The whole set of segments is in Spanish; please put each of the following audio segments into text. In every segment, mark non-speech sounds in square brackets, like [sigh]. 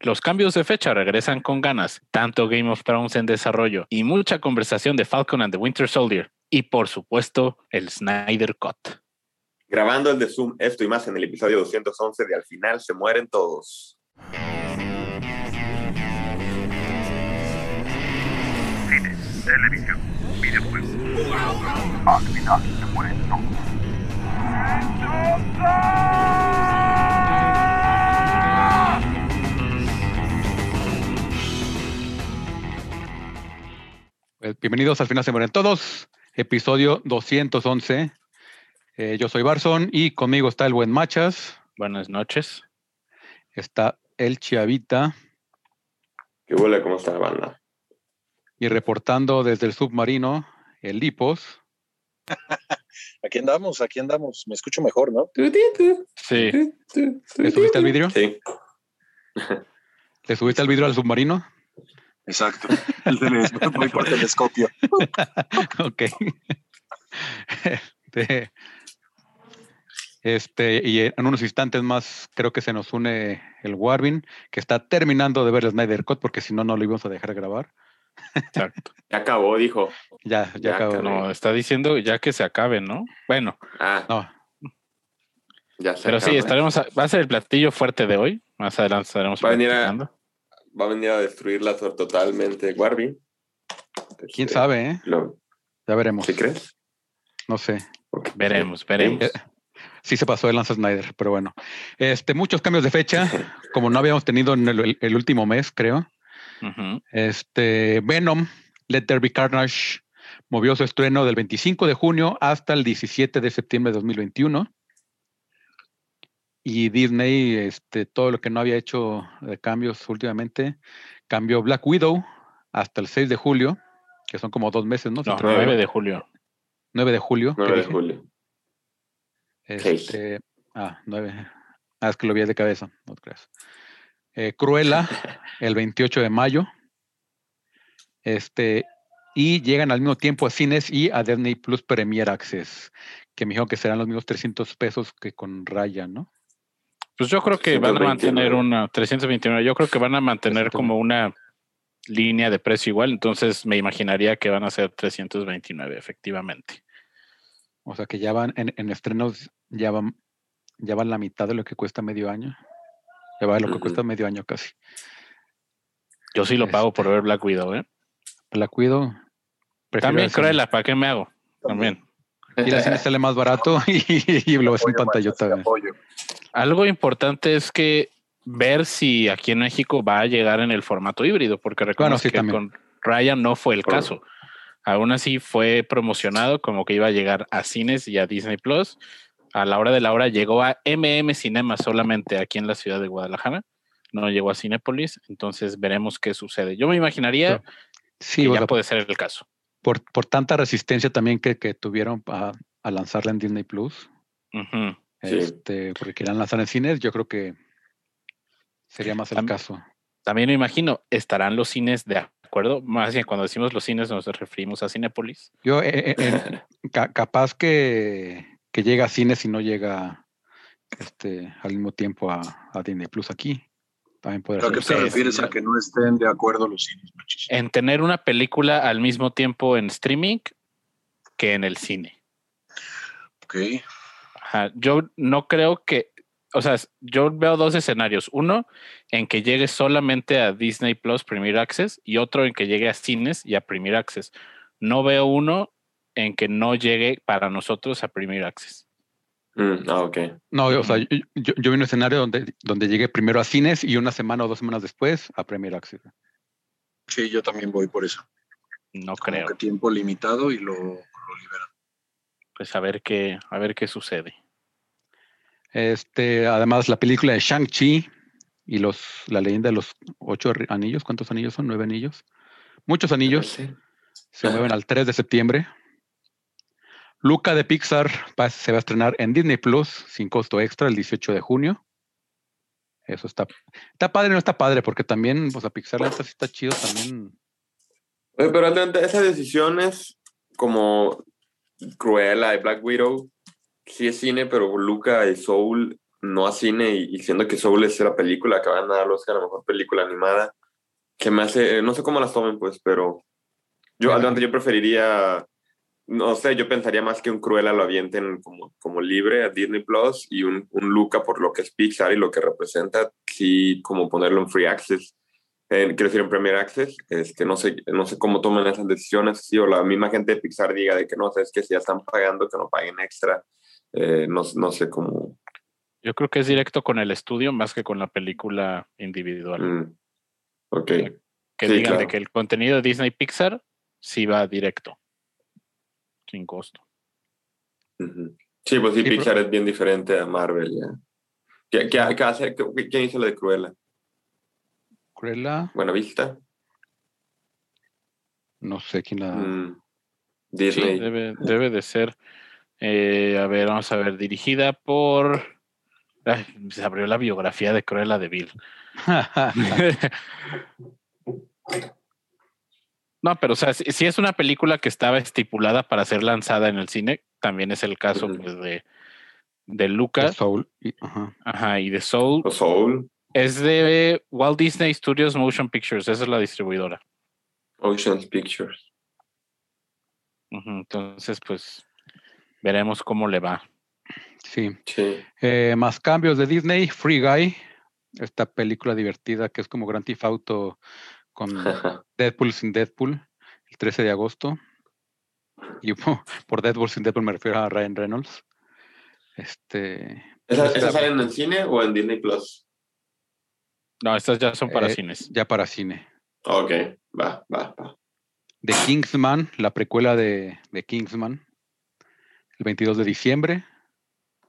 Los cambios de fecha regresan con ganas, tanto Game of Thrones en desarrollo y mucha conversación de Falcon and the Winter Soldier y por supuesto el Snyder Cut. Grabando el de Zoom, esto y más en el episodio 211 de Al final se mueren todos. Cine, televisión, videojuegos. Al final se mueren todos. Bienvenidos al final se mueren todos, episodio 211. Eh, yo soy Barson y conmigo está el buen Machas, Buenas noches. está el Chiavita ¿Qué huele? ¿Cómo está la banda? y reportando desde el submarino el Lipos. [laughs] Aquí andamos, aquí andamos. Me escucho mejor, ¿no? Sí, ¿Le subiste el vidrio? Sí. ¿Le subiste el vidrio al submarino? Exacto. El telescopio, [laughs] voy por telescopio. ok. [laughs] Este, este, y en unos instantes más creo que se nos une el Warvin, que está terminando de ver el Snyder Cut, porque si no, no lo íbamos a dejar grabar. exacto. [laughs] Ya acabó, dijo. Ya, ya, Ya, acabó. No, está diciendo ya que se acabe, ¿no? Bueno, Ah, No, ya se pero sí, estaremos, a- va a ser el platillo fuerte de hoy. Más adelante estaremos Va a venir a-. Va a venir a destruirla to- totalmente Warby. quién Este, sabe, ¿eh? Lo, Ya veremos. ¿Sí crees? No sé. Veremos, veremos. Eh, Sí se pasó de Lance Snyder, pero bueno. Este, muchos cambios de fecha, como no habíamos tenido en el, el- el último mes, creo. Este, Venom, Let There Be Carnage, movió su estreno del 25 de junio hasta el 17 de septiembre de 2021. Y Disney, este, todo lo que no había hecho de cambios últimamente, cambió Black Widow hasta el 6 de julio, que son como dos meses, ¿no? No, Entre 9 de julio. 9 de julio. ¿qué 9 de dije? julio. Este, ah, 9. Ah, es que lo vi de cabeza, no te creas. Eh, Cruella, [laughs] el 28 de mayo. Este, y llegan al mismo tiempo a cines y a Disney Plus Premier Access, que me dijeron que serán los mismos 300 pesos que con Raya, ¿no? Pues yo creo que van a 329. mantener una 329. Yo creo que van a mantener 329. como una línea de precio igual. Entonces me imaginaría que van a ser 329, efectivamente. O sea que ya van en, en estrenos, ya van, ya van la mitad de lo que cuesta medio año. Ya va lo que cuesta medio año casi. Yo sí lo pago por Este. ver Black Widow, ¿eh? La cuido. prefiero También. Cruella, ¿para qué me hago? También. Ir al cine sale más barato [laughs] y, y lo ves en Apoyo, pantallota. Algo importante es que ver si aquí en México va a llegar en el formato híbrido, porque recuerdo sí, que también. con Ryan no fue el Claro. caso. Aún así fue promocionado como que iba a llegar a cines y a Disney Plus. A la hora de la hora llegó a MM Cinema solamente aquí en la ciudad de Guadalajara. No llegó a Cinépolis, entonces veremos qué sucede. Yo me imaginaría Sí, que o ya puede ser el caso. por, por tanta resistencia también que, que tuvieron a, a lanzarla en Disney Plus, Ujú. Sí. este, porque quieran lanzar en cines, yo creo que sería más el caso. También me imagino, ¿estarán los cines de acuerdo? Más bien, cuando decimos los cines nos referimos a Cinépolis. Yo, eh, eh, [laughs] ca- capaz que, que llega a cines y no llega este, al mismo tiempo a, a Disney Plus aquí. También podría ¿A qué te refieres a que no estén de acuerdo los cines, machis? En tener una película al mismo tiempo en streaming que en el cine. Ok. Ajá, Yo no creo que, o sea, yo veo dos escenarios. Uno en que llegue solamente a Disney Plus Premier Access y otro en que llegue a cines y a Premier Access. No veo uno en que no llegue para nosotros a Premier Access. Mm, ah, ok. No, o sea, yo, yo, yo vi un escenario donde, donde llegué primero a cines y una semana o dos semanas después a Premier Access. Sí, yo también voy por eso. No Como creo. que tiempo limitado y lo, lo liberan. Pues a ver qué, a ver qué sucede. Este, además, la película de Shang-Chi y los, la leyenda de los ocho anillos, ¿cuántos anillos son? ¿Nueve anillos? Muchos anillos Sí. se mueven al 3 de septiembre. Luca de Pixar va- se va a estrenar en Disney Plus sin costo extra el 18 de junio. Eso está, está padre, no está padre, porque también, pues a Pixar la neta sí está chido también. Oye, pero ante esas decisiones como Cruella y Black Widow, sí es cine, pero Luca y Soul no a cine y, y siendo que Soul es la película que van a dar los Oscar a la mejor película animada, que me hace, no sé cómo las tomen pues, pero yo, Bueno. adelante, yo preferiría, no sé, yo pensaría más que un Cruella lo avienten como, como libre a Disney Plus y un, un Luca por lo que es Pixar y lo que representa, sí, como ponerlo en Free Access. Eh, quiero decir, en Premier Access, este, no, sé, no sé cómo toman esas decisiones, sí, o la misma gente de Pixar diga de que no, sabes que si ya están pagando, que no paguen extra, Eh, no, no sé cómo. Yo creo que es directo con el estudio más que con la película individual. mm, ok, que sí, digan de que el contenido de Disney Pixar sí va directo, sin costo. Sí, pues sí, Sí, pero- Pixar es bien diferente a Marvel, ya. ¿Qué, qué, qué hace? ¿Qué- ¿Quién hizo lo de Cruella? Cruella, Buena Vista. no sé quién la. Mm, Sí, Disney. debe, debe de ser. Eh, a ver, vamos a ver, dirigida por. Ay, se abrió la biografía de Cruella de Bill. [laughs] no, pero o sea, si, si es una película que estaba estipulada para ser lanzada en el cine, también es el caso pues, de, de The Lucas Soul. y- ajá. ajá, y de Soul. O Soul, Es de Walt Disney Studios Motion Pictures, esa es la distribuidora. Oceans Pictures. Entonces, pues veremos cómo le va. Sí. Sí. Eh, más cambios de Disney. Free Guy. Esta película divertida que es como Grand Theft Auto con [laughs] Deadpool sin Deadpool. El 13 de agosto. Y [laughs] po- por Deadpool sin Deadpool me refiero a Ryan Reynolds. Este. ¿Esa, Está- esa sale en el cine o en Disney Plus? No, estas ya son para Eh, cines. Ya para cine. Ok, va, va, va. The Kingsman, la precuela de, de Kingsman, el 22 de diciembre.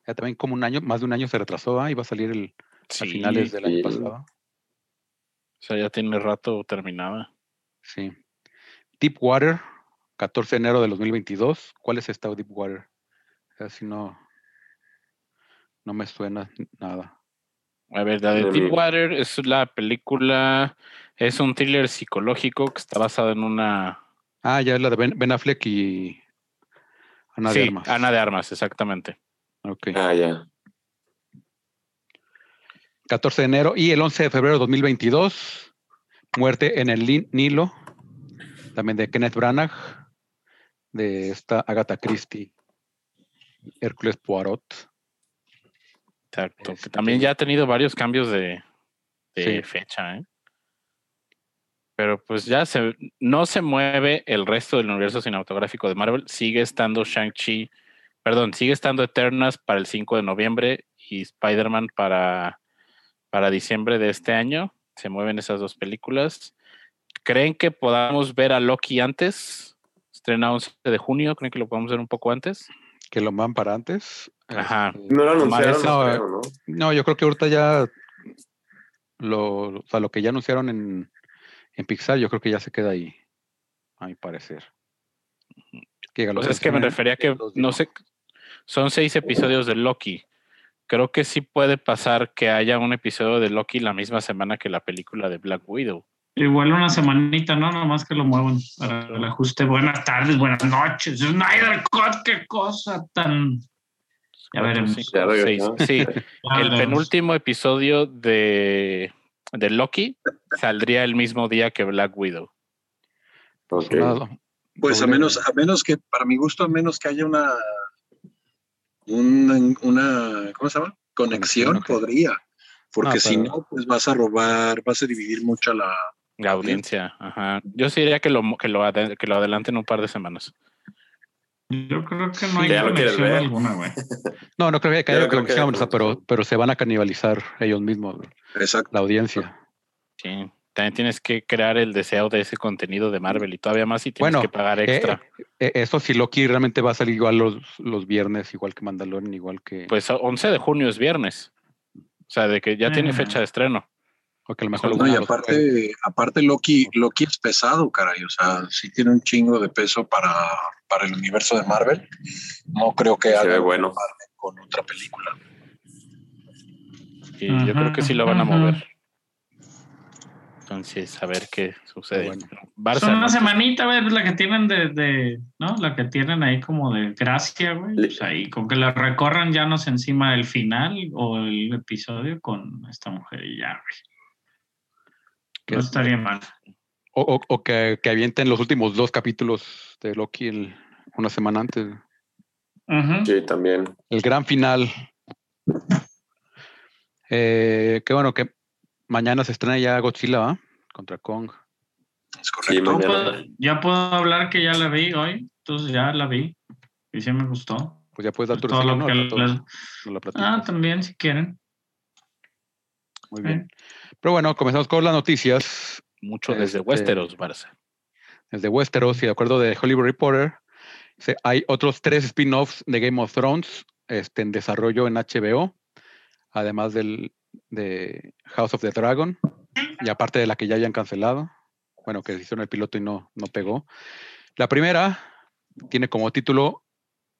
Ya también como un año, más de un año se retrasó, ¿ah? iba a salir el, a finales del año pasado. o sea, ya tiene rato terminada. Sí. Deepwater, 14 de enero de 2022. ¿Cuál es esta Deepwater? Así no, no me suena nada. A ver, la de. Deepwater es la película, es un thriller psicológico que está basado en una... Ah, ya es la de Ben, Ben Affleck y Ana sí, de Armas. Ana de Armas, exactamente. Ok. Ah, ya. 14 de enero y el 11 de febrero de 2022, Muerte en el Nilo, también de Kenneth Branagh, de esta Agatha Christie, Hércules Poirot. Exacto. Que Este- también ya ha tenido varios cambios de, de Sí. fecha, ¿eh? Pero pues ya se, no se mueve el resto del universo cinematográfico de Marvel. Sigue estando Shang-Chi, perdón, sigue estando Eternas para el 5 de noviembre y Spider-Man para, para diciembre de este año. Se mueven esas dos películas. ¿Creen que podamos ver a Loki antes? Estrena 11 de junio, ¿creen que lo podamos ver un poco antes? Que lo van para antes. Ajá. Este, No lo anunciaron, no, no, creo, ¿no? No, yo creo que ahorita ya lo, o sea, lo que ya anunciaron en, en Pixar, yo creo que ya se queda ahí, a mi parecer. Que Pues es que me refería a que, no sé, son seis episodios de Loki. Creo que sí puede pasar que haya un episodio de Loki la misma semana que la película de Black Widow. Igual una semanita, ¿no? Nomás que lo muevan para el ajuste. Buenas tardes, buenas noches. Snyder Cut, qué cosa tan. Ya veremos. cinco, seis. Sí, [laughs] el penúltimo episodio de, de Loki saldría el mismo día que Black Widow. Ok. Pues a menos, a menos que, para mi gusto, a menos que haya una, una, una ¿cómo se llama? Conexión, podría. Porque No, si no, pues vas a robar, vas a dividir mucho la. La audiencia, ajá. Yo sí diría que lo, que lo, que lo adelanten un par de semanas. Yo creo que no hay Que ya conexión ver. alguna, güey. [laughs] No, no creo que haya que conexión, sea, pero, pero se van a canibalizar ellos mismos, Exacto. la audiencia. Sí. También tienes que crear el deseo de ese contenido de Marvel y todavía más si tienes Bueno, que pagar Eh, extra. eh, eso si Loki realmente va a salir igual los, los viernes, igual que Mandalorian, igual que... Pues 11 de junio es viernes. O sea, de que ya tiene Ah. fecha de estreno. O que a lo mejor No, y aparte, aparte Loki, Loki es pesado, caray. O sea, sí tiene un chingo de peso para, para el universo de Marvel. No creo que Se haga ve bueno. Marvel con otra película. Y yo creo que sí lo van a mover. Entonces, a ver qué sucede. Bueno. Barça, Son una ¿no? semanita, güey, la que tienen de, de, ¿no? La que tienen ahí como de gracia, güey. Pues ahí, con que la recorran ya no sé encima del final o el episodio con esta mujer y ya, güey. Que No es- estaría mal. O, o- o que, que avienten los últimos dos capítulos de Loki el- una semana antes. Sí, también. El gran final. Eh, qué bueno que mañana se estrena ya Godzilla ¿va? contra Kong. Es correcto. No mañana. puedo- ya puedo hablar que ya la vi hoy, entonces ya la vi y sí me gustó. Pues ya puedes dar tu Todo reseña, lo ¿no? nos la Ah, también si quieren. Muy bien. Pero bueno, comenzamos con las noticias Mucho desde Este- Westeros, Barça. desde Westeros y de acuerdo de Hollywood Reporter, se- hay otros tres spin-offs de Game of Thrones este, en desarrollo en HBO, además del de House of the Dragon, y aparte de la que ya hayan cancelado, bueno, que hicieron el piloto y no, no pegó. La primera tiene como título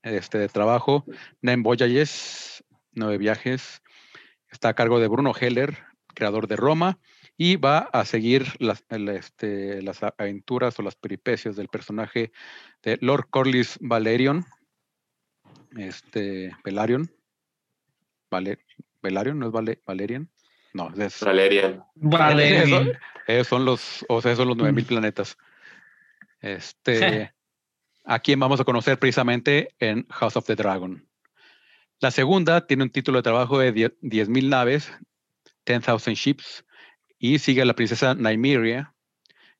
este, de trabajo Nine Voyages, Nueve Viajes. Está a cargo de Bruno Heller, creador de Roma, y va a seguir las, el, este, las aventuras o las peripecias del personaje de Lord Corlys Valerion. Este, Valerion. Vale, Valerion, ¿no es Vale- Valerian? No, es, Valerian. Vale. Eso- esos son los, o sea, esos son los 9000 planetas. Este, [laughs] a quien vamos a conocer precisamente en House of the Dragon. La segunda tiene un título de trabajo de 10 10.000 naves, 10,000 ships, y sigue a la princesa Nymeria,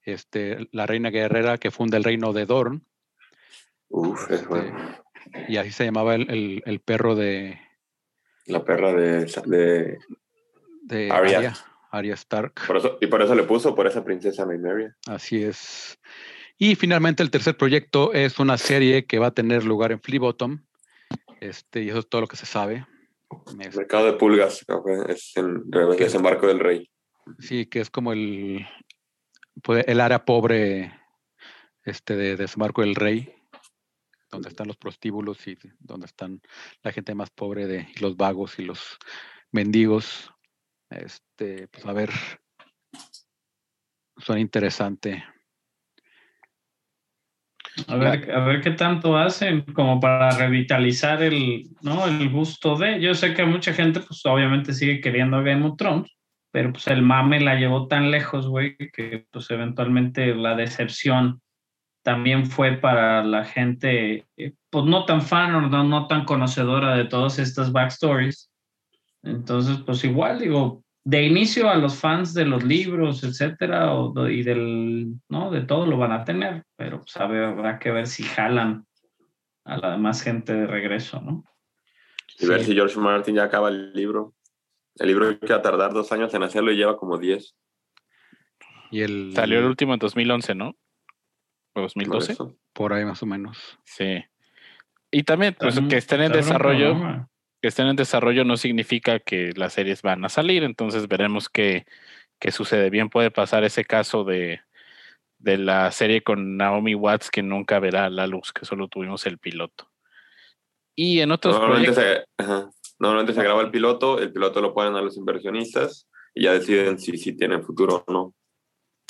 este, la reina guerrera que funda el reino de Dorn, Uf, es bueno. y así se llamaba el, el- el perro de, La perra de, de- de Arya. Arya, Arya Stark. por eso, y por eso le puso por esa princesa Nymeria. Así es. Y finalmente el tercer proyecto es una serie que va a tener lugar en Flea Bottom. Este, y eso es todo lo que se sabe. Es- Mercado de pulgas, es el desembarco del rey. sí, que es como el, pues, el área pobre este, de Desembarco del Rey, donde están los prostíbulos y donde están la gente más pobre de y los vagos y los mendigos. Este, pues a ver, suena interesante. A ver, a ver qué tanto hacen como para revitalizar el, ¿no? el gusto de. Yo sé que mucha gente, pues obviamente sigue queriendo Game of Thrones, pero pues el mame la llevó tan lejos, güey, que pues eventualmente la decepción también fue para la gente, eh, pues no tan fan o no, no tan conocedora de todas estas backstories. Entonces, pues igual, digo, de inicio a los fans de los libros, etcétera, o y del, ¿no? De todo lo van a tener, pero pues, a ver, habrá que ver si jalan a la demás gente de regreso, ¿no? Y ver si George Martin ya acaba el libro. El libro que va a tardar dos años en hacerlo y lleva como diez. Y el, Salió el último en 2011, ¿no? ¿O por 2012? eso. por ahí más o menos. Sí. Y también, pues, que estén en desarrollo. Que estén en desarrollo no significa que las series van a salir, entonces veremos qué, qué sucede. Bien puede pasar ese caso de, de la serie con Naomi Watts que nunca verá la luz, que solo tuvimos el piloto. Y en otros Normalmente, proyectos, se, ajá. Normalmente se graba el piloto, el piloto lo ponen a los inversionistas y ya deciden si, si tienen futuro o no.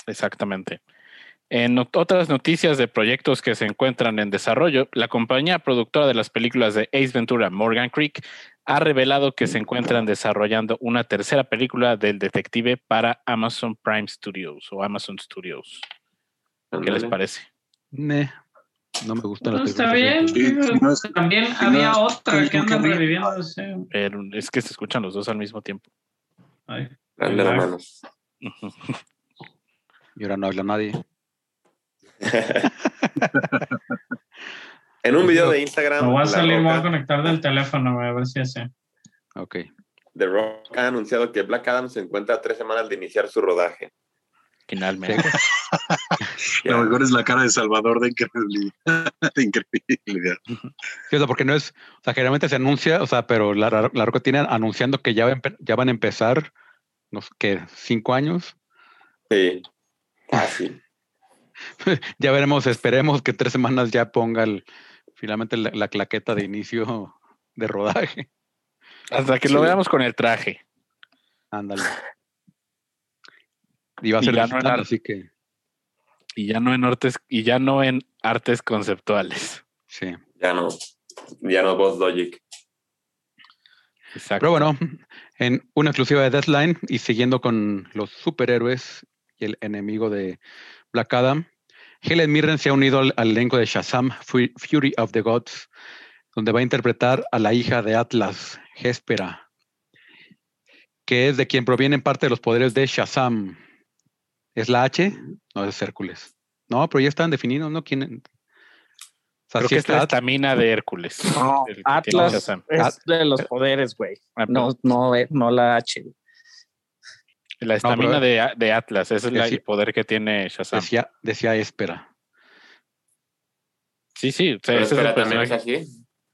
exactamente. En ot- otras noticias de proyectos que se encuentran en desarrollo, la compañía productora de las películas de Ace Ventura, Morgan Creek, ha revelado que se encuentran desarrollando una tercera película del detective para Amazon Prime Studios o Amazon Studios. ¿Qué les parece? No me gustan No, las está bien. Sí, También había no otra que había- reviviendo. Pero es que se escuchan los dos al mismo tiempo. Ay, la manos. Y ahora no habla nadie. En un video de Instagram, Me voy a salir, me voy a conectar del teléfono, a ver si hace. Ok. The Rock ha anunciado que Black Adam se encuentra a tres semanas de iniciar su rodaje. Finalmente. Lo mejor es la cara de Salvador de increíbilidad. [laughs] de increíbilidad. Sí, o sea, porque no es, o sea, generalmente se anuncia, o sea, pero la, la, tiene anunciando que ya, ya van a empezar, no sé qué, cinco años. Sí. Ah, sí. [laughs] ya veremos, esperemos que tres semanas ya ponga el- finalmente la, la claqueta de inicio de rodaje. Hasta que lo veamos con el traje. Ándale. Y va a ser ya no en digital, ar- así que Y ya no en artes, y ya no en artes conceptuales. sí. Ya no. Ya no Boss Logic. Exacto. Pero bueno, en una exclusiva de Deathline y siguiendo con los superhéroes y el enemigo de Black Adam, Helen Mirren se ha unido al, al elenco de Shazam Fu- Fury of the Gods, donde va a interpretar a la hija de Atlas, Hespera, que es de quien provienen parte de los poderes de Shazam. ¿Es la H? No, es Hércules. No, pero ya están definidos, ¿no? ¿Quién? O sea, Creo sí que es la estamina de Hércules. No, Atlas es de los poderes, güey. Ah, No, no, eh, no la H. La estamina pero- de, de Atlas, ese es Decía- el poder que tiene Shazam. decía, decía Espera. Sí, sí. o sea, Pero ese es el espera, también es así.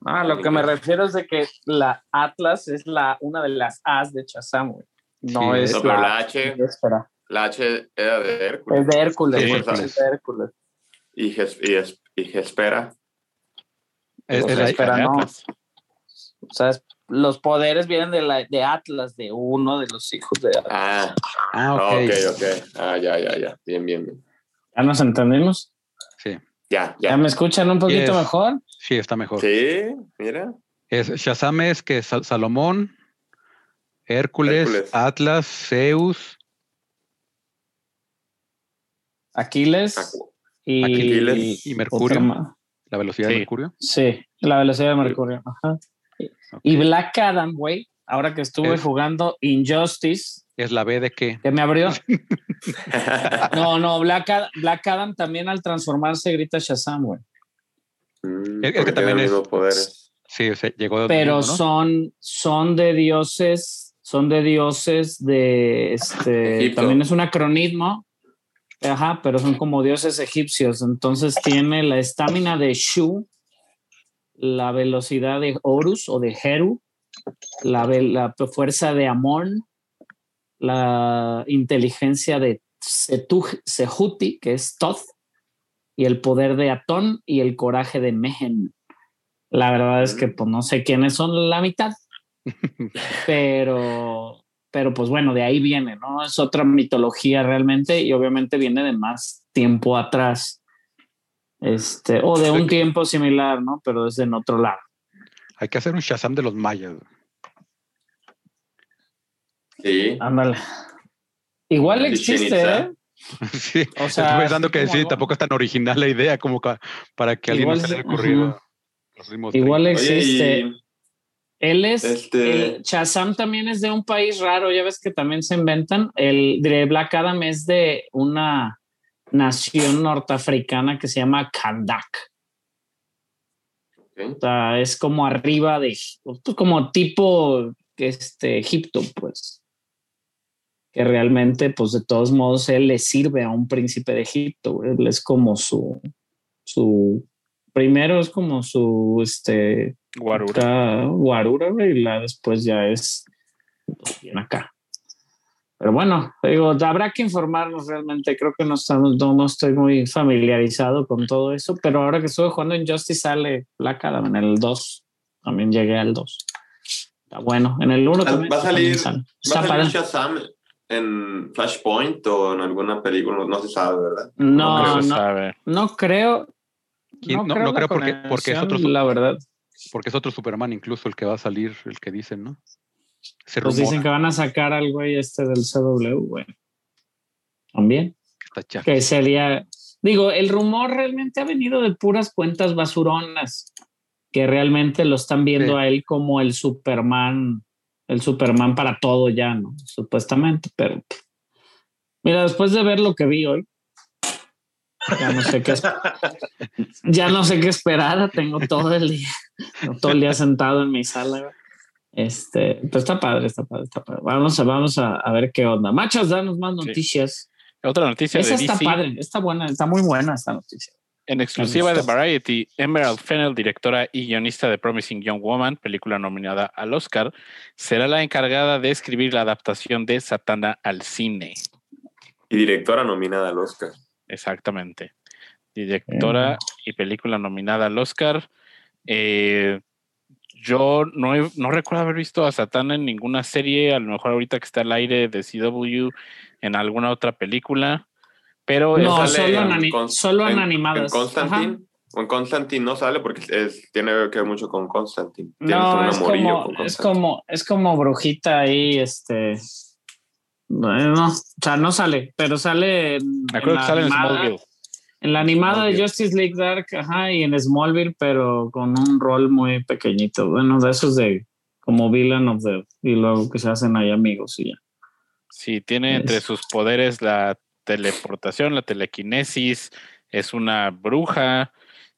Ah, lo que me refiero es de que la Atlas es la una de las As de Shazam, güey. No Sí, es No, pero la, la H, Espera. la H era de Hércules. Es de Hércules, Sí, Hércules. es de Hércules. Y, Ges- y, es- y Hespera. Es- O es sea, la- espera, no. O sea, los poderes vienen de, la, de Atlas, de uno de los hijos de Atlas. Ah, Ah, ok, ok. ok. Ah, ya, ya, ya. Bien, bien, bien. ¿Ya nos entendimos? Sí, Ya, ¿Ya ya. me escuchan un poquito Yes. mejor? sí, está mejor. Sí, mira. Es Shazam es que Sal- Salomón, Hércules, Hércules. Atlas, Zeus, Aquiles Acu- y, Aquiles y Mercurio. la velocidad Sí. de Mercurio. Sí, la velocidad de Mercurio. Ajá. Y Black Adam, güey, ahora que estuve Es- jugando Injustice, Es la B de qué? que me abrió. [laughs] No, no, Black Adam, Black Adam también al transformarse grita Shazam, güey. Mm, Es que también es- poderes. Sí, o sea, llegó de Pero mismo, ¿no? son, son de dioses, son de dioses de este. Egipto. También es un acronismo. Ajá, pero son como dioses egipcios. Entonces tiene la estamina de Shu, la velocidad de Horus o de Heru, la, fuerza de Amon, la inteligencia de Setu- Sehuti, que es Thoth, y el poder de Atón y el coraje de Mehen. La verdad es que pues no sé quiénes son la mitad, [laughs] pero, pero pues bueno, de ahí viene, ¿no? Es otra mitología realmente y obviamente viene de más tiempo atrás, este, o de un tiempo similar, ¿no? Pero es en otro lado. Hay que hacer un Shazam de los mayas. Sí. Ándale. Igual existe, ¿eh? [laughs] sí. O sea, Estoy pensando que sí, algo- tampoco es tan original la idea como ca- para que a alguien no Igual se le haya ocurrido. Igual 30. Oye, existe. Él es, Este- el Shazam también es de un país raro, ya ves que también se inventan. El de Black Adam es de una nación norteafricana que se llama Kandak. O sea, es como arriba de, como tipo este, Egipto, pues. Que realmente, pues de todos modos, él le sirve a un príncipe de Egipto. güey. Él es como su, su, primero es como su, este, Guarura. Guarura, y la después ya es pues, bien acá. Pero bueno, digo, habrá que informarnos realmente. Creo que no estamos, no, no estoy muy familiarizado con todo eso, pero ahora que estuve jugando en Justice sale Black Adam en el 2. También llegué al 2. Está bueno. En el 1 ¿Va también. a salir, también sale. ¿va a salir. Shazam en Flashpoint o en alguna película? No se sabe, ¿verdad? No, No se no, sabe. no creo. ¿Quién? No- no la creo porque- porque es otro- La verdad. Porque es otro Superman incluso el que va a salir, el que dicen, ¿no? Se Pues dicen que van a sacar al güey este del CW, güey. También. que está chafa. que sería, digo, el rumor realmente ha venido de puras cuentas basuronas, que realmente lo están viendo Sí. a él como el Superman, el Superman para todo ya, ¿no? Supuestamente, pero mira, después de ver lo que vi hoy, ya no sé qué, [laughs] ya no sé qué esperar, tengo todo el día, todo el día sentado en mi sala. Este, pero está padre, está padre, está padre. Vamos a, vamos a, a ver qué onda. Machas, danos más Sí. noticias. Otra noticia Esa de está DC. padre, está buena, está muy buena esta noticia. En exclusiva de. Variety, Emerald Fennell, directora y guionista de Promising Young Woman, película nominada al Oscar, será la encargada de escribir la adaptación de Satana al cine. Y directora nominada al Oscar. Exactamente. Directora Mm. y película nominada al Oscar. Eh, yo no, he- no recuerdo haber visto a Satana en ninguna serie. A lo mejor ahorita que está al aire de CW en alguna otra película, pero No, sale solo en, en solo en, En animadas. Constantine, Ajá. en Constantine no sale porque es, tiene que ver mucho con Constantine. Tiene No, un es amorillo como, con es Constantine. como, es como brujita ahí, este. Bueno, o sea, no sale, pero sale en, Me acuerdo en que sale en Smallville. En la animada de. Justice League Dark, ajá, y en Smallville, pero con un rol muy pequeñito. Bueno, de esos de como villain of the, y luego que se hacen ahí amigos y ya. Sí, tiene entre sus poderes la teleportación, la telequinesis, es una bruja,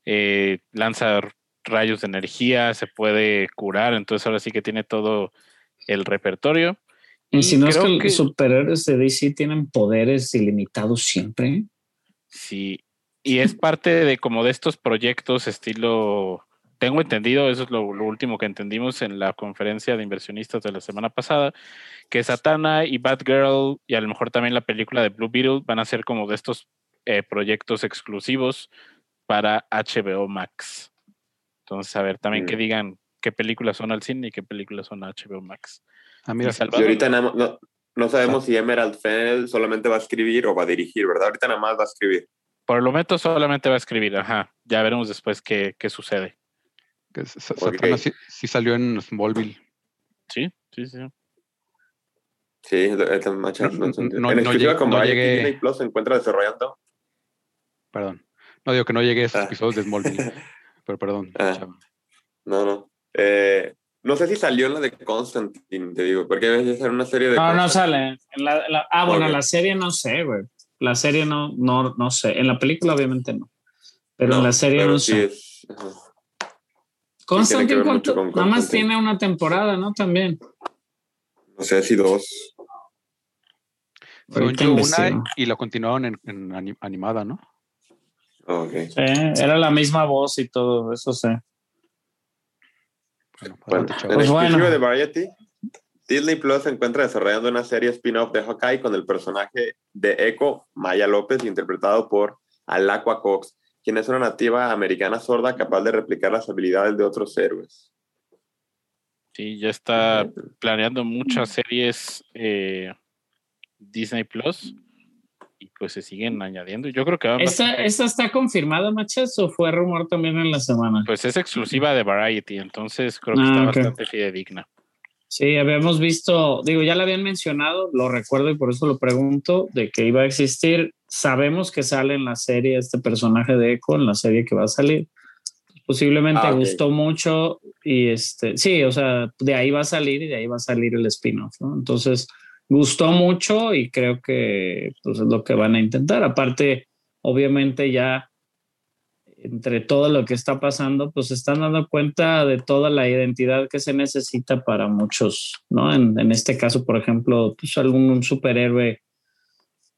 eh, lanza rayos de energía, se puede curar, entonces ahora sí que tiene todo el repertorio. Y si no es que, los superhéroes de DC tienen poderes ilimitados siempre. Sí, y es parte de como de estos proyectos estilo, tengo entendido, eso es lo, lo último que entendimos en la conferencia de inversionistas de la semana pasada, que Satana y Batgirl y a lo mejor también la película de Blue Beetle van a ser como de estos eh, proyectos exclusivos para HBO Max. Entonces, a ver, también Mm. que digan qué películas son al cine y qué películas son a HBO Max. Ah, mira, Y Y ahorita no, no sabemos si Emerald Fennel solamente va a escribir o va a dirigir, ¿verdad? Ahorita nada más va a escribir. Por el momento solamente va a escribir, ajá, ya veremos después qué, qué sucede. que Sa- Ok. Satana sí, sí salió en Smallville. Sí, sí, sí. Sí, es es más chance, No, no en no exclusiva con no llegué- Disney Plus se encuentra desarrollando. Perdón. No digo que no llegué a esos Ah. episodios de Smallville. [laughs] pero perdón. Ah. No, no. Eh, no sé si salió en la de Constantine, te digo, porque debe ser una serie de. No, no sale. En la, la- ah, bueno, Ok. la serie no sé, güey. La serie no, no, no sé. En la película, obviamente, no. Pero en la serie no sí sé. es-. Constantine, nada más tiene una temporada, ¿no? También. No sé si dos. Según Ahorita yo, una y la continuaron en, en ani- animada, ¿no? Ok. Sí, era la misma voz y todo, eso sé. Bueno, Bueno, en Pues bueno. de Variety, Disney Plus se encuentra desarrollando una serie spin-off de Hawkeye con el personaje de Echo Maya López, interpretado por Alacua Cox, quien es una nativa americana sorda capaz de replicar las habilidades de otros héroes. Sí, ya está planeando muchas series eh, Disney Plus y pues se siguen añadiendo. Yo creo que ¿Esta, bastante- ¿Esta está confirmada, Machas, o fue rumor también en la semana? pues es exclusiva de Variety, entonces creo que Ah, está bastante fidedigna. Sí, habíamos visto, digo, ya la habían mencionado, lo recuerdo y por eso lo pregunto, de que iba a existir. Sabemos que sale en la serie este personaje de Echo, en la serie que va a salir. Posiblemente Ah, gustó mucho y este, sí, o sea, de ahí va a salir y de ahí va a salir el spin-off, ¿no? Entonces, gustó mucho y creo que pues, es lo que van a intentar. Aparte, obviamente ya entre todo lo que está pasando, pues están dando cuenta de toda la identidad que se necesita para muchos, ¿no? En, en este caso, por ejemplo, pues algún superhéroe,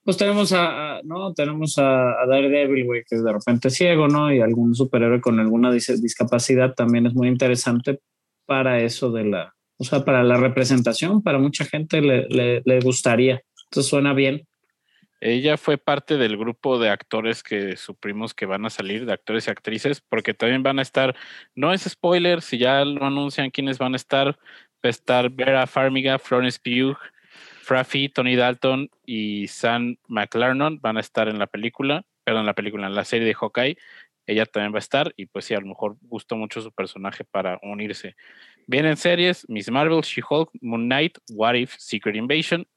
pues tenemos a, a- ¿no? Tenemos a, a Daredevil, güey, que es de repente ciego, ¿no? Y algún superhéroe con alguna dis- discapacidad también es muy interesante para eso de la, o sea, para la representación, para mucha gente le, le, le gustaría. Entonces suena bien. Ella fue parte del grupo de actores que suprimos que van a salir, de actores y actrices, porque también van a estar, no es spoiler, si ya lo anuncian quiénes van a estar, va a estar Vera Farmiga, Florence Pugh, Fraffy, Tony Dalton y Sam McLarnon van a estar en la película, perdón, en la película, en la serie de Hawkeye. Ella también va a estar y pues sí, a lo mejor gustó mucho su personaje para unirse. Vienen series, Miss Marvel, She-Hulk, Moon Knight, What If, Secret Invasion,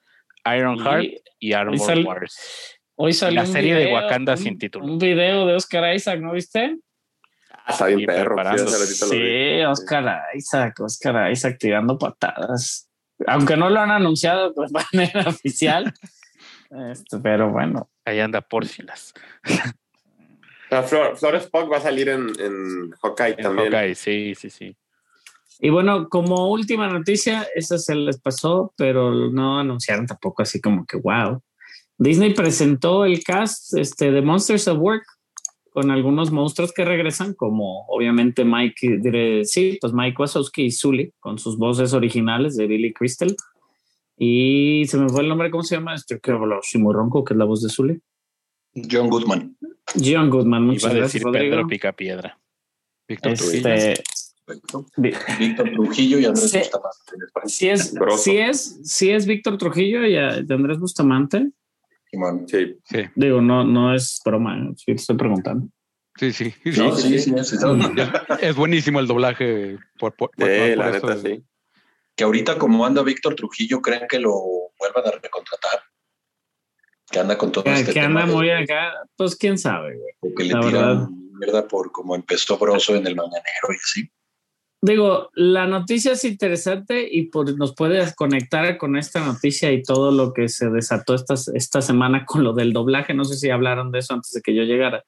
Iron Heart Y y Armor sal- Wars. hoy salió La serie de Wakanda un- sin título. Un video de Oscar Isaac, ¿no viste? Ah, está bien perro. sí, Oscar Isaac, Oscar Isaac tirando patadas. Aunque no lo han anunciado [laughs] de manera oficial. Este, pero bueno, Ahí anda Porcilas. Flor- Flores Pug va a salir en, en Hawkeye En también. Hawkeye, sí, sí, sí. Y bueno, como última noticia, esa se les pasó, pero no anunciaron tampoco así como que wow. Disney presentó el cast este, de Monsters at Work con algunos monstruos que regresan, como obviamente Mike, diré, sí, pues Mike Wazowski y Sully, con sus voces originales de Billy Crystal. Y se me fue el nombre, ¿cómo se llama? Este que habló Ronco, que es la voz de Sully. John Goodman. John Goodman, Iba muchas a gracias, decir Rodrigo. Pedro Picapiedra. Víctor Trujillo. Este, Perfecto. Víctor Trujillo y Andrés Sí. Bustamante. Si es, si es, si es Víctor Trujillo y de Andrés Bustamante, Simón. Sí. Sí, digo, no, no es broma, ¿eh? sí te estoy preguntando. sí, sí. sí. No, sí, sí, sí, sí. Es buenísimo el doblaje. Por, por- por- Sí, por la neta, sí. Que ahorita como anda Víctor Trujillo, ¿creen que lo vuelvan a recontratar? Que anda con todo Que, este que tema anda de- muy acá, pues quién sabe, güey. de que le la tiran verdad. mierda por como empezó Broso en el mañanero y así. Digo, la noticia es interesante y por- nos puede conectar con esta noticia y todo lo que se desató esta, esta semana con lo del doblaje. No sé si hablaron de eso antes de que yo llegara.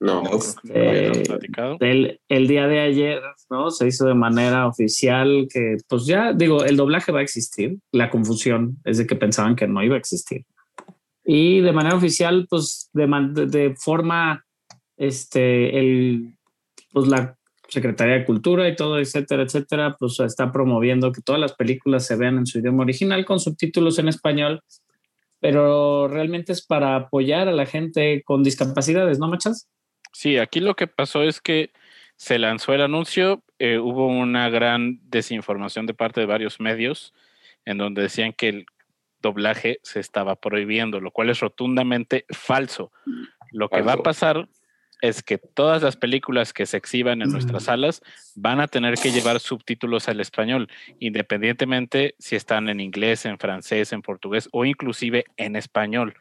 No. No. No Eh, platicado. el, el día de ayer, ¿no? Se hizo de manera oficial que, pues ya, digo, el doblaje va a existir. La confusión es de que pensaban que no iba a existir. Y de manera oficial, pues de- de forma, este, el, pues la Secretaría de Cultura y todo, etcétera, etcétera, pues está promoviendo que todas las películas se vean en su idioma original con subtítulos en español, pero realmente es para apoyar a la gente con discapacidades, ¿no, machas? Sí, aquí lo que pasó es que se lanzó el anuncio, eh, hubo una gran desinformación de parte de varios medios en donde decían que el doblaje se estaba prohibiendo, lo cual es rotundamente falso. Lo que va a pasar es que todas las películas que se exhiban en nuestras salas van a tener que llevar subtítulos al español, independientemente si están en inglés, en francés, en portugués o inclusive en español.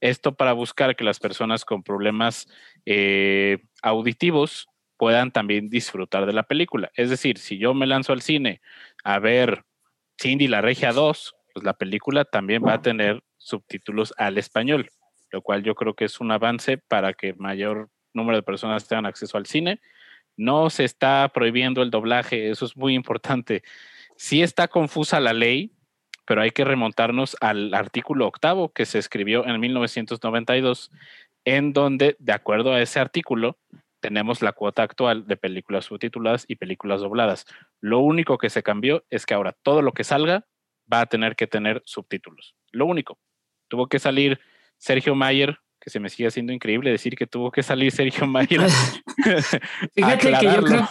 Esto para buscar que las personas con problemas eh, auditivos puedan también disfrutar de la película. Es decir, si yo me lanzo al cine a ver Cindy la Regia 2, pues la película también va a tener subtítulos al español, lo cual yo creo que es un avance para que mayor número de personas tengan acceso al cine. No se está prohibiendo el doblaje, eso es muy importante. Sí está confusa la ley, pero hay que remontarnos al artículo octavo que se escribió en 1992, en donde, de acuerdo a ese artículo, tenemos la cuota actual de películas subtituladas y películas dobladas. Lo único que se cambió es que ahora todo lo que salga va a tener que tener subtítulos. Lo único. Tuvo que salir Sergio Mayer, que se me sigue haciendo increíble decir que tuvo que salir Sergio Mayer. a [laughs] [laughs] Fíjate que yo creo,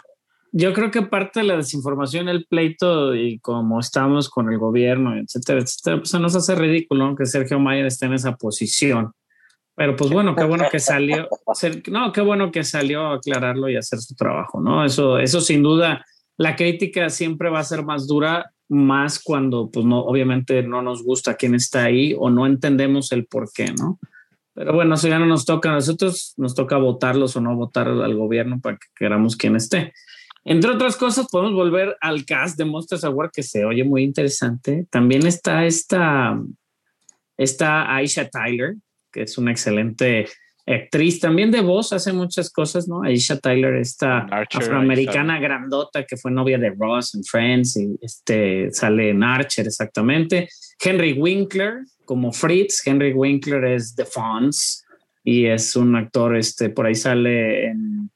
yo creo que parte de la desinformación, el pleito y como estamos con el gobierno, etcétera, etcétera, pues nos hace ridículo que Sergio Mayer esté en esa posición. Pero pues bueno, qué bueno que salió, no, qué bueno que salió a aclararlo y hacer su trabajo, ¿no? Eso, eso sin duda, la crítica siempre va a ser más dura, más cuando pues no, obviamente no nos gusta quién está ahí o no entendemos el por qué, ¿no? Pero bueno, eso ya no nos toca a nosotros, nos toca votarlos o no votar al gobierno para que queramos quien esté. Entre otras cosas, podemos volver al cast de Monsters Award que se oye muy interesante. También está esta, está Aisha Tyler, que es una excelente actriz, también de voz, hace muchas cosas, ¿no? Aisha Tyler, esta Archer, afroamericana grandota que fue novia de Ross en Friends y este sale en Archer exactamente. Henry Winkler como Fritz, Henry Winkler es The Fonz y es un actor, este, por ahí sale en,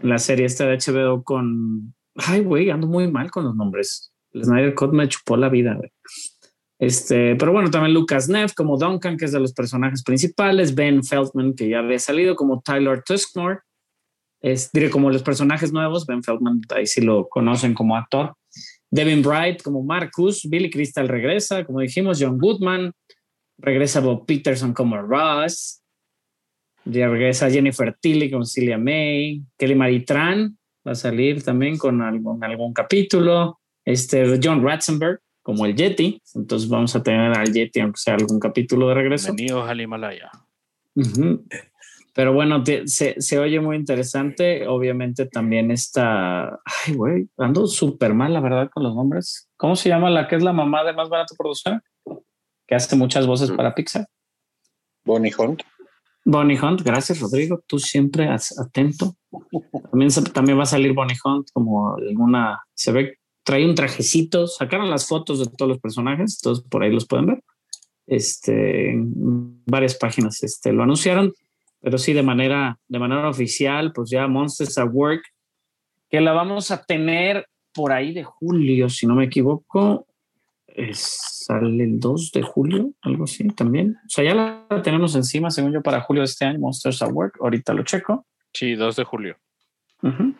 la serie esta de HBO con, ay güey, ando muy mal con los nombres. El Snyder Cut me chupó la vida, güey. Este, pero bueno, también Lucas Neff como Duncan, que es de los personajes principales, Ben Feldman, que ya había salido como Tyler Tuskmore, es, diré como los personajes nuevos, Ben Feldman, ahí sí lo conocen como actor, Devin Bright como Marcus, Billy Crystal regresa, como dijimos, John Goodman, regresa Bob Peterson como Ross, ya regresa Jennifer Tilly como Celia May, Kelly Maritran va a salir también con algún, algún capítulo, este John Ratzenberg como el Yeti, entonces vamos a tener al Yeti aunque sea algún capítulo de regreso. Bienvenidos al Himalaya. Ujú. Pero bueno, te- se, se oye muy interesante. Obviamente también está. Ay, güey, ando súper mal, la verdad, con los nombres. ¿Cómo se llama la que es la mamá de más barato producción? Que hace muchas voces Mm. para Pixar. Bonnie Hunt. Bonnie Hunt, gracias, Rodrigo. Tú siempre atento. También, se- también va a salir Bonnie Hunt como alguna. Se ve, trae un trajecito. Sacaron las fotos de todos los personajes, todos por ahí los pueden ver. Este, en varias páginas este, lo anunciaron, pero sí de manera, de manera oficial, pues ya Monsters at Work, que la vamos a tener por ahí de julio, si no me equivoco. Es- sale el 2 de julio, algo así también. O sea, ya la tenemos encima, según yo, para julio de este año, Monsters at Work. Ahorita lo checo. Sí, 2 de julio. Ujú.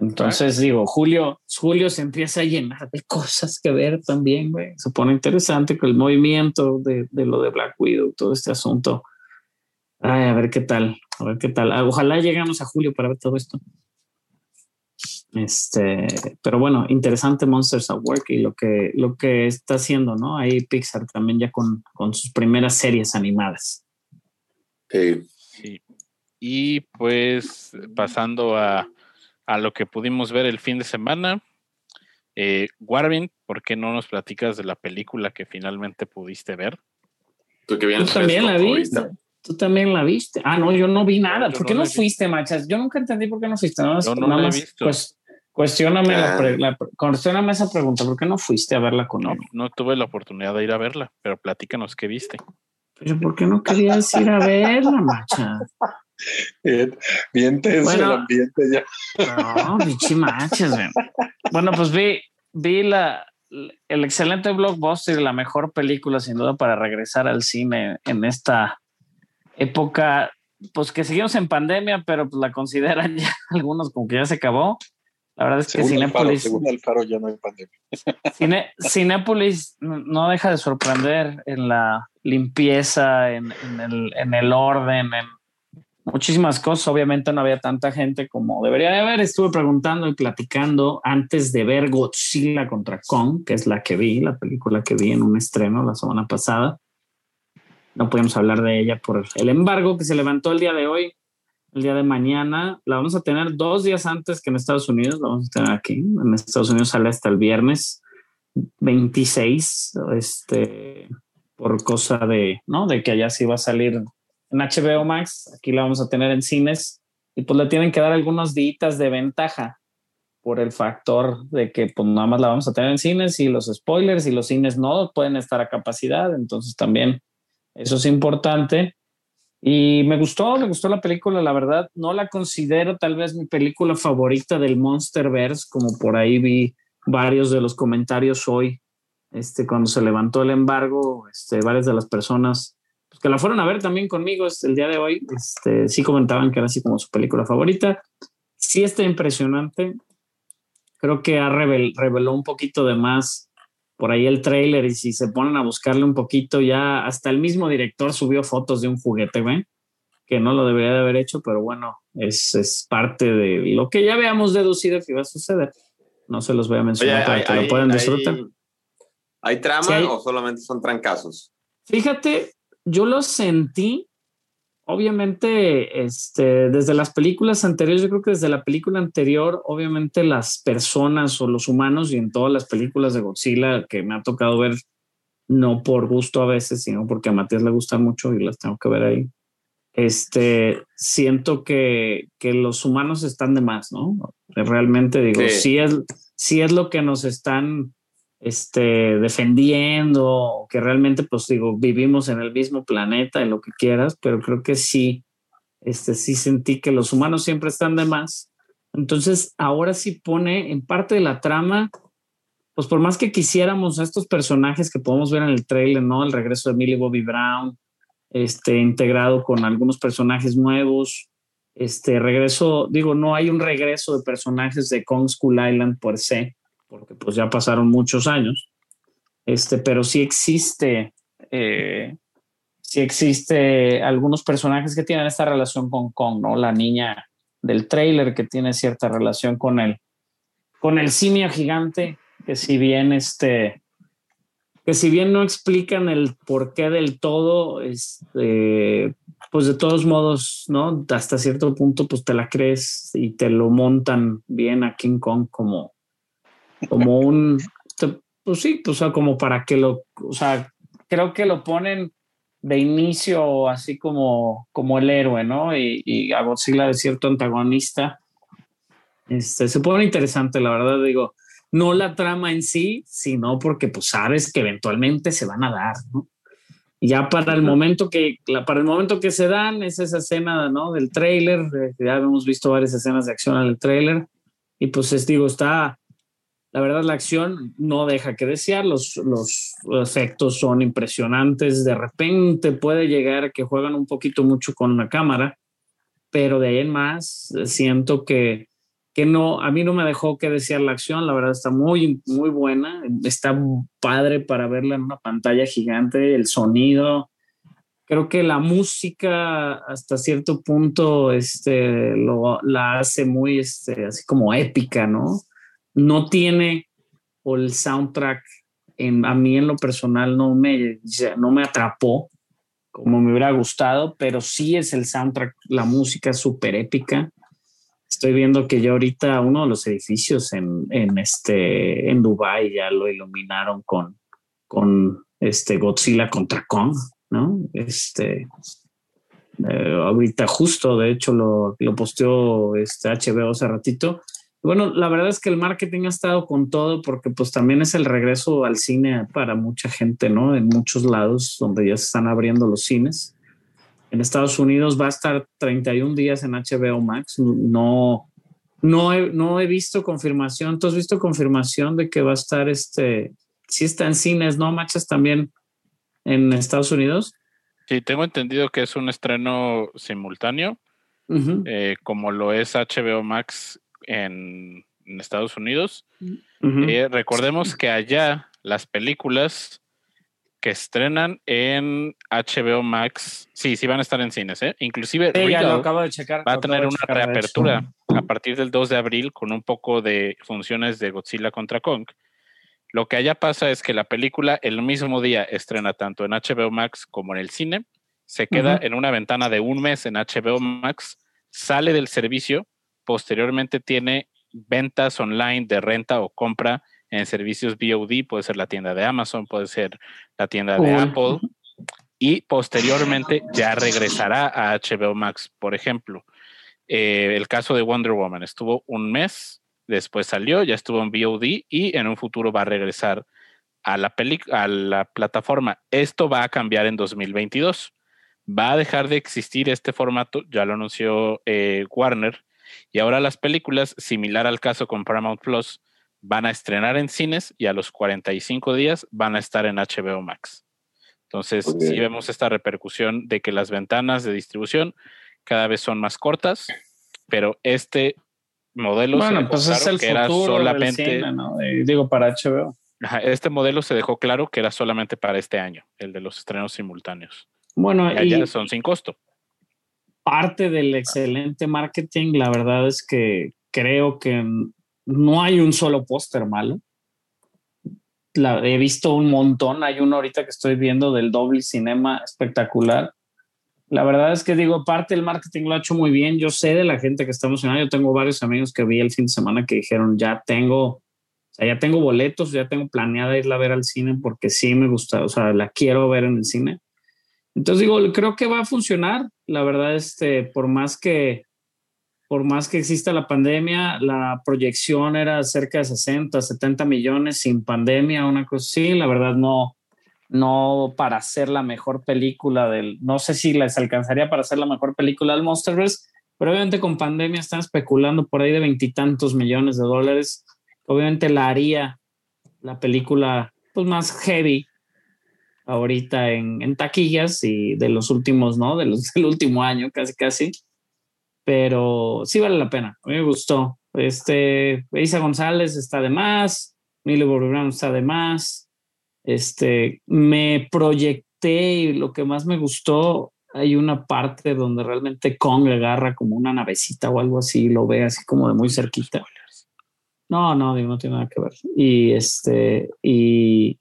Entonces digo, Julio, Julio se empieza a llenar de cosas que ver también, güey. Se pone interesante con el movimiento de, de lo de Black Widow, todo este asunto. Ay, a ver qué tal, a ver qué tal. Ojalá lleguemos a julio para ver todo esto. Este, pero bueno, interesante Monsters at Work y lo que, lo que está haciendo, ¿no? Ahí Pixar también ya con, con sus primeras series animadas. Sí. Sí. Y pues pasando a, a lo que pudimos ver el fin de semana. Eh, Warvin, ¿por qué no nos platicas de la película que finalmente pudiste ver? Tú que Tú vienes también la. ¿viste? Tú también la viste. Ah, no, yo no vi nada. Yo ¿Por qué no la fuiste, machas? Yo nunca entendí por qué no fuiste. Nada más, Yo no nada la he visto. pues, cuestióname, la Ah. pre- la pre- cuestióname esa pregunta. ¿Por qué no fuiste a verla con No, él? no tuve la oportunidad de ir a verla, pero platícanos qué viste. Pero ¿por qué no querías ir a verla, macha? Bien, bien tenso Bueno. el ambiente ya. No, bichi machas. Bueno, pues vi, vi la, el excelente blockbuster y la mejor película, sin duda, para regresar al cine en esta época, pues que seguimos en pandemia, pero pues la consideran ya [laughs] algunos como que ya se acabó. La verdad es que Según Alfaro, según Alfaro ya no hay pandemia. Cine- Cinépolis no deja de sorprender en la limpieza, en, en el, en el orden, en muchísimas cosas. Obviamente no había tanta gente como debería de haber. Estuve preguntando y platicando antes de ver Godzilla contra Kong, que es la que vi, la película que vi en un estreno la semana pasada. No podemos hablar de ella por el embargo que se levantó el día de hoy, el día de mañana. La vamos a tener dos días antes que en Estados Unidos. La vamos a tener aquí. En Estados Unidos sale hasta el viernes 26, este, por cosa de, ¿no? De que allá sí va a salir en HBO Max. Aquí la vamos a tener en cines y pues le tienen que dar algunos días de ventaja por el factor de que pues nada más la vamos a tener en cines y los spoilers y los cines no pueden estar a capacidad. Entonces también eso es importante. Y me gustó, me gustó la película, la verdad. No la considero tal vez mi película favorita del Monsterverse, como por ahí vi varios de los comentarios hoy, este, cuando se levantó el embargo, este, varias de las personas pues, que la fueron a ver también conmigo este, el día de hoy, este, sí comentaban que era así como su película favorita. Sí está impresionante. Creo que ha revel- reveló un poquito de más por ahí el trailer y si se ponen a buscarle un poquito ya, hasta el mismo director subió fotos de un juguete, güey, que no lo debería de haber hecho, pero bueno, es, es parte de lo que ya habíamos deducido que iba a suceder. No se los voy a Oye, mencionar para ¿hay, que lo hay- puedan hay- disfrutar. ¿hay trama Sí, o solamente son trancazos? Fíjate, yo lo sentí, obviamente, este, desde las películas anteriores, yo creo que desde la película anterior, obviamente las personas o los humanos y en todas las películas de Godzilla que me ha tocado ver, no por gusto a veces, sino porque a Matías le gusta mucho y las tengo que ver ahí. Este, siento que, que los humanos están de más, ¿no? Realmente digo, Sí. sí es, sí es lo que nos están este, defendiendo, que realmente, pues digo, vivimos en el mismo planeta y lo que quieras, pero creo que sí, este, sí sentí que los humanos siempre están de más. Entonces, ahora sí pone en parte de la trama, pues por más que quisiéramos a estos personajes que podemos ver en el trailer, ¿no? El regreso de Millie Bobby Brown, este, integrado con algunos personajes nuevos, este regreso, digo, no hay un regreso de personajes de Kong School Island por se, porque pues ya pasaron muchos años, este, pero sí existe, eh, sí existe algunos personajes que tienen esta relación con Kong, ¿no? La niña del trailer que tiene cierta relación con él, con el simio gigante, que si bien este, que si bien no explican el porqué del todo, este, pues de todos modos, ¿no? Hasta cierto punto, pues te la crees y te lo montan bien a King Kong como, como un, pues sí, pues, o sea, como para que lo, o sea, creo que lo ponen de inicio así como, como el héroe, ¿no? Y, y a Godzilla de cierto antagonista. Este, se pone interesante, la verdad, digo, no la trama en sí, sino porque pues sabes que eventualmente se van a dar, ¿no? Ya para el momento que, la- para el momento que se dan, es esa escena, ¿no? Del trailer, eh, ya hemos visto varias escenas de acción en el trailer, y pues les digo, está, la verdad la acción no deja que desear, los, los efectos son impresionantes, de repente puede llegar que juegan un poquito mucho con la cámara, pero de ahí en más eh, siento que, que no, a mí no me dejó que desear la acción, la verdad está muy, muy buena, está padre para verla en una pantalla gigante, el sonido, creo que la música hasta cierto punto este, lo, la hace muy este, así como épica, ¿no? No tiene o el soundtrack a mí en lo personal no me, no me atrapó como me hubiera gustado, pero sí es el soundtrack, la música súper épica Estoy viendo que ya ahorita uno de los edificios en, en, este, en Dubai ya lo iluminaron con, con este Godzilla contra Kong, ¿no? Este, eh, ahorita justo, de hecho, lo, lo posteó este HBO hace ratito. Bueno, la verdad es que el marketing ha estado con todo porque pues también es el regreso al cine para mucha gente, ¿no? En muchos lados donde ya se están abriendo los cines en Estados Unidos va a estar 31 días en HBO Max. No, no, he, no he visto confirmación. ¿Tú has visto confirmación de que va a estar este? Sí está en cines, ¿no? Matches también en Estados Unidos. Sí, tengo entendido que es un estreno simultáneo, eh, como lo es HBO Max en, Estados Unidos. Eh, recordemos que allá las películas que estrenan en HBO Max. Sí, sí van a estar en cines, ¿eh? Inclusive acabo de checar, va a tener una reapertura a partir del 2 de abril con un poco de funciones de Godzilla contra Kong. Lo que allá pasa es que la película el mismo día estrena tanto en HBO Max como en el cine, se queda en una ventana de un mes en HBO Max, sale del servicio, posteriormente tiene ventas online de renta o compra en servicios VOD, puede ser la tienda de Amazon, puede ser la tienda de Apple, y posteriormente ya regresará a HBO Max. Por ejemplo, eh, el caso de Wonder Woman estuvo un mes, después salió, ya estuvo en VOD y en un futuro va a regresar a la, a la plataforma. Esto va a cambiar en 2022. Va a dejar de existir este formato, ya lo anunció eh, Warner, y ahora las películas, similar al caso con Paramount Plus, van a estrenar en cines y a los 45 días van a estar en HBO Max. Entonces, si vemos esta repercusión de que las ventanas de distribución cada vez son más cortas, pero este modelo bueno, pues es el que era solamente digo para HBO. este modelo se dejó claro que era solamente para este año, el de los estrenos simultáneos. Bueno, y allá son sin costo. Parte del excelente marketing, la verdad es que creo que no hay un solo póster malo. La, he visto un montón. Hay uno ahorita que estoy viendo del doble cinema espectacular. La verdad es que digo, parte del marketing lo ha hecho muy bien. Yo sé de la gente que está emocionada. Yo tengo varios amigos que vi el fin de semana que dijeron, ya tengo, ya tengo boletos, ya tengo planeada irla a ver al cine porque sí me gusta, o sea, la quiero ver en el cine. Entonces digo, creo que va a funcionar. La verdad, este, por más que por más que exista la pandemia, la proyección era cerca de 60, 70 millones sin pandemia, una cosa así. La verdad, no, no para hacer la mejor película del, no sé si les alcanzaría para hacer la mejor película del Monsterverse, pero obviamente con pandemia están especulando por ahí de veintitantos millones de dólares. Obviamente la haría la película pues, más heavy ahorita en, en taquillas y de los últimos, ¿no? De los [laughs] del último año, casi, casi pero sí vale la pena. A mí me gustó. Este, Isa González está de más, Millie Brown está de más. Este, me proyecté y lo que más me gustó, hay una parte donde realmente Kong agarra como una navecita o algo así, lo ve así como de muy cerquita. No, no, no tiene nada que ver. Y este, y,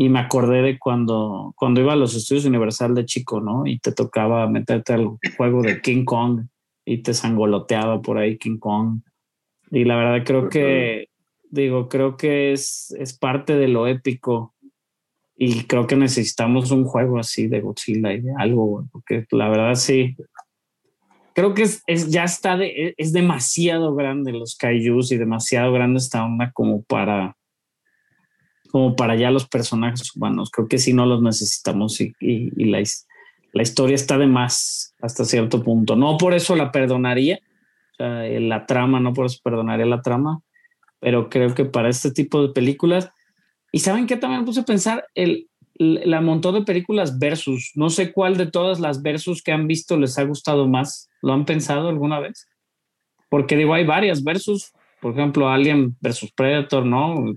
y me acordé de cuando, cuando iba a los estudios Universal de chico, ¿no? Y te tocaba meterte al juego de King Kong y te sangoloteaba por ahí King Kong. Y la verdad creo que, digo, creo que es, es parte de lo épico y creo que necesitamos un juego así de Godzilla y algo, porque la verdad sí, creo que es, es ya está, de, es demasiado grande los kaijus y demasiado grande esta onda como para como para ya los personajes humanos. Creo que sí no los necesitamos y, y, y la, la historia está de más hasta cierto punto. No por eso la perdonaría, o sea, la trama, no por eso perdonaría la trama, pero creo que para este tipo de películas, y saben que también puse a pensar, el, la montón de películas versus, no sé cuál de todas las versus que han visto les ha gustado más, ¿lo han pensado alguna vez? porque digo, hay varias versus, por ejemplo, Alien versus Predator, ¿no?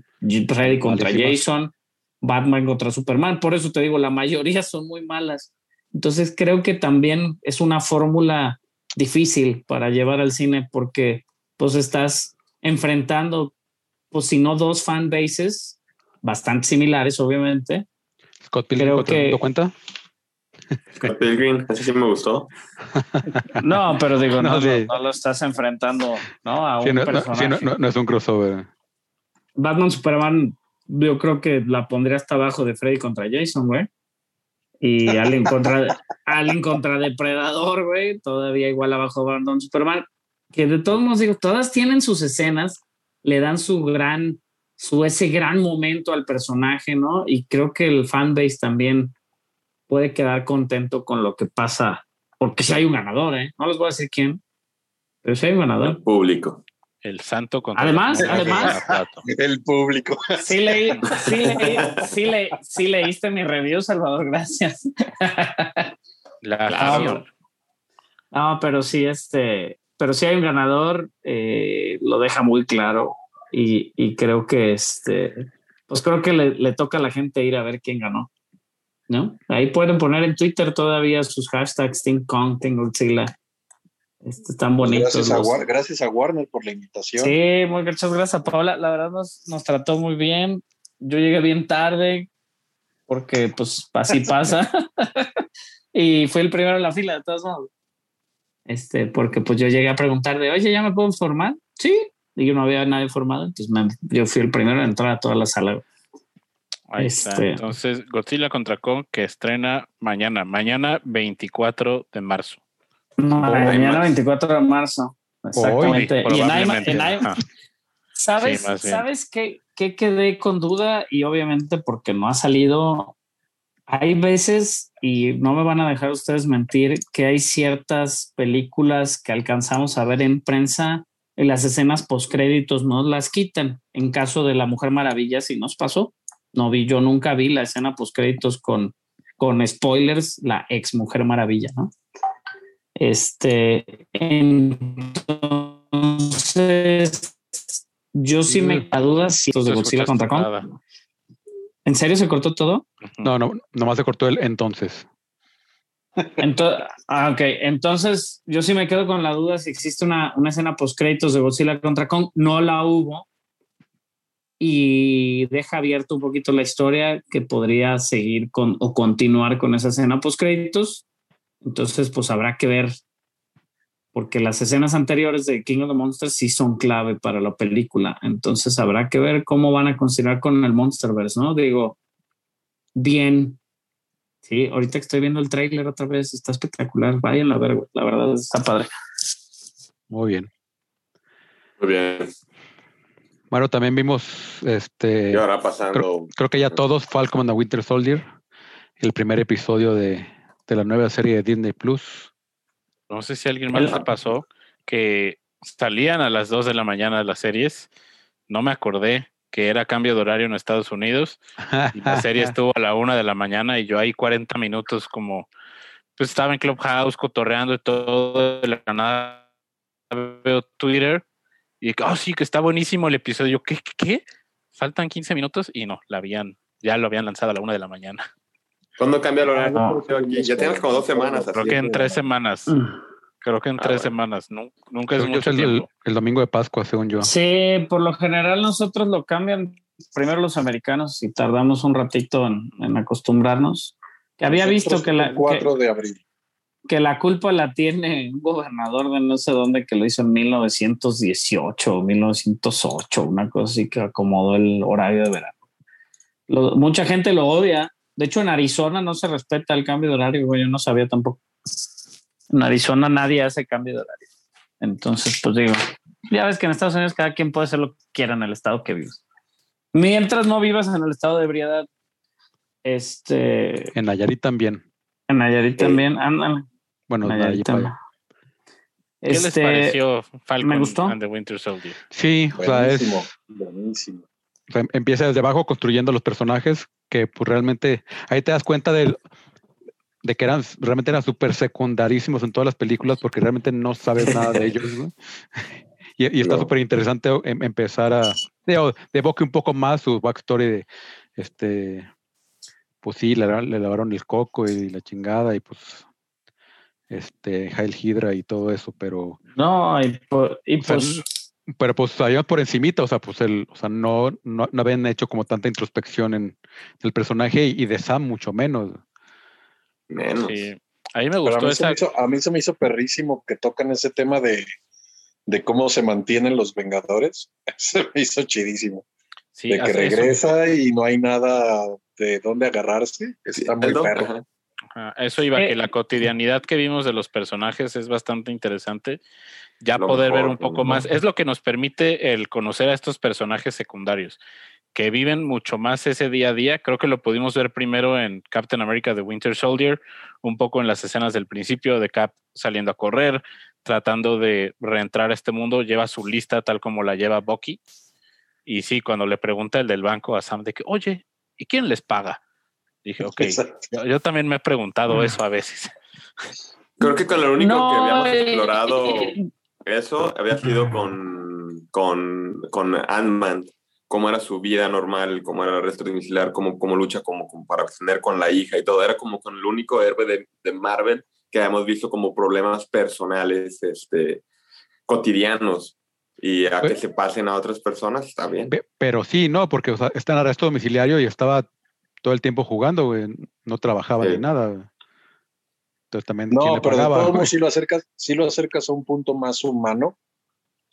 Freddy contra. Jason, Batman contra Superman, por eso te digo, la mayoría [laughs] son muy malas. Entonces creo que también es una fórmula difícil para llevar al cine porque pues estás enfrentando, pues si no dos fan bases bastante similares, obviamente. Scott Pilgrim Creo que- cuenta. Scott Pilgrim, ese sí me gustó. No, pero digo, [laughs] No, no, sí. no lo estás enfrentando, ¿no? A un personaje. sí, no- no- no es un crossover. Batman Superman, yo creo que la pondría hasta abajo de Freddy contra Jason, güey. Y Alien [laughs] contra, Alien contra Depredador, güey. Todavía igual abajo de Batman Superman. Que de todos modos, digo, todas tienen sus escenas, le dan su gran, su ese gran momento al personaje, ¿no? Y creo que el fanbase también puede quedar contento con lo que pasa, porque si hay un ganador, ¿eh? No les voy a decir quién, pero si hay un ganador. El público. El santo contra Además, de además-. El público. Sí, leí, sí, leí, sí, le- sí leíste mi review, Salvador, gracias. La Claro. afición. No, pero sí, este, pero sí hay un ganador, eh, lo deja muy claro y, y creo que este, pues creo que le, le toca a la gente ir a ver quién ganó. ¿No? Ahí pueden poner en Twitter todavía sus hashtags Team Kong, Team Godzilla. Este, están bonitos. Gracias a, gracias a Warner por la invitación. Sí, muchas gracias, Paula. La verdad nos, nos trató muy bien. Yo llegué bien tarde porque pues así [laughs] pasa. [laughs] y fui el primero en la fila, de todos modos. Este, porque pues yo llegué a preguntar de, oye, ¿ya me puedo formar? Sí. Y yo no había nadie formado, entonces me- yo fui el primero en entrar a toda la sala. Ahí está. Este- Entonces, Godzilla contra Kong que estrena mañana, mañana 24 de marzo. Mañana 24 de marzo. Exactamente. Hoy, y en IMAX, en IMAX. ¿Sabes, Sí. ¿sabes qué, qué quedé con duda? Y obviamente porque no ha salido. Hay veces, y no me van a dejar ustedes mentir, que hay ciertas películas que alcanzamos a ver en prensa, en las escenas postcréditos nos las quitan. En caso de La Mujer Maravilla, si nos pasó. No vi, yo nunca vi la escena postcréditos con, con spoilers, la ex Mujer Maravilla, ¿no? Este, entonces, yo sí me a dudas si los de Godzilla contra Kong. nada. ¿En serio se cortó todo? No, no, nomás se cortó el entonces. Entonces, ah, ok, entonces yo sí me quedo con la duda si existe una, una escena post créditos de Godzilla contra Kong. No la hubo. Y deja abierto un poquito la historia que podría seguir con o continuar con esa escena post créditos. Entonces, pues habrá que ver, porque las escenas anteriores de King of the Monsters sí son clave para la película. Entonces, habrá que ver cómo van a considerar con el Monsterverse, ¿no? Digo, bien. Sí, ahorita que estoy viendo el tráiler otra vez, está espectacular. Vayan a ver, la verdad está padre. Muy bien. Muy bien. Bueno, también vimos este. Y ahora pasando. Creo que ya todos, Falcon and the Winter Soldier, el primer episodio de, de la nueva serie de Disney Plus. No sé si a alguien más El- le pasó que salían a las 2 de la mañana las series. No me acordé que era cambio de horario en Estados Unidos y la serie [laughs] estuvo a la 1 de la mañana y yo ahí 40 minutos como pues estaba en Clubhouse cotorreando y todo de la nada veo Twitter y que, oh sí que está buenísimo el episodio Yo, ¿qué, qué, qué? faltan 15 minutos y no la habían ya lo habían lanzado a la 1 de la mañana ¿Cuándo cambia el horario? No. Aquí? Ya tienes como dos semanas. creo así que en tres semanas creo que en Ah, tres bueno. semanas Nu- nunca es mucho es el, tiempo el domingo de Pascua, según yo. Sí, por lo general nosotros lo cambian primero los americanos y tardamos un ratito en, en acostumbrarnos. Que había visto que la, el 4 de abril. Que, la culpa la tiene un gobernador de no sé dónde que lo hizo en 1918 o 1908, una cosa así que acomodó el horario de verano. Lo- mucha gente lo odia. De hecho, en Arizona no se respeta el cambio de horario, güey, yo no sabía tampoco. En Arizona nadie hace cambio de horario. Entonces, pues digo, ya ves que en Estados Unidos cada quien puede hacer lo que quiera en el estado que vives. Mientras no vivas en el estado de ebriedad, este, En Nayarit también. en Nayarit también, ándale. Bueno, también. ¿Qué les Este, pareció Falcon me gustó. and the Winter Soldier? Sí, o sea, es, Buenísimo. Buenísimo. o sea, empieza desde abajo construyendo los personajes que pues realmente ahí te das cuenta del- de que eran realmente eran súper secundarísimos en todas las películas porque realmente no sabes nada de ellos. ¿no? [laughs] Y, y está No. súper interesante em- empezar a. De, de un poco más su backstory de este. Pues sí, le, le lavaron el coco y la chingada, y pues. Este, Hail Hydra y todo eso, pero. No, y, por- y O sea, pues Pero pues por encimita, o sea, pues el, o sea, no, no, no habían hecho como tanta introspección en el personaje y, y de Sam mucho menos. Menos. Sí. A mí me a gustó mí, se esa. me hizo, a mí se me hizo perrísimo que tocan ese tema de, de cómo se mantienen los Vengadores. [laughs] Se me hizo chidísimo. Sí, de que eso. regresa y no hay nada de dónde agarrarse. Está muy perro. Ajá. Eso iba, Eh, que la cotidianidad que vimos de los personajes es bastante interesante. Ya poder ver un poco más. Es lo que nos permite el conocer a estos personajes secundarios, que viven mucho más ese día a día. Creo que lo pudimos ver primero en Captain America The Winter Soldier, un poco en las escenas del principio de Cap saliendo a correr, tratando de reentrar a este mundo. Lleva su lista tal como la lleva Bucky. Y sí, cuando le pregunta el del banco a Sam de que, oye, ¿y quién les paga? Dije, ok, yo, yo también me he preguntado eso a veces. Creo que con lo único que habíamos eh, explorado eso había sido con, con, con Ant-Man, cómo era su vida normal, cómo era el arresto domiciliar, cómo, cómo lucha como, como para obtener con la hija y todo. Era como con el único héroe de, de Marvel que habíamos visto como problemas personales este, cotidianos y a que Pues- se pasen a otras personas, está bien. Pe- Pero sí, no, porque o sea, está en arresto domiciliario y estaba todo el tiempo jugando, güey, no trabajaba Sí. ni nada. Entonces también, ¿quién No, le pero de pagaba? güey? modos [laughs] sí lo acercas, sí lo acercas a un punto más humano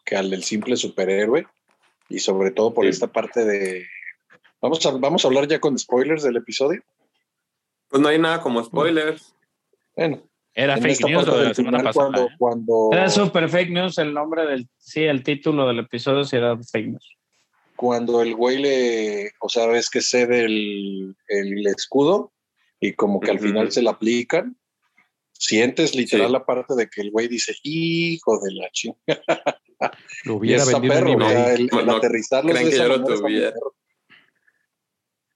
que al del simple superhéroe y sobre todo por Sí. esta parte de vamos a vamos a hablar ya con spoilers del episodio. Pues no hay nada como spoilers. Bueno, Era en fake news lo de la semana final, pasada. cuando ¿eh? cuando Era super fake news el nombre del, sí, el título del episodio sí era fake news. Cuando el güey le, o sea, ves que cede el, el escudo y como que al Ujú. final se la aplican, sientes literal Sí. la parte de que el güey dice, hijo de la chingada. [laughs] Lo hubiera vendido en perro, el, No, el no aterrizarlos crean de que esa yo lo tuviera. perro.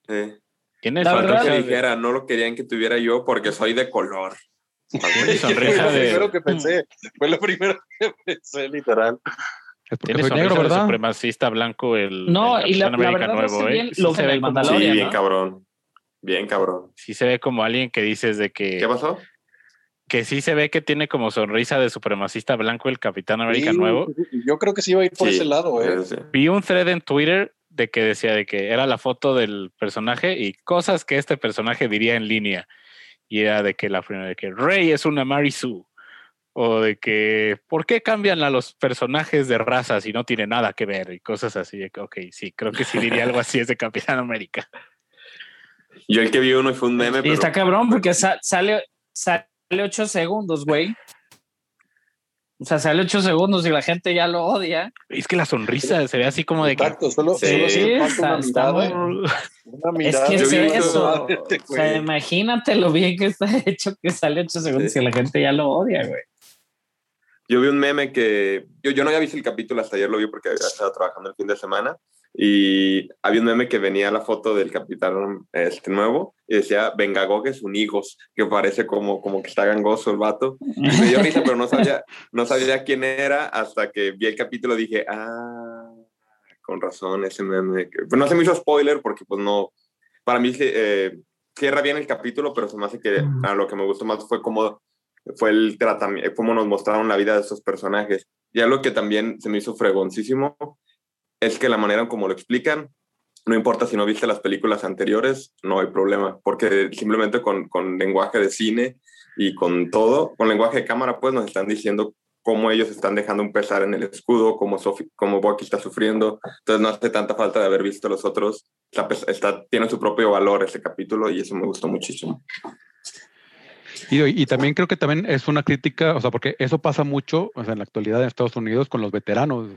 Sí. Tiene La verdad- que sonrisa dijera, no lo querían que tuviera yo porque soy de color. [laughs] tiene Fue sonrisa lo de- primero que pensé, fue lo primero que pensé, literal. Es porque supremacista blanco el, No, el y la- verdad nuevo, ¿eh? bien Sí lo se ve como-. Sí, bien ¿no? cabrón. Bien cabrón. sí se ve como alguien que dices de que, ¿Qué pasó? que sí se ve que tiene como sonrisa de supremacista blanco el Capitán América Sí, nuevo. Yo creo que sí iba a ir por Sí, ese lado, ¿eh? sí. Vi un thread en Twitter de que decía de que era la foto del personaje y cosas que este personaje diría en línea. Y era de que la primera de que Rey es una Mary Sue. O de que, ¿por qué cambian a los personajes de raza si no tiene nada que ver? Y cosas así. que, Ok, sí, creo que sí diría algo así es de Capitán América. Yo el que vi uno y fue un meme, Y pero está cabrón porque sa- sale, sale ocho segundos, güey. O sea, sale ocho segundos y la gente ya lo odia. Es que la sonrisa se ve así como de que. Exacto, solo, Sí, solo sí, falta está- una mirada, Es que es eso. [laughs] O sea, imagínate lo bien que está [laughs] hecho que sale ocho segundos Sí. y la gente ya lo odia, güey. Yo vi un meme que yo, yo no había visto el capítulo hasta ayer lo vi porque estado trabajando el fin de semana y había un meme que venía la foto del capitán este nuevo y decía Vengagog es un higos que parece como, como que está gangoso el vato. Y me dio risa pero no sabía no sabía quién era hasta que vi el capítulo dije ah con razón ese meme que, pues no se me hizo spoiler porque pues no para mí eh, cierra bien el capítulo pero se me hace que a lo que me gustó más fue como fue el tratamiento, cómo nos mostraron la vida de estos personajes. Y algo que también se me hizo fregoncísimo es que la manera en cómo lo explican, no importa si no viste las películas anteriores, no hay problema, porque simplemente con, con lenguaje de cine y con todo, con lenguaje de cámara, pues nos están diciendo cómo ellos están dejando un pesar en el escudo, cómo, Sophie, cómo Bucky está sufriendo. Entonces no hace tanta falta de haber visto los otros. Está, está, tiene su propio valor ese capítulo y eso me gustó muchísimo. Y, y, también creo que también es una crítica, o sea, porque eso pasa mucho o sea, en la actualidad en Estados Unidos con los veteranos.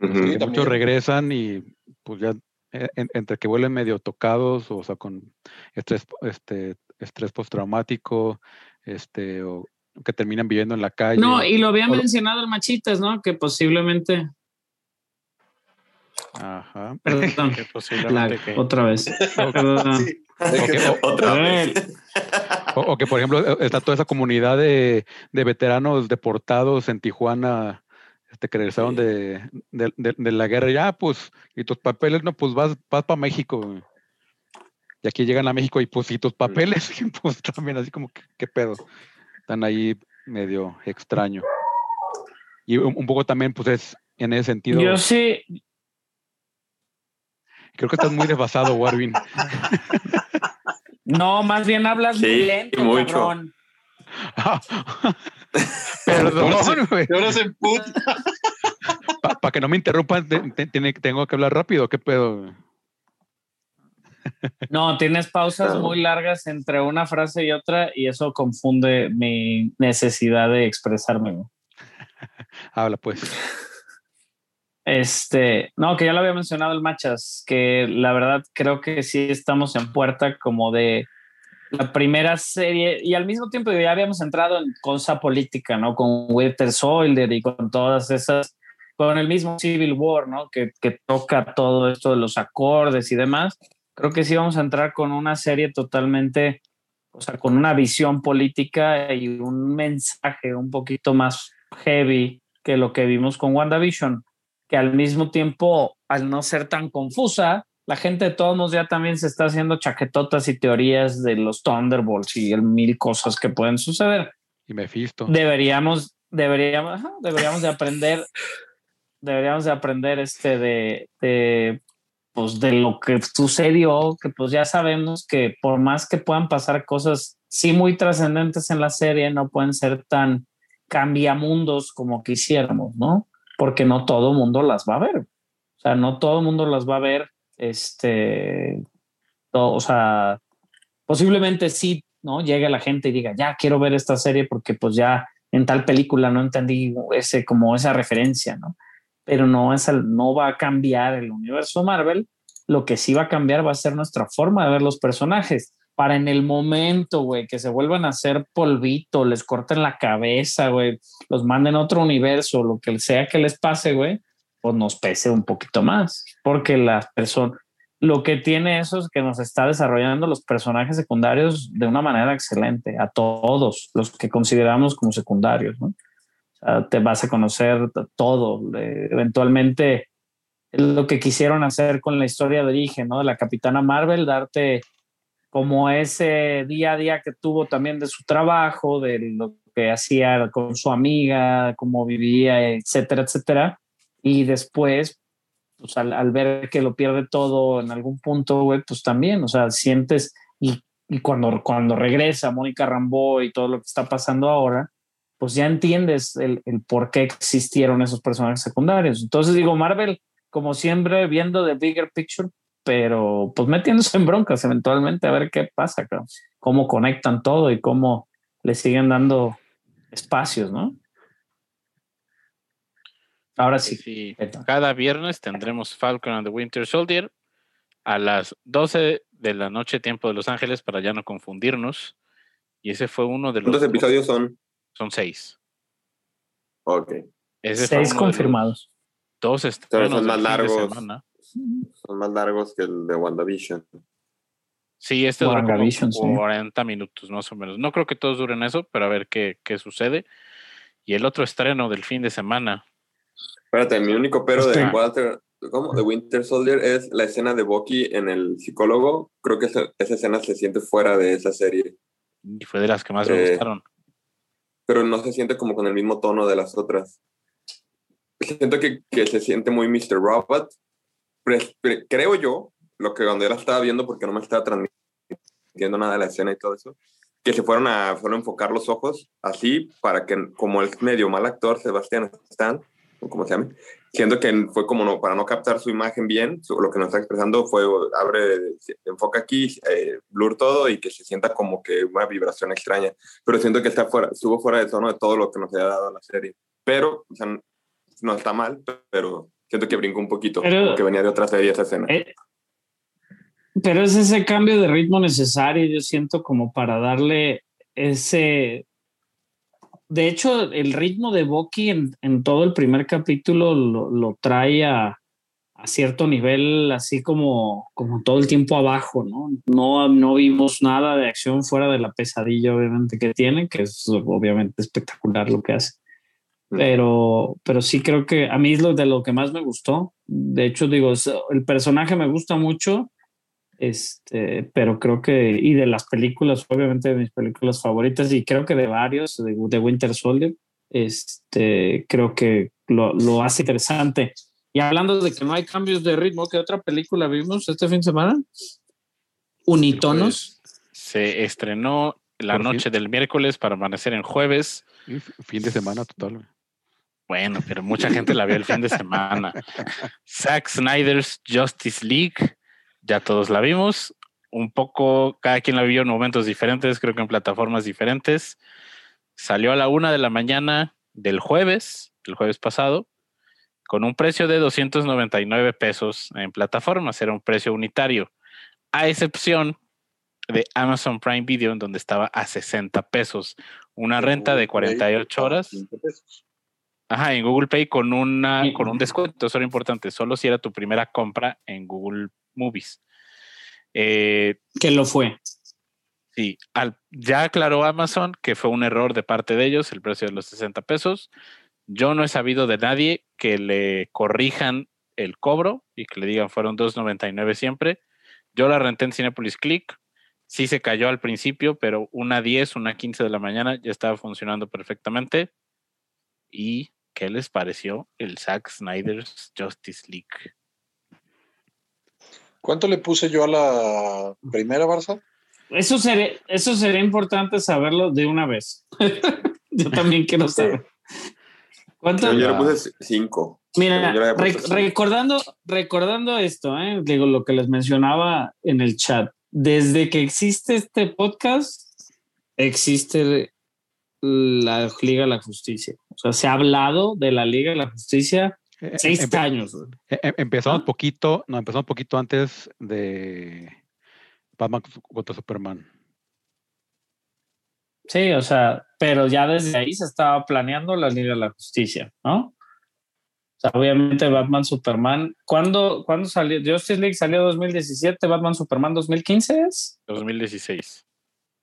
Uh muchos regresan y pues ya en, entre que vuelven medio tocados, o sea, con estrés, este, estrés postraumático, este, o que terminan viviendo en la calle. No, y lo había o mencionado el Machitas, ¿no? Que posiblemente. Ajá. Perdón. [laughs] que posiblemente La- que- otra vez. [laughs] Perdón. Sí. Otra vez. [laughs] o- o que, por ejemplo, está toda esa comunidad de, de veteranos deportados en Tijuana, este, que regresaron de, de, de- de la guerra. Ya, pues, y tus papeles, no, pues vas, vas para México. Y aquí llegan a México y pues, y tus papeles, [laughs] pues también así como, ¿qué, qué pedo? Están ahí medio extraño. Y un, un poco también, pues, es en ese sentido. Yo sí, Creo que estás muy desfasado, Warwin. [laughs] no, más bien hablas muy Sí, lento, mucho. cabrón. [laughs] Perdón, güey. Y ahora se emputa. Para que no me interrumpan, te- te- tengo que hablar rápido. ¿Qué pedo? No, tienes pausas muy largas entre una frase y otra y eso confunde mi necesidad de expresarme. güey. Habla, pues. Este, no, que ya lo había mencionado el Machas, que la verdad creo que sí estamos en puerta como de la primera serie y al mismo tiempo ya habíamos entrado en cosa política, ¿no? Con Winter Soldier y con todas esas, con el mismo Civil War, ¿no? Que, que toca todo esto de los acordes y demás. Creo que sí vamos a entrar con una serie totalmente, o sea, con una visión política y un mensaje un poquito más heavy que lo que vimos con WandaVision que al mismo tiempo, al no ser tan confusa, la gente de todos modos ya también se está haciendo chaquetotas y teorías de los Thunderbolts y el mil cosas que pueden suceder. Y Mephisto. Deberíamos, deberíamos, deberíamos de aprender, deberíamos de aprender este de, de, pues de lo que sucedió, que pues ya sabemos que por más que puedan pasar cosas sí muy trascendentes en la serie, no pueden ser tan cambiamundos como quisiéramos, ¿no? Porque no todo mundo las va a ver. O sea, no todo mundo las va a ver, este, o sea, posiblemente sí, ¿no? Llegue la gente y diga, ya quiero ver esta serie porque pues ya en tal película no entendí ese, como esa referencia, ¿no? Pero no, es el- no va a cambiar el universo Marvel. Lo que sí va a cambiar va a ser nuestra forma de ver los personajes. Para en el momento, güey, que se vuelvan a hacer polvito, les corten la cabeza, güey, los manden a otro universo, lo que sea que les pase, güey, pues nos pese un poquito más. Porque las personas, lo que tiene eso es que nos está desarrollando los personajes secundarios de una manera excelente, a todos los que consideramos como secundarios, ¿no? Te vas a conocer todo. eventualmente, lo que quisieron hacer con la historia de origen, ¿no? De la Capitana Marvel, darte como ese día a día que tuvo también de su trabajo, de lo que hacía con su amiga, cómo vivía, etcétera, etcétera. Y después, pues al, al ver que lo pierde todo en algún punto, güey, pues también, o sea, sientes y, y cuando, cuando regresa Mónica Rambeau y todo lo que está pasando ahora, pues ya entiendes el, el por qué existieron esos personajes secundarios. Entonces digo, Marvel, como siempre, viendo the bigger picture, pero pues metiéndose en broncas eventualmente a ver qué pasa, cómo conectan todo y cómo le siguen dando espacios, ¿no? Ahora sí. Cada viernes tendremos Falcon and the Winter Soldier a las 12 de la noche, tiempo de Los Ángeles, para ya no confundirnos. Y ese fue uno de los. ¿Cuántos episodios son? Son seis. Ok. Ese Seis confirmados. Dos estrenos son más de largos. semana. Son más largos que el de WandaVision. Sí, este dura como WandaVision, sí. 40 minutos más o menos. No creo que todos duren eso, pero a ver qué, qué sucede. Y el otro estreno del fin de semana. Espérate, mi único pero de Este- Walter, ¿cómo? De Winter Soldier es la escena de Bucky en el psicólogo. Creo que esa, esa escena se siente fuera de esa serie, Y fue de las que más me Eh, gustaron. pero no se siente como con el mismo tono de las otras. Siento que, que se siente muy Mr. Robot. Creo yo, lo que cuando yo la estaba viendo, porque no me estaba transmitiendo nada de la escena y todo eso, que se fueron a, fueron a enfocar los ojos así para que, como el medio mal actor, Sebastián Stan, o como se llame, siento que fue como no, para no captar su imagen bien, lo que nos está expresando fue abre, enfoca aquí, eh, blur todo y que se sienta como que una vibración extraña. Pero siento que está fuera, estuvo fuera de tono de todo lo que nos había dado la serie. Pero, o sea, no está mal, pero siento que brincó un poquito, Pero- que venía de otra serie esa escena. Eh, pero es ese cambio de ritmo necesario, yo siento, como para darle ese. De hecho, el ritmo de Bucky en, en todo el primer capítulo lo, lo trae a, a cierto nivel, así como, como todo el tiempo abajo, ¿no? ¿no? No vimos nada de acción fuera de la pesadilla, obviamente, que tiene, que es obviamente espectacular lo que hace. Pero, pero sí creo que a mí es lo de lo que más me gustó. De hecho, digo, el personaje me gusta mucho, este, pero creo que, y de las películas, obviamente de mis películas favoritas, y creo que de varios, de, de Winter Soldier, este, creo que lo, lo hace interesante. Y hablando de que no hay cambios de ritmo, ¿qué otra película vimos este fin de semana? Unitonos. Se estrenó la fin. noche del miércoles para amanecer en jueves. Fin de semana total. Bueno, pero mucha gente la vio el fin de semana. Zack Snyder's Justice League, ya todos la vimos. Un poco, cada quien la vio en momentos diferentes, creo que en plataformas diferentes. Salió a la una de la mañana del jueves, el jueves pasado, con un precio de 299 pesos en plataformas. Era un precio unitario, a excepción de Amazon Prime Video, en donde estaba a 60 pesos. Una renta de 48 horas. Ajá, en Google Pay con una con un descuento, eso era importante, solo si era tu primera compra en Google Movies. Eh, Que lo fue. sí, al- ya aclaró Amazon que fue un error de parte de ellos el precio de los 60 pesos. Yo no he sabido de nadie que le corrijan el cobro y que le digan fueron 2.99 siempre. Yo la renté en Cinepolis Click. Sí se cayó al principio, pero una 10, una 15 de la mañana ya estaba funcionando perfectamente. ¿Y qué les pareció el Zack Snyder's Justice League? ¿Cuánto le puse yo a la primera, Barça? Eso sería, eso sería importante saberlo de una vez. [laughs] Yo también quiero saber. ¿Cuánto? Yo, le puse cinco. Mira, rec- cinco. recordando, recordando esto, ¿eh? digo lo que les mencionaba en el chat. Desde que existe este podcast, existe la Liga de la Justicia. O sea, se ha hablado de la Liga de la Justicia Eh, seis empe- años. eh, eh, empezamos ¿Ah? poquito, no, empezamos poquito antes de Batman contra Superman. Sí, o sea, pero ya desde ahí se estaba planeando la Liga de la Justicia, ¿no? O sea, obviamente Batman Superman. ¿Cuándo, ¿cuándo salió? Justice League salió 2017, Batman Superman 2015 es 2016.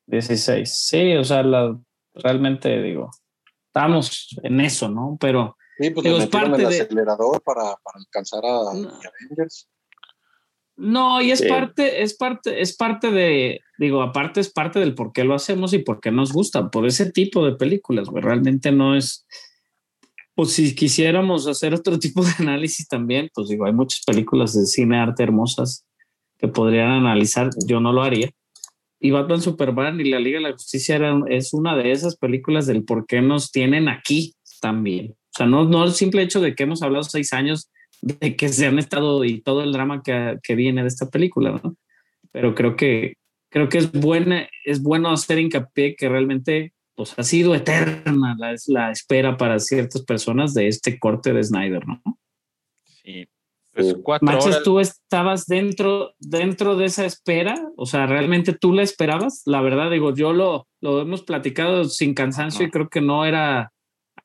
16. Sí, o sea, la, realmente digo, estamos en eso, ¿no? Pero Sí, pues Digo, es parte el de- acelerador para, para alcanzar a No. Avengers. no, y es Sí. parte, es parte, es parte de, digo, aparte es parte del por qué lo hacemos y por qué nos gusta, por ese tipo de películas, güey. Realmente no es. Pues si quisiéramos hacer otro [laughs] tipo de análisis también, pues digo, hay muchas películas de cine arte hermosas que podrían analizar, yo no lo haría. Y Batman Superman y la Liga de la Justicia eran, es una de esas películas del por qué nos tienen aquí también. O sea, no, no el simple hecho de que hemos hablado seis años de que se han estado y todo el drama que, que viene de esta película, ¿no? Pero creo que creo que es buena, es bueno hacer hincapié que realmente pues ha sido eterna la, la espera para ciertas personas de este corte de Snyder, ¿no? Sí. Pues Sí. cuatro horas. tú estabas dentro, dentro de esa espera, o sea, ¿realmente tú la esperabas? La verdad, digo, yo lo, lo hemos platicado sin cansancio y No. creo que no era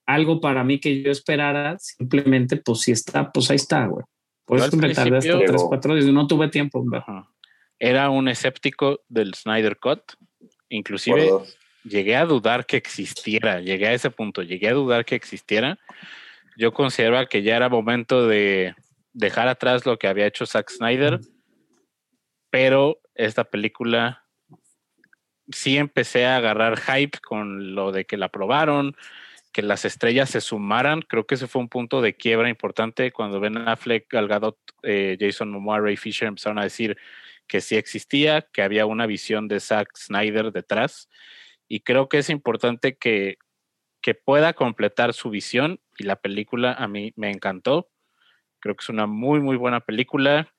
algo para mí que yo esperara, simplemente, pues si está, pues ahí está, güey. Por eso me tardé hasta tres, cuatro días, no tuve tiempo. Ajá. Era un escéptico del Snyder Cut. Inclusive llegué a dudar que existiera, llegué a ese punto, llegué a dudar que existiera. Yo consideraba que ya era momento de dejar atrás lo que había hecho Zack Snyder, pero esta película sí empecé a agarrar hype con lo de que la aprobaron, que las estrellas se sumaran. Creo que ese fue un punto de quiebra importante cuando Ben Affleck, Gal Gadot, eh, Jason Momoa, Ray Fisher empezaron a decir que sí existía, que había una visión de Zack Snyder detrás. Y creo que es importante que, que pueda completar su visión y la película a mí me encantó. Creo que es una muy, muy buena película.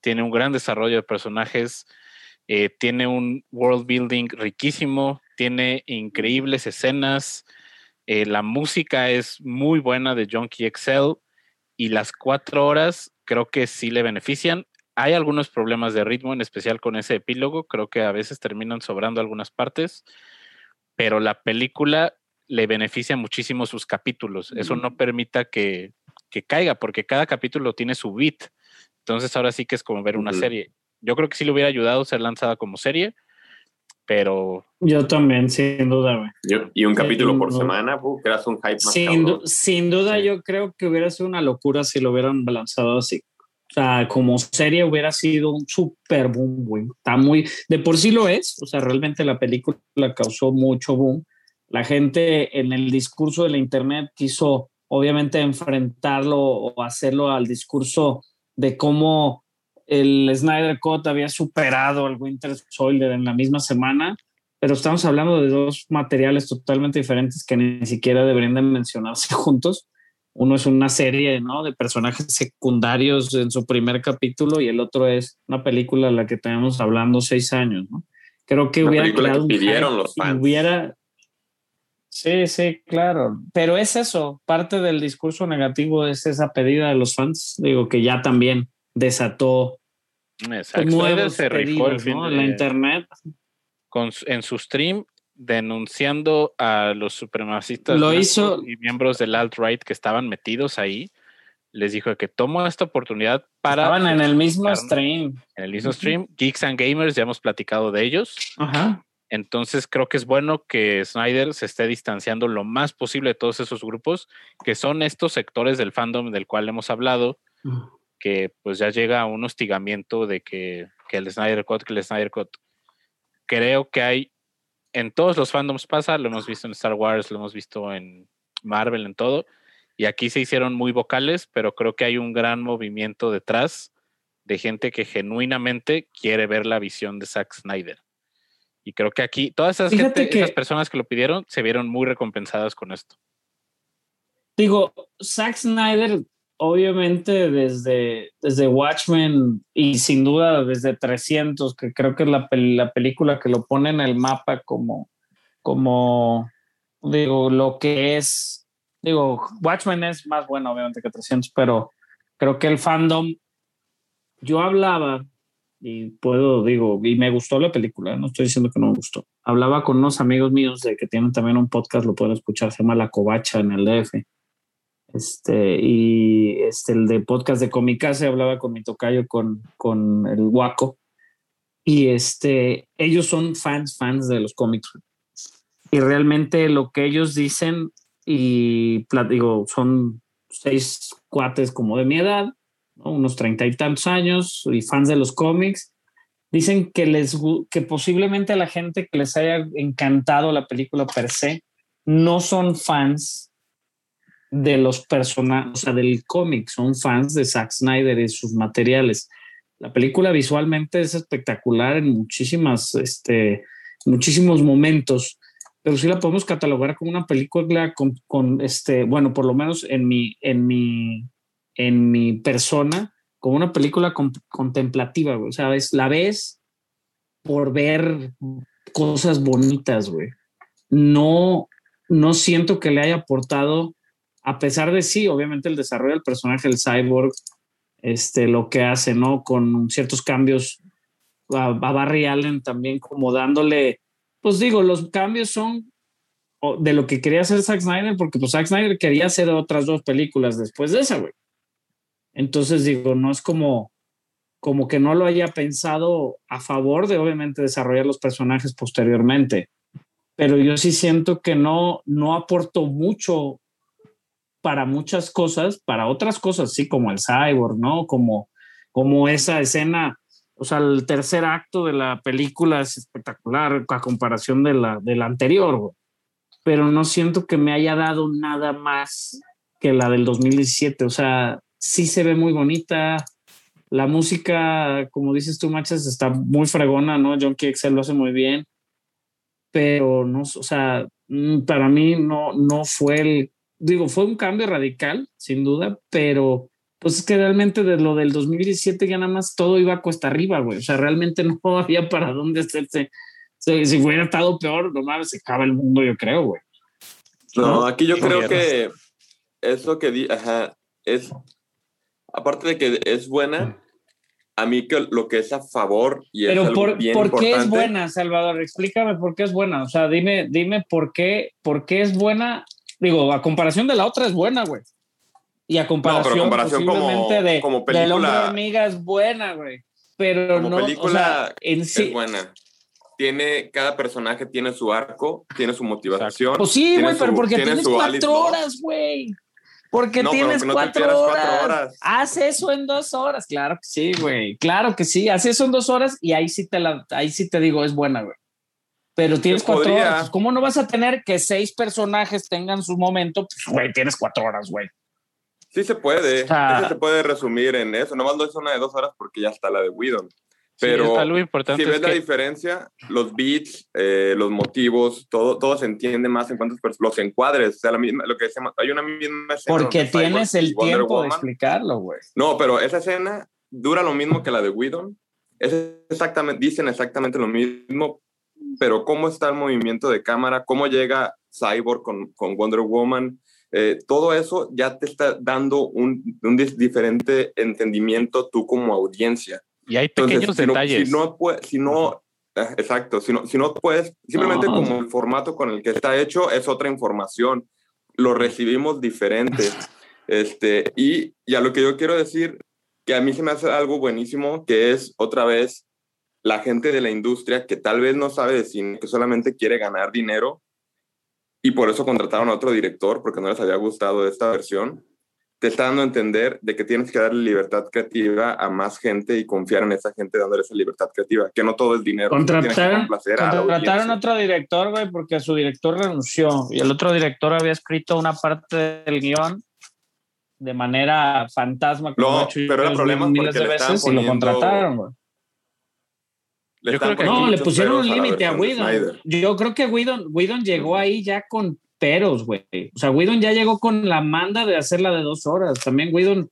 Tiene un gran desarrollo de personajes. eh, tiene un world building riquísimo. Tiene increíbles escenas. eh, la música es muy buena de Junkie XL. Y las cuatro horas creo que sí le benefician. Hay algunos problemas de ritmo, en especial con ese epílogo. Creo que a veces terminan sobrando algunas partes. Pero la película le beneficia muchísimo sus capítulos. Eso no permita que, que caiga, porque cada capítulo tiene su beat. Entonces ahora sí que es como ver una serie. Yo creo que sí le hubiera ayudado ser lanzada como serie, pero Yo también, sin duda, güey. Yo- y un Sí, capítulo por no. semana, creas un hype más Sin, du- sin duda, Sí. yo creo que hubiera sido una locura si lo hubieran lanzado así. O sea, como serie hubiera sido un super boom, güey. Está muy, de por sí lo es. O sea, realmente la película causó mucho boom. La gente en el discurso de la internet quiso, obviamente, enfrentarlo o hacerlo al discurso de cómo el Snyder Cut había superado al Winter Soldier en la misma semana pero estamos hablando de dos materiales totalmente diferentes que ni siquiera deberían de mencionarse [laughs] juntos. Uno es una serie ¿no? de personajes secundarios en su primer capítulo y el otro es una película de la que tenemos hablando seis años. ¿no? Creo que Una hubiera película que pidieron los fans. Hubiera... Sí, sí, claro. Pero es eso, parte del discurso negativo es esa pedida de los fans, digo que ya también desató Zack Snyder nuevos se pedidos ¿no? de- la internet. con en su stream denunciando a los supremacistas Lo blancos hizo- y miembros del alt-right que estaban metidos ahí. Les dijo que tomo esta oportunidad para Estaban en el mismo stream. en el mismo stream. Geeks and Gamers, ya hemos platicado de ellos. Ajá. Entonces creo que es bueno que Snyder se esté distanciando lo más posible de todos esos grupos, que son estos sectores del fandom del cual hemos hablado, que pues ya llega a un hostigamiento de que, que el Snyder Cut, que el Snyder Cut. Creo que hay, en todos los fandoms pasa, lo hemos visto en Star Wars, lo hemos visto en Marvel, en todo, y aquí se hicieron muy vocales, pero creo que hay un gran movimiento detrás de gente que genuinamente quiere ver la visión de Zack Snyder. Y creo que aquí todas esas, gente- que- esas personas que lo pidieron se vieron muy recompensadas con esto. Digo, Zack Snyder, obviamente desde, desde Watchmen y sin duda desde 300, que creo que es la, la película que lo pone en el mapa como, como, digo, lo que es, digo, Watchmen es más bueno obviamente que 300, pero creo que el fandom, yo hablaba y puedo, digo, y me gustó la película, no estoy diciendo que no me gustó. Hablaba con unos amigos míos de que tienen también un podcast, lo pueden escuchar, se llama La Covacha en el DF. Este, y este, el de podcast de Comicase hablaba con mi tocayo, con, con el Guaco. Y este, ellos son fans, fans de los cómics. Y realmente lo que ellos dicen, y digo, son seis cuates como de mi edad, ¿no? unos treinta y tantos años, y fans de los cómics, dicen que les que posiblemente a la gente que les haya encantado la película per se no son fans de los personajes, o del cómic, son fans de Zack Snyder y sus materiales. La película visualmente es espectacular en muchísimas, este, muchísimos momentos, pero sí la podemos catalogar como una película con, con, este, bueno, por lo menos en mi, en mi, en mi persona, como una película con- contemplativa, güey. O sea, es, la ves por ver cosas bonitas, güey. No, no siento que le haya aportado, a pesar de sí, obviamente el desarrollo del personaje, el cyborg, este, lo que hace, ¿no? Con ciertos cambios a, a Barry Allen también como dándole, pues digo, los cambios son de lo que quería hacer Zack Snyder, porque pues Zack Snyder quería hacer otras dos películas después de esa, güey. Entonces digo, no es como, como que no lo haya pensado a favor de obviamente desarrollar los personajes posteriormente. Pero yo sí siento que no, no aportó mucho para muchas cosas, para otras cosas, sí, como el cyborg, ¿no? Como, como esa escena, o sea, el tercer acto de la película es espectacular a comparación de la, de la anterior. Pero no siento que me haya dado nada más que la del 2017. O sea, sí se ve muy bonita. La música, como dices tú, Machas, está muy fregona, ¿no? John Excel lo hace muy bien. Pero no, o sea, mm, para mí no, no fue el, digo, fue un cambio radical, sin duda, pero pues es que realmente de lo del 2017 ya nada más todo iba a cuesta arriba, güey. O sea, realmente [laughs] no había para dónde hacerse. Si, si hubiera estado peor, no mames, se acaba el mundo, yo creo, güey. No, ¿no? aquí yo creo que eso que di, ajá, es, aparte de que es buena, a mí que lo que es a favor y es Pero algo por, bien ¿por qué es buena, Salvador? Explícame por qué es buena. O sea, dime, dime por qué, por qué es buena. Digo, a comparación de la otra es buena, güey. Y a comparación, comparación como- posiblemente de, como del película- hombre hormiga es buena, güey. Pero Como no, película o sea, en sí, es buena. tiene, cada personaje tiene su arco, tiene su motivación. Pues sí, güey, pero porque tiene tienes cuatro horas, güey. Porque No, tienes no cuatro, horas. cuatro horas. Haz eso en dos horas. Claro que sí, güey. Claro que sí. Haz eso en dos horas y ahí sí te la, ahí sí te digo, es buena, güey. Pero tienes cuatro podría. horas. ¿Cómo no vas a tener que seis personajes tengan su momento? Pues, güey, tienes cuatro horas, güey. Sí se puede, O sea- sí se puede resumir en eso. Nomás no es una de dos horas porque ya está la de Whedon. Sí, Pero es algo importante si ves es la que diferencia, los beats, eh, los motivos, todo, todo se entiende más en personas, los encuadres, o sea, la misma, lo que decíamos, hay una misma escena. Porque tienes el Wonder tiempo de Woman- explicarlo, güey. No, pero esa escena dura lo mismo que la de Whedon. Es exactamente, dicen exactamente lo mismo, pero cómo está el movimiento de cámara, cómo llega Cyborg con, con Wonder Woman, eh, todo eso ya te está dando un, un diferente entendimiento tú como audiencia. Y hay Entonces, pequeños si no, detalles. si no, pue- si no exacto, si no, si no puedes, simplemente No. como el formato con el que está hecho es otra información, lo recibimos diferente. [laughs] este, y, y a lo que yo quiero decir, que a mí se me hace algo buenísimo, que es otra vez la gente de la industria que tal vez no sabe de cine, que solamente quiere ganar dinero y por eso contrataron a otro director porque no les había gustado esta versión te está dando a entender de que tienes que darle libertad creativa a más gente y confiar en esa gente dándole esa libertad creativa, que no todo es dinero. Contrataron, a otro director, güey, porque su director renunció y el otro director había escrito una parte del guion de manera fantasma. como No, pero era problema miles porque de veces y lo poniendo- contrataron, güey. Yo creo que poniendo No, le pusieron un límite a Whedon. Yo creo que Whedon, Whedon llegó ahí ya con peros, güey. O sea, Whedon ya llegó con la manda de hacerla de dos horas. También Whedon,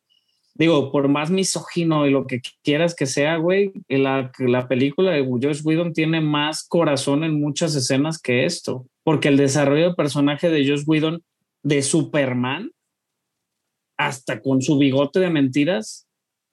digo, por más misógino y lo que quieras que sea, güey, la, la película de Josh Whedon tiene más corazón en muchas escenas que esto. Porque el desarrollo del personaje de Josh Whedon de Superman, hasta con su bigote de mentiras,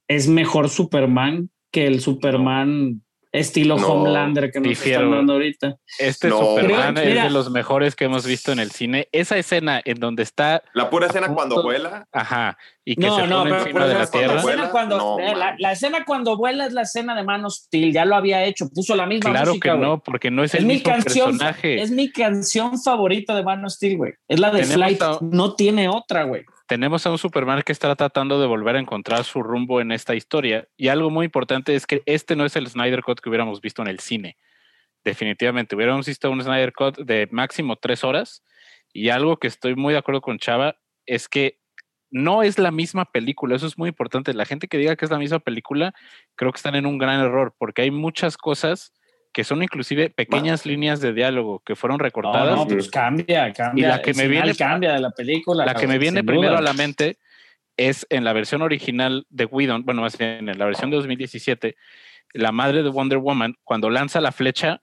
es mejor Superman que el Superman estilo No, Homelander que nos difiero. están dando ahorita. Este No, Superman creo- es mira. de los mejores que hemos visto en el cine. Esa escena en donde está, La pura escena cuando vuela, ajá, y que No, se no, pone pero, encima pero de la tierra. vuela, escena cuando, no, eh, la, escena cuando vuela es la escena de Man of Steel, ya lo había hecho, puso la misma Claro música, que no, porque no es, Es el mi mismo canción, personaje. es mi canción favorita de Man of Steel, güey. Es la de Tenemos Flight, a- no tiene otra, güey. Tenemos a un Superman que está tratando de volver a encontrar su rumbo en esta historia. Y algo muy importante es que este no es el Snyder Cut que hubiéramos visto en el cine. Definitivamente, hubiéramos visto un Snyder Cut de máximo tres horas. Y algo que estoy muy de acuerdo con Chava es que no es la misma película. Eso es muy importante. La gente que diga que es la misma película, creo que están en un gran error, porque hay muchas cosas que son inclusive pequeñas líneas de diálogo que fueron No, recortadas. no, pues cambia, cambia. Y la que El me viene- cambia de la película. La que me viene primero duda. a la mente es en la versión original de Whedon, bueno, más bien en la versión de 2017, la madre de Wonder Woman, cuando lanza la flecha,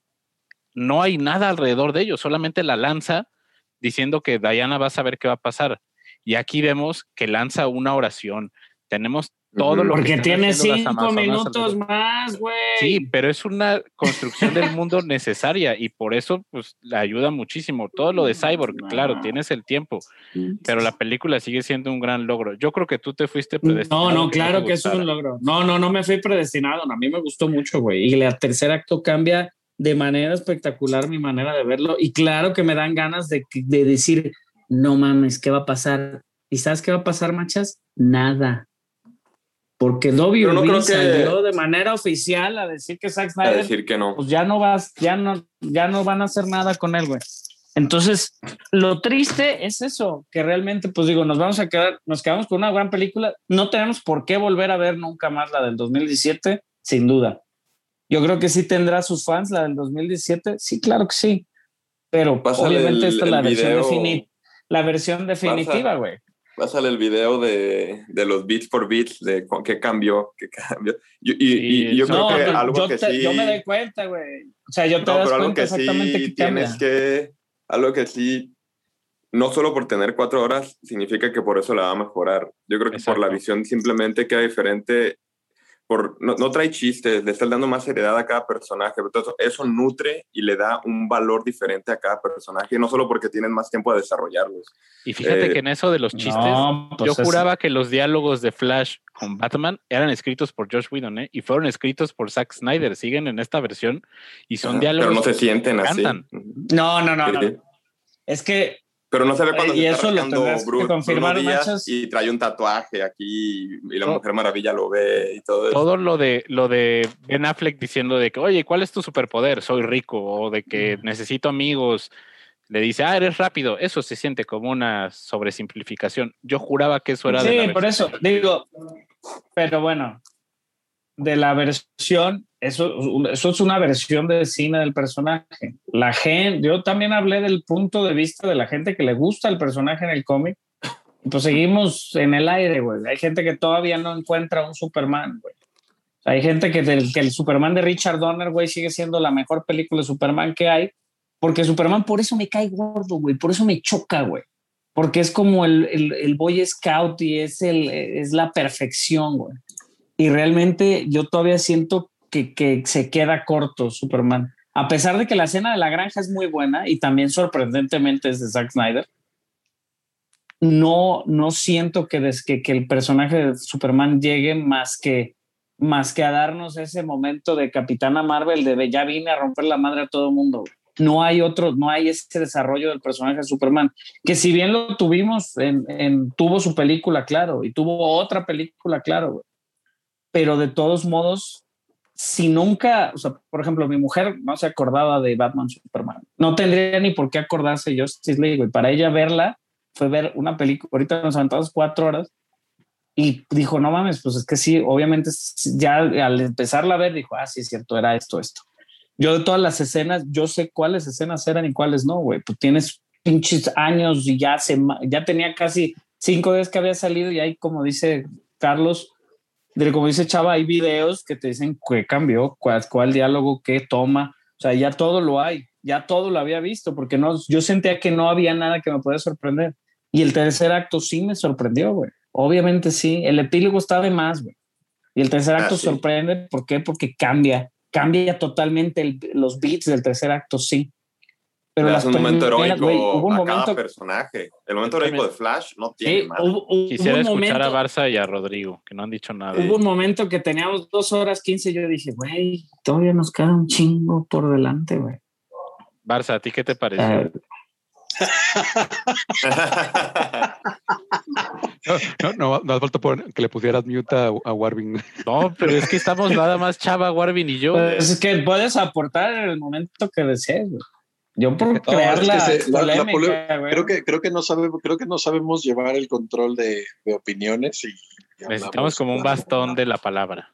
no hay nada alrededor de ellos, solamente la lanza diciendo que Diana va a saber qué va a pasar. Y aquí vemos que lanza una oración. Tenemos todo lo que Porque están tiene cinco minutos más, güey. Sí, pero es una construcción del mundo necesaria y por eso pues la ayuda muchísimo. Todo lo de Cyborg, claro, tienes el tiempo, pero la película sigue siendo un gran logro. Yo creo que tú te fuiste predestinado. No, no, que claro que es un logro. No, no, no me fui predestinado. A mí me gustó mucho, güey. Y el tercer acto cambia de manera espectacular mi manera de verlo. Y claro que me dan ganas de, de decir, no mames, ¿qué va a pasar? ¿Y sabes qué va a pasar, machas? Nada. Porque Dobby no creo que- salió de manera oficial a decir que Zack a Snyder decir que no. pues ya no vas, ya no, ya no van a hacer nada con él, güey. Entonces, lo triste es eso, que realmente, pues digo, nos vamos a quedar, nos quedamos con una gran película. No tenemos por qué volver a ver nunca más la del 2017, sin duda. Yo creo que sí tendrá sus fans la del 2017, sí, claro que sí. Pero Pásale obviamente el- esta es la versión, video. defini- la versión definitiva, güey. Pásale el video de, de los beats por beats, de qué cambió, qué cambió. Y, y- y- y yo Sí, creo No, que algo yo, que te- sí... yo me doy cuenta, güey. O sea, yo te No, das pero algo cuenta que sí que cambia. tienes que... Algo que sí... No solo por tener cuatro horas significa que por eso la va a mejorar. Yo creo que por la Exacto. visión simplemente queda diferente. Por, no, no trae chistes, le estás dando más seriedad a cada personaje. Entonces, eso nutre y le da un valor diferente a cada personaje, no solo porque tienen más tiempo a desarrollarlos. Y fíjate Eh, que en eso de los chistes, No, pues yo es- juraba que los diálogos de Flash con Batman eran escritos por Josh Whedon, ¿eh? Y fueron escritos por Zack Snyder. Siguen en esta versión y son Ajá, diálogos. Pero no se que sienten así. No, no, no, no. Es que Pero no se ve cuando Y se eso está lo rascando tendrás que Bruno, confirmar, Bruno Díaz y trae un tatuaje aquí y la No. Mujer Maravilla lo ve y todo eso. Todo lo de lo de Ben Affleck diciendo de que, oye, ¿cuál es tu superpoder? Soy rico, o de que necesito amigos. Le dice, ah, eres rápido. Eso se siente como una sobresimplificación. Yo juraba que eso era de sí, por eso digo, pero bueno, de la versión, eso, eso es una versión de cine del personaje. La gente, yo también hablé del punto de vista de la gente que le gusta el personaje en el cómic. Pues seguimos en el aire, güey. Hay gente que todavía no encuentra un Superman, güey. Hay gente que, del- que el Superman de Richard Donner, güey, sigue siendo la mejor película de Superman que hay. Porque Superman por eso me cae gordo, güey. Por eso me choca, güey porque es como el, el, el Boy Scout y es, el, es la perfección, güey. Y realmente yo todavía siento que, que se queda corto Superman. A pesar de que la escena de la granja es muy buena y también sorprendentemente es de Zack Snyder, no, no siento que, des, que, el personaje de Superman llegue más que, más que a darnos ese momento de Capitana Marvel de ya vine a romper la madre a todo el mundo. No hay otro, no hay ese desarrollo del personaje de Superman que si bien lo tuvimos en, tuvo su película, claro, y tuvo otra película, claro. Pero de todos modos, si nunca, o sea, por ejemplo, mi mujer no se acordaba de Batman Superman, no tendría ni por qué acordarse de Justice League, güey. para ella verla fue ver una película, ahorita nos aventamos cuatro horas y dijo, no mames, pues es que sí, obviamente ya al empezarla a ver dijo, ah, sí, es cierto, era esto, esto. Yo de todas las escenas, yo sé cuáles escenas eran y cuáles no, güey. Pues tienes pinches años y ya se ya tenía casi cinco días que había salido y hay, como dice Carlos, de, como dice Chava, hay videos que te dicen qué cambió, cuál, cuál diálogo, qué toma. O sea, ya todo lo hay, ya todo lo había visto, porque no, yo sentía que no había nada que me pudiera sorprender. Y el tercer acto sí me sorprendió, güey. Obviamente sí. El epílogo está de más, güey. Y el tercer acto Ah, sí. sorprende. ¿Por qué? Porque cambia. Cambia totalmente el- los beats del tercer acto, sí. Pero Le las das un momento heroico hubo un a momento. cada personaje. El momento heroico de Flash no tiene Sí, madre. hubo, hubo Quisiera escuchar momento, a Barça y a Rodrigo, que no han dicho nada. hubo un momento que teníamos dos horas quince. Yo dije, güey, todavía nos queda un chingo por delante, güey. Barça, ¿a ti qué te pareció? Eh, No, no, no hace falta poner- que le pusieras mute a, a Warvin. No, pero es que estamos nada más Chava, Warvin y yo. pues es que puedes aportar en el momento que desees, güey. Yo por No, crear es que la, se- la- la polémica, creo que creo que no sabemos creo que no sabemos llevar el control de, de opiniones y, y Necesitamos como un bastón de la palabra.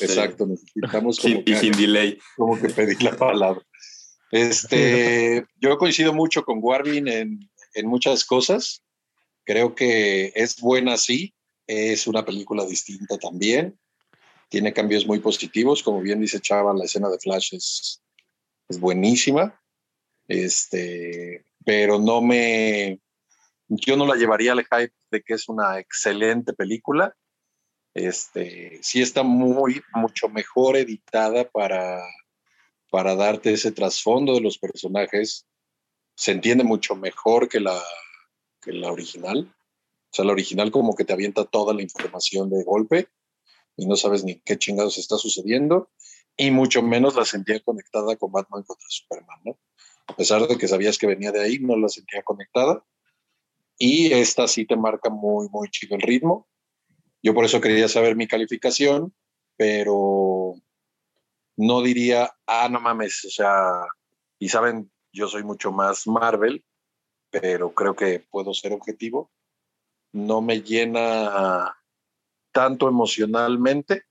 exacto necesitamos Sin- como y que, sin delay. como que pedir la palabra. Este [laughs] yo coincido mucho con Warvin en, en muchas cosas. Creo que es buena sí. Es una película distinta también. Tiene cambios muy positivos. Como bien dice Chava la escena de Flash es, es buenísima este, pero no me, yo no la llevaría al hype de que es una excelente película. Este, sí está muy, mucho mejor editada para, para darte ese trasfondo de los personajes. Se entiende mucho mejor que la, que la original. O sea, la original como que te avienta toda la información de golpe y no sabes ni qué chingados está sucediendo. Y mucho menos la sentía conectada con Batman contra Superman, ¿no? A pesar de que sabías que venía de ahí, no la sentía conectada. Y esta sí te marca muy, muy chido el ritmo. Yo por eso quería saber mi calificación, pero no diría, ah, no mames, o sea, y saben, yo soy mucho más Marvel, pero creo que puedo ser objetivo. No me llena tanto emocionalmente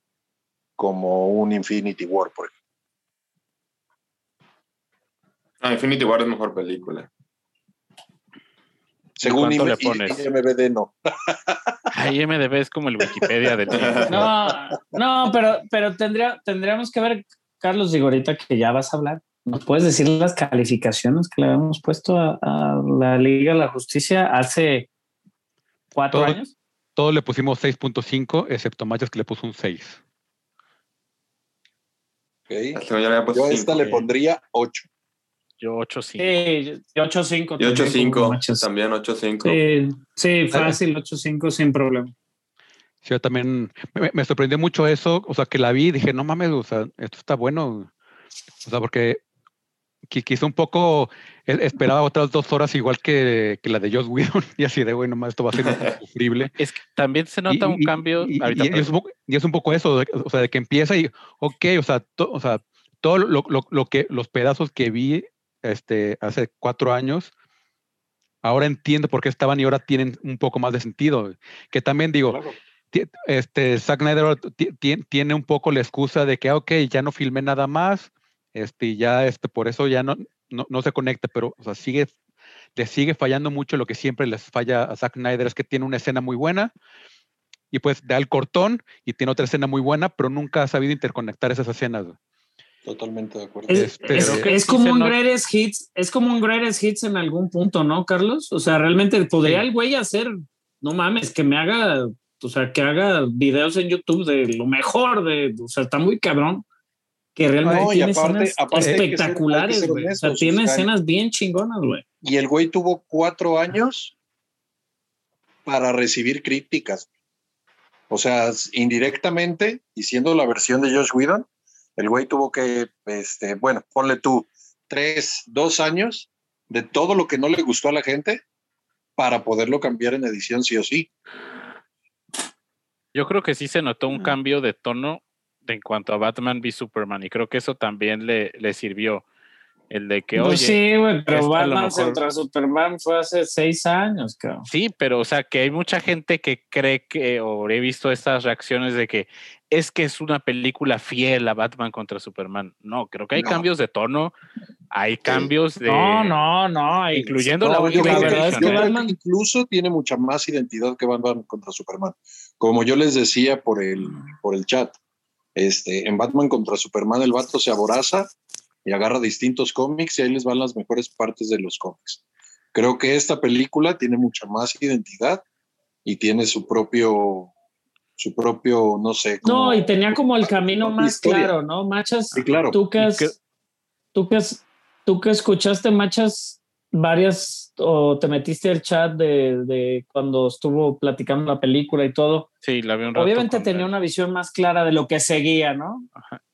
como un Infinity War, por ejemplo. Ah, Infinity War es mejor película. Según cuánto le pones? IMDb, no. Ay, MDB es como el Wikipedia del. [laughs] No, no, pero, pero tendría, tendríamos que ver, Carlos, digo ahorita que ya vas a hablar, ¿nos puedes decir las calificaciones que le habíamos puesto a, a la Liga de la Justicia hace cuatro años? Todos le pusimos 6.5, excepto Machas que le puso un 6. Este yo a esta le pondría 8. Yo 8 5. Sí, 8-5. Y 8-5, Machas. también 8-5. Sí, sí, fácil, 8-5 sin problema. Sí, yo también me, me sorprendió mucho eso, o sea, que la vi y dije, no mames, o sea, esto está bueno. O sea, porque qui- quizá un poco e- esperaba otras dos horas igual que, que la de Joss Whedon [laughs] y así de, bueno, nomás esto va a ser [laughs] insufrible. Es que también se nota Y- un y- cambio. Y, y- ahorita, y es un poco, y es un poco eso, o sea, de que empieza y, ok, o sea, to- o sea todo lo, lo- lo que, los pedazos que vi este, hace cuatro años, ahora entiendo por qué estaban y ahora tienen un poco más de sentido. Que también digo, Claro. este, Zack Snyder ti- ti- tiene un poco la excusa de que, ah, ok, ya no filmé nada más, este, ya, este, por eso ya no, no, no se conecta, pero, o sea, sigue, le sigue fallando mucho lo que siempre les falla a Zack Snyder, es que tiene una escena muy buena, y pues da el cortón, y tiene otra escena muy buena, pero nunca ha sabido interconectar esas escenas. Totalmente de acuerdo. Es, es- que es como un nota- greatest hits, es como un greatest hits en algún punto, ¿no, Carlos? O sea, realmente podría Sí. el güey hacer, no mames, que me haga, o sea, que haga videos en YouTube de lo mejor de, o sea, está muy cabrón. Que realmente No, tiene aparte- escenas aparte espectaculares, ser güey. O sea, honestos, tiene o sea, escenas bien chingonas, güey. Y el güey tuvo cuatro años para recibir críticas. O sea, indirectamente, y siendo la versión de Josh Whedon, el güey tuvo que, este, bueno, ponle tú tres, dos años de todo lo que no le gustó a la gente para poderlo cambiar en edición sí o sí. Yo creo que sí se notó un cambio de tono de- en cuanto a Batman v Superman y creo que eso también le, le sirvió. El de que, Pues oye, sí, güey, pero Batman mejor- contra Superman fue hace seis años, cabrón. Sí, pero o sea que hay mucha gente que cree que, o he visto estas reacciones de que es que es una película fiel a Batman contra Superman. No, creo que hay No. cambios de tono, hay cambios de... No, no, no. hay- Incluyendo la no, última La verdad es que Batman incluso tiene mucha más identidad que Batman contra Superman. Como yo les decía por el, por el chat, este, en Batman contra Superman el vato se aboraza y agarra distintos cómics y ahí les van las mejores partes de los cómics. Creo que esta película tiene mucha más identidad y tiene su propio, su propio, no sé. No, como- y tenía como el camino más historia. claro, ¿no? Machas, Sí, claro. tú que, has- tú que, has- tú que escuchaste Machas varias o te metiste al chat de, de cuando estuvo platicando la película y todo, Sí, la vi un rato obviamente tenía él. una visión más clara de lo que seguía, ¿no?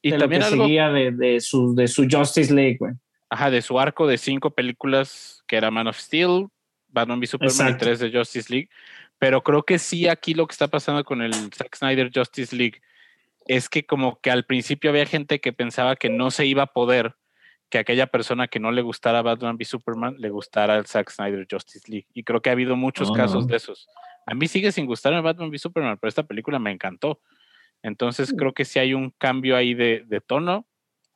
Y de también lo que algo, seguía de, de su, de su Justice League, güey. ajá, de su arco de cinco películas que era Man of Steel, Batman v Superman y Exacto. tres de Justice League. Pero creo que sí aquí lo que está pasando con el Zack Snyder Justice League es que como que al principio había gente que pensaba que no se iba a poder que aquella persona que no le gustara Batman v Superman le gustara el Zack Snyder Justice League. Y creo que ha habido muchos Oh, casos no. de esos. A mí sigue sin gustarme Batman v Superman, pero esta película me encantó. Entonces creo que sí hay un cambio ahí de, de tono.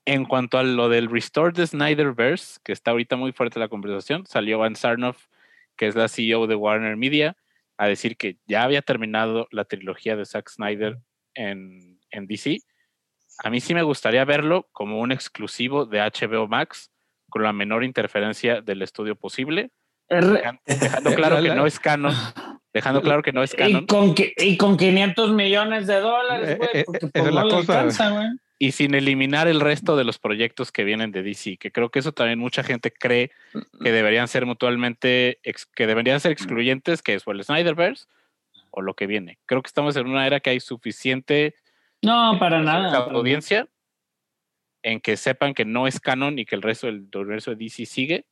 En cuanto a lo del Restore the Snyderverse, que está ahorita muy fuerte la conversación, salió Van Sarnoff, que es la CEO de Warner Media, a decir que ya había terminado la trilogía de Zack Snyder en, en DC. A mí sí me gustaría verlo como un exclusivo de HBO Max, con la menor interferencia del estudio posible, dejando [laughs] claro que no es canon, dejando claro que no es canon, y, con, y con 500 millones de dólares, Eh, güey, eh, porque eh, pues esa es no la cosa, alcanza, güey. y sin eliminar el resto de los proyectos que vienen de DC, que creo que eso también mucha gente cree que deberían ser mutuamente, ex- que deberían ser excluyentes, que es o el Snyderverse o lo que viene. Creo que estamos en una era que hay suficiente No, para nada. para nada. audiencia en que sepan que no es canon y que el resto del universo de DC sigue.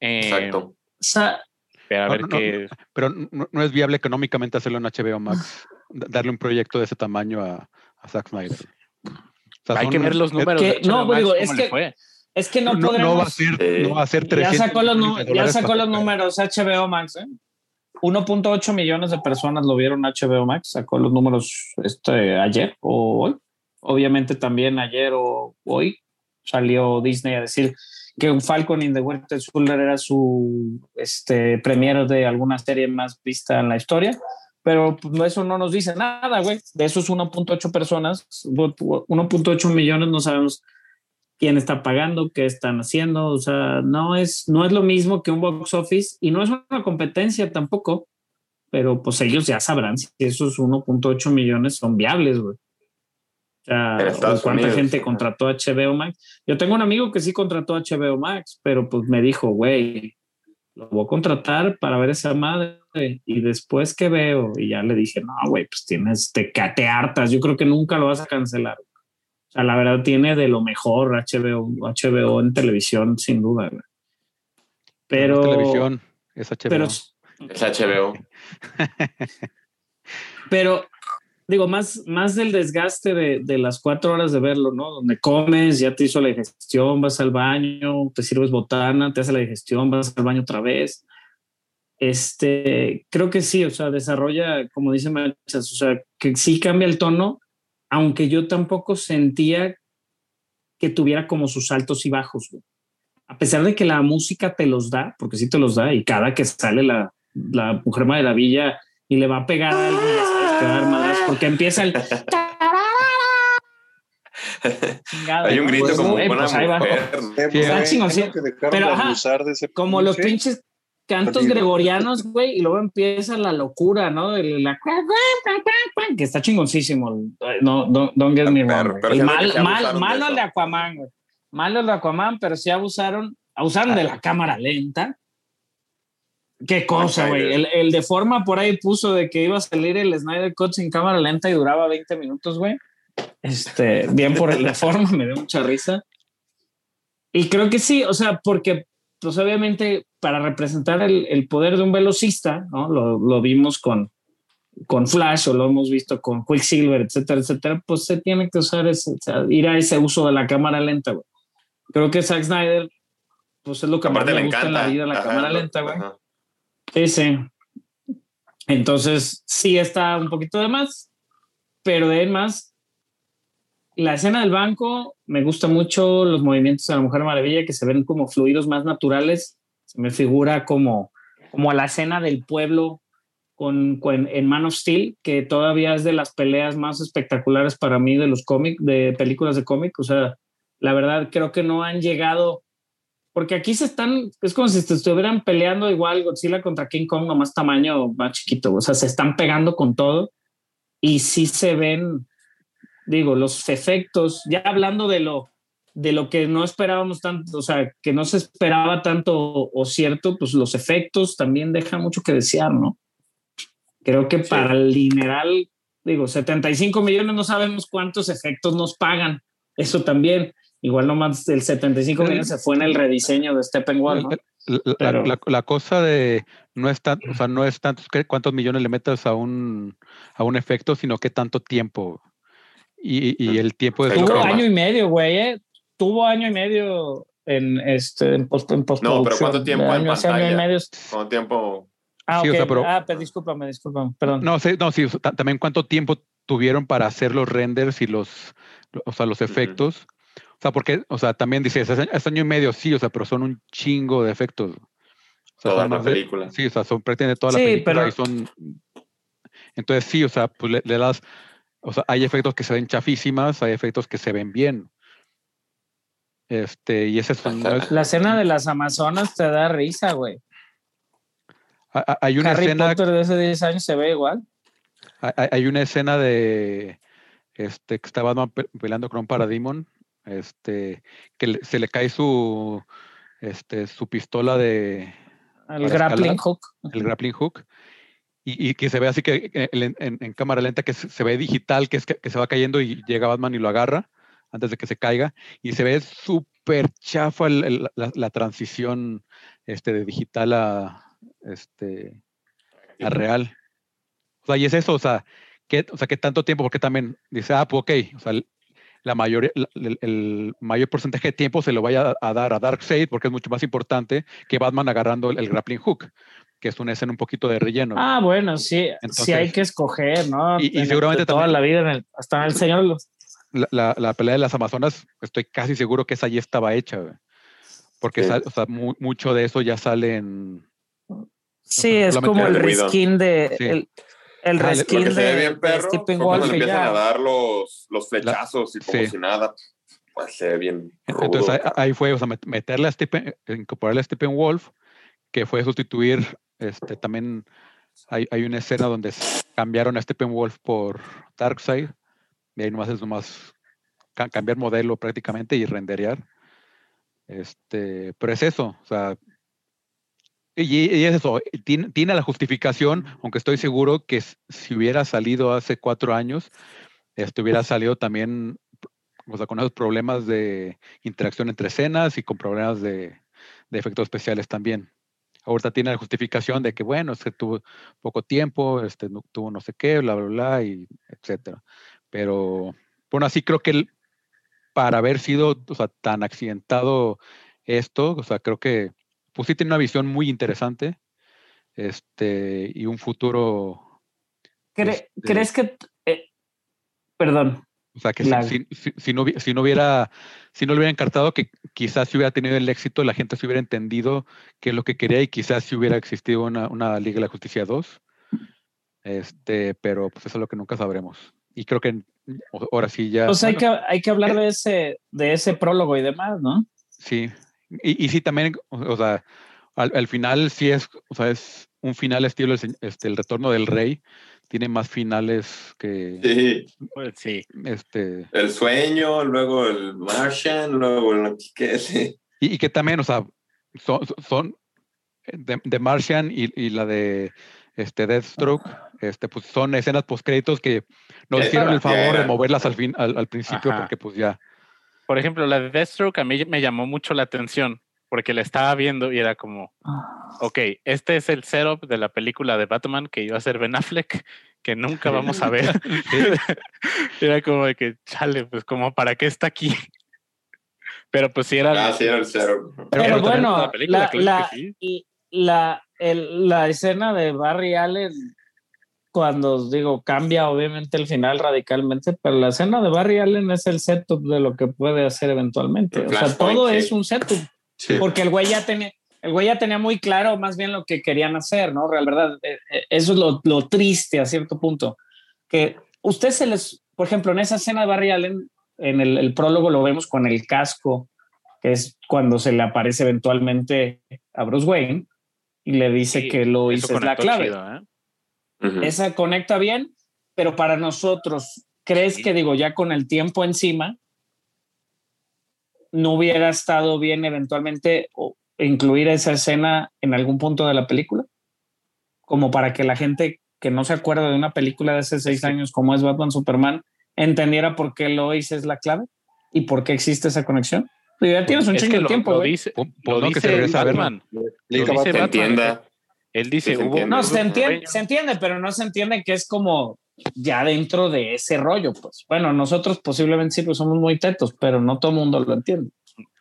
Eh, Exacto. O sea, pero a No, ver no, no, qué. Pero no, no es viable económicamente hacerlo en HBO Max, da- darle un proyecto de ese tamaño a, a Zack Snyder. O sea, Hay son- que ver los números. que- de no, Max, digo, es que fue. es que no, no, no podremos. va a ser, eh, no va a ser ya 300 sacó los, ya sacó los números HBO Max, ¿eh? 1.8 millones de personas lo vieron HBO Max, sacó los números este, ayer o hoy. Obviamente también ayer o hoy salió Disney a decir que un Falcon in the Winter Soldier era su este, premier de alguna serie más vista en la historia, pero pues, eso no nos dice nada, güey. De esos 1.8 personas, 1.8 millones, no sabemos quién está pagando, qué están haciendo, o sea, no es, no es lo mismo que un box office y no es una competencia tampoco, pero pues ellos ya sabrán si esos 1.8 millones son viables, güey. O sea, ¿cuánta Unidos, gente contrató HBO Max? Yo tengo un amigo que sí contrató HBO Max, pero pues me dijo, güey, lo voy a contratar para ver esa madre. Y después que veo, y ya le dije, no, güey, pues tienes, te, te hartas. Yo creo que nunca lo vas a cancelar. O sea, la verdad tiene de lo mejor HBO, HBO en televisión, sin duda. güey. Pero, No es televisión, es HBO. pero, Es HBO. [laughs] pero digo, más, más del desgaste de, de las cuatro horas de verlo, ¿no? Donde comes, ya te hizo la digestión, vas al baño, te sirves botana, te hace la digestión, vas al baño otra vez. Este, creo que sí, o sea, desarrolla, como dice Machas, o sea, que sí cambia el tono, aunque yo tampoco sentía que tuviera como sus altos y bajos, güey. A pesar de que la música te los da, porque sí te los da, y cada que sale la, la Mujer Maravilla y le va a pegar a alguien, ya sabes que va a dar madrazos, porque empieza el... Chingado, Hay un grito Pues, como güey, una pues ahí va. mujer. Eh, Sí, güey, chingón, sí. Pero, de ajá, de ese como los pinche. pinches cantos gregorianos, [laughs] güey, y luego empieza la locura, ¿no? El- la- que está chingoncísimo. No, don't, don't get me Pero- wrong. pero que mal, mal, malo el de Aquaman, güey. Malo el de Aquaman, pero sí abusaron, abusaron de la cámara lenta. Qué cosa, güey. El, el de forma por ahí puso de que iba a salir el Snyder Cut sin cámara lenta y duraba 20 minutos, güey. Este, bien por el de forma, [laughs] me dio mucha risa. Y creo que sí, o sea, porque, pues obviamente, para representar el, el poder de un velocista, ¿no? Lo, lo vimos con, con Flash o lo hemos visto con Quicksilver, etcétera, etcétera, pues se tiene que usar ese, ir a ese uso de la cámara lenta, güey. Creo que Zack Snyder, pues es lo que más Aparte me le gusta en la vida, la Ajá, cámara lenta, güey. sí. Entonces, sí está un poquito de más, pero de más, la escena del banco, me gusta mucho los movimientos de la Mujer Maravilla que se ven como fluidos más naturales. Me figura como, como a la escena del pueblo con, con- en Man of que todavía es de las peleas más espectaculares para mí de los cómics, de películas de cómic. O sea, la verdad creo que no han llegado porque aquí se están, es como si estuvieran peleando igual Godzilla contra King Kong, no más tamaño, más chiquito. O sea, se están pegando con todo y sí se ven, digo, los efectos, ya hablando de lo, de lo que no esperábamos tanto, o sea, que no se esperaba tanto o cierto, pues los efectos también dejan mucho que desear, ¿no? Creo que Sí. para el dineral, digo, 75 millones no sabemos cuántos efectos nos pagan. Eso también. Igual nomás el 75 millones se fue en el rediseño de Steppenwolf, ¿no? La, la- Pero- la- la cosa de no es tan, o sea, no es tanto cuántos millones le metas a un, a un efecto, sino qué tanto tiempo. Y, y el tiempo de Tuvo año y medio, güey, ¿eh? Tuvo año y medio en este en, post, en postproducción. ¿cuánto tiempo De en año, hace año y medio. ¿Cuánto tiempo? Ah, Sí, o ok. sea, pero- ah, pero discúlpame, discúlpame, perdón. No, sí, no, sí, o también cuánto tiempo tuvieron para hacer los renders y los, o sea, los efectos. O sea, porque, o sea, también dices, es, año y medio, sí, o sea, pero son un chingo de efectos. O sea, Toda la de- película. Sí, o sea, son prácticamente toda la Sí, película pero- y son. Entonces, sí, o sea, pues le, le das. O sea, hay efectos que se ven chafísimas, hay efectos que se ven bien. Este, y ese es, un- no es- La escena de las Amazonas te da risa, güey. hay- hay una Harry escena, Potter de hace 10 años se ve igual. hay, hay una escena de este que está Batman pe- peleando con un Parademon, este, que le- se le cae su este su pistola de El grappling escalar. hook. el grappling hook y, y que se ve así que en, en- en cámara lenta que se, se ve digital que es que, que se va cayendo y llega Batman y lo agarra antes de que se caiga y se ve súper chafa el- el- la, la transición este de digital a este a real o sea y es eso o sea que o sea que tanto tiempo porque también dice ah pues ok o sea el- la mayoría, la- el, el mayor porcentaje de tiempo se lo vaya a, a dar a Darkseid porque es mucho más importante que Batman agarrando el, el grappling hook, que es una escena un poquito de relleno. Ah, bueno, sí, sí hay que escoger, ¿no? Y- y En- seguramente toda también- la vida, en el- hasta en el Señor de los La, la- la pelea de las Amazonas, estoy casi seguro que esa ya estaba hecha, güey. porque Sí. sal- o sea, mu- mucho de eso ya sale en... Sí, es como el reskin de Sí. el, el Ah, reskin de, de Stephen cuando Wolf y empiezan ya. a dar los, los flechazos y como sí. si nada. Pues se ve bien rudo. Entonces ahí, ahí fue, o sea, met- meterle a Stephen, incorporarle a Stephen Wolf, que fue sustituir, este, también hay, hay una escena donde cambiaron a Stephen Wolf por Darkseid, Y ahí nomás es nomás ca- cambiar modelo prácticamente y renderear. Este, pero es eso, o sea, y, y es eso, tiene, tiene la justificación, aunque estoy seguro que si hubiera salido hace cuatro años, este hubiera salido también, o sea, con esos problemas de interacción entre escenas y con problemas de, de efectos especiales también. Ahorita tiene la justificación de que, bueno, es que tuvo poco tiempo, este, no- tuvo no sé qué, bla, bla, bla, y etcétera. Pero, bueno, así creo que el- para haber sido o sea, tan accidentado esto, o sea, creo que pues sí tiene una visión muy interesante este, y un futuro, Este- ¿Crees que... eh, perdón. o sea, que si- La- si, si- si no, si no hubiera, si no le hubiera encartado, que quizás si hubiera tenido el éxito, la gente se hubiera entendido qué es lo que quería y quizás si hubiera existido una, una Liga de la Justicia 2. Este, pero pues eso es lo que nunca sabremos. Y creo que ahora sí ya. Pues hay, bueno, que, hay que hablar de ese, de ese prólogo y demás, ¿no? Sí, y, y sí también, o, o sea, al, al final sí es, o sea, es un final estilo este, el retorno del rey, tiene más finales que Sí, Pues sí. este, el sueño, luego el Martian, luego el que sí. y, y que también, o sea, son, son de, de Martian y, y la de este Deathstroke, este, pues son escenas post créditos que nos hicieron el favor de moverlas al fin, al, al principio, Ajá. porque pues ya, Por ejemplo, la de Deathstroke a mí me llamó mucho la atención porque la estaba viendo y era como, ok, este es el setup de la película de Batman que iba a ser Ben Affleck, que nunca vamos a ver. [laughs] [laughs] era como de que, chale, pues como, ¿para qué está aquí? Pero pues sí era... Ah, sí, era el cero. Pero, bueno, la película, la, claro la- que sí. y la, el- la escena de Barry Allen, cuando digo cambia obviamente el final radicalmente, pero la escena de Barry Allen es el setup de lo que puede hacer eventualmente. El O sea, todo es un setup, Sí. porque el güey ya tenía, el güey ya tenía muy claro más bien lo que querían hacer, ¿no? Real verdad, eh, eh, eso es lo, lo triste a cierto punto, que usted se les, por ejemplo, en esa escena de Barry Allen, en el, el prólogo lo vemos con el casco, que es cuando se le aparece eventualmente a Bruce Wayne y le dice Sí, que lo eso hizo es la clave. chido, ¿eh? Esa conecta bien, pero para nosotros, ¿crees Sí. que digo ya con el tiempo encima no hubiera estado bien eventualmente o- incluir esa escena en algún punto de la película? Como para que la gente que no se acuerda de una película de hace seis Sí. años como es Batman Superman entendiera por qué Lois es la clave y por qué existe esa conexión. Ya tienes un chingo de tiempo, lo dice. Batman. Explica, Lo dice Batman. Se Batman. entienda. Él dice, se hubo. No, se entiende, se entiende, pero no se entiende que es como ya dentro de ese rollo, pues. Bueno, nosotros posiblemente sí, pues somos muy tetos, pero no todo el mundo lo entiende.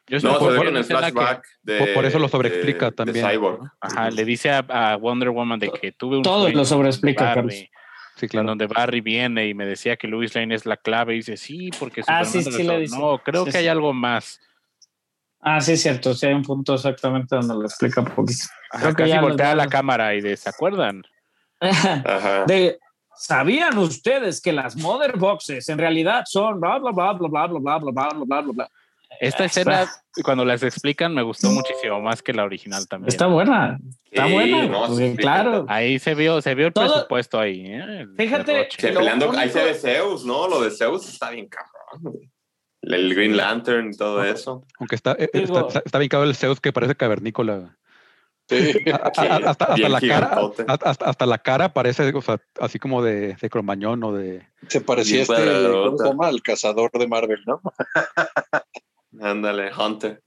Yo estoy No, de con en el escena que- flashback de. Por- por eso lo de- sobreexplica de también, Cyborg. ¿no? Ajá, le dice a, a Wonder Woman de que tuve un Todo lo sobreexplica, donde Carlos. Barry- Sí, en claro. donde Barry viene y me decía que Louis Lane es la clave y dice, sí, porque Ah, sí, sí le dice. No, creo Sí, que hay algo más. Ah, sí, es cierto, sí hay un punto exactamente donde lo explica un poquito. Ajá, Creo que casi ya voltea la cámara y de, ¿se acuerdan? Ajá. De, ¿Sabían ustedes que las mother boxes en realidad son bla, bla, bla, bla, bla, bla, bla, bla, bla, bla, bla, bla? Esta escena, cuando las explican, me gustó muchísimo más que la original también. Está buena, está Sí, buena. no, pues, claro. Ahí se vio, se vio el Todo- presupuesto ahí. ¿eh? El Fíjate. Que Lo peleando, ahí se ve Zeus, ¿no? Lo de Zeus está bien cabrón. El Green Lantern y todo eso. Aunque está, eh, está, está, está bien cabrón el Zeus que parece cavernícola. Sí. A- a- a- hasta, hasta la cara, hasta, hasta la cara parece, o sea, así como de, de cromañón o de. Se parecía este, ¿cómo cuadradota. se llama? Al cazador de Marvel, ¿no? [laughs] Ándale, Hunter.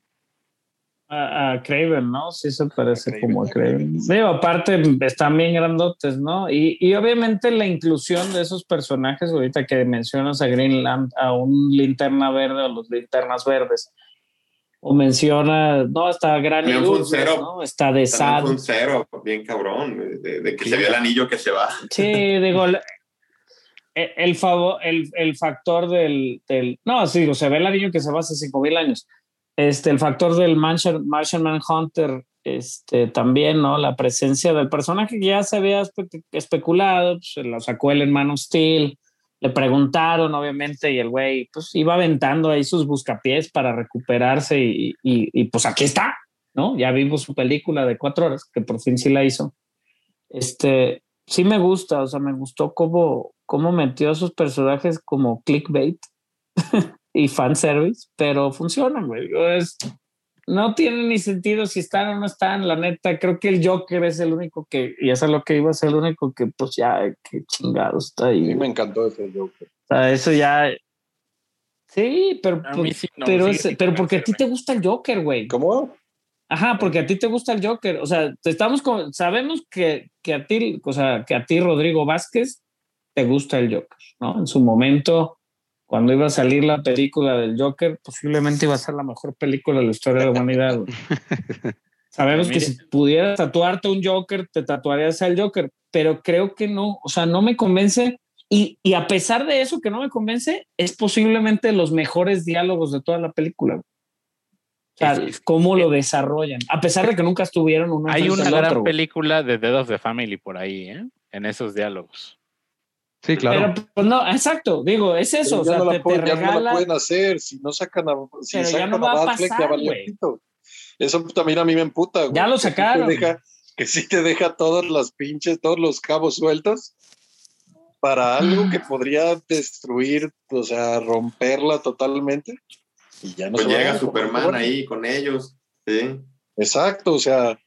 A, a Craven, ¿no? Sí se parece A como a Craven. Digo, aparte están bien grandotes, ¿no? Y, y obviamente la inclusión de esos personajes, ahorita que mencionas a Greenland, a un linterna verde o los linternas verdes, o menciona, no, está cero. ¿no? Está de También Sad. un cero, bien cabrón, de, que Sí. se vio el anillo que se va. Sí, digo, el, el, favor, el, el factor del, del. No, sí, digo, se ve el anillo que se va hace 5000 años. Este, el factor del Martian, Martian Manhunter, este, también, ¿no? La presencia del personaje que ya se había espe- especulado, pues, se lo sacó Man of Steel. Le preguntaron, obviamente, y el güey, pues iba aventando ahí sus buscapiés para recuperarse, y, y, y, pues aquí está, ¿no? Ya vimos su película de cuatro horas, que por fin sí la hizo. Este, sí me gusta, o sea, me gustó cómo, cómo metió a sus personajes como clickbait y fanservice, pero funcionan, güey. Es, no tiene ni sentido si están o no están, la neta. Creo que el Joker es el único que, y eso es lo que iba a ser el único que, pues ya, qué chingados está A ahí. mí me encantó ese Joker. O sea, eso ya. Sí, pero, mí sí no, pero, es- pero porque a ti te gusta el Joker, güey. ¿Cómo? Ajá, porque a ti te gusta el Joker. O sea, te estamos con, sabemos que, que a ti, o sea, que a ti, Rodrigo Vázquez, te gusta el Joker, ¿no? En su momento, cuando iba a salir la película del Joker, posiblemente iba a ser la mejor película de la historia de la humanidad. [laughs] Sabemos que si pudieras tatuarte un Joker, te tatuarías al Joker, pero creo que no, o sea, no me convence. Y, y a pesar de eso que no me convence, es posiblemente los mejores diálogos de toda la película. O sea, cómo lo desarrollan, a pesar de que nunca estuvieron uno Hay una gran otro, película de Dead of the Family por ahí, ¿eh? En esos diálogos. Sí, claro. Pero pues, no, exacto, digo, es eso, o ya, sea, no la te, te pueden- ya no la pueden hacer. Si no sacan a, si Pero ya sacan no va a Batfleck, ya pasar, valió güey. pito. Eso también a mí me emputa. güey, Ya lo que sí te sacaron. deja- que sí te deja todas las pinches, todos los cabos sueltos para algo Mm. que podría destruir, o sea, romperla totalmente. Y ya no Pues a llega Superman ahí con ellos. Sí. Exacto, o sea.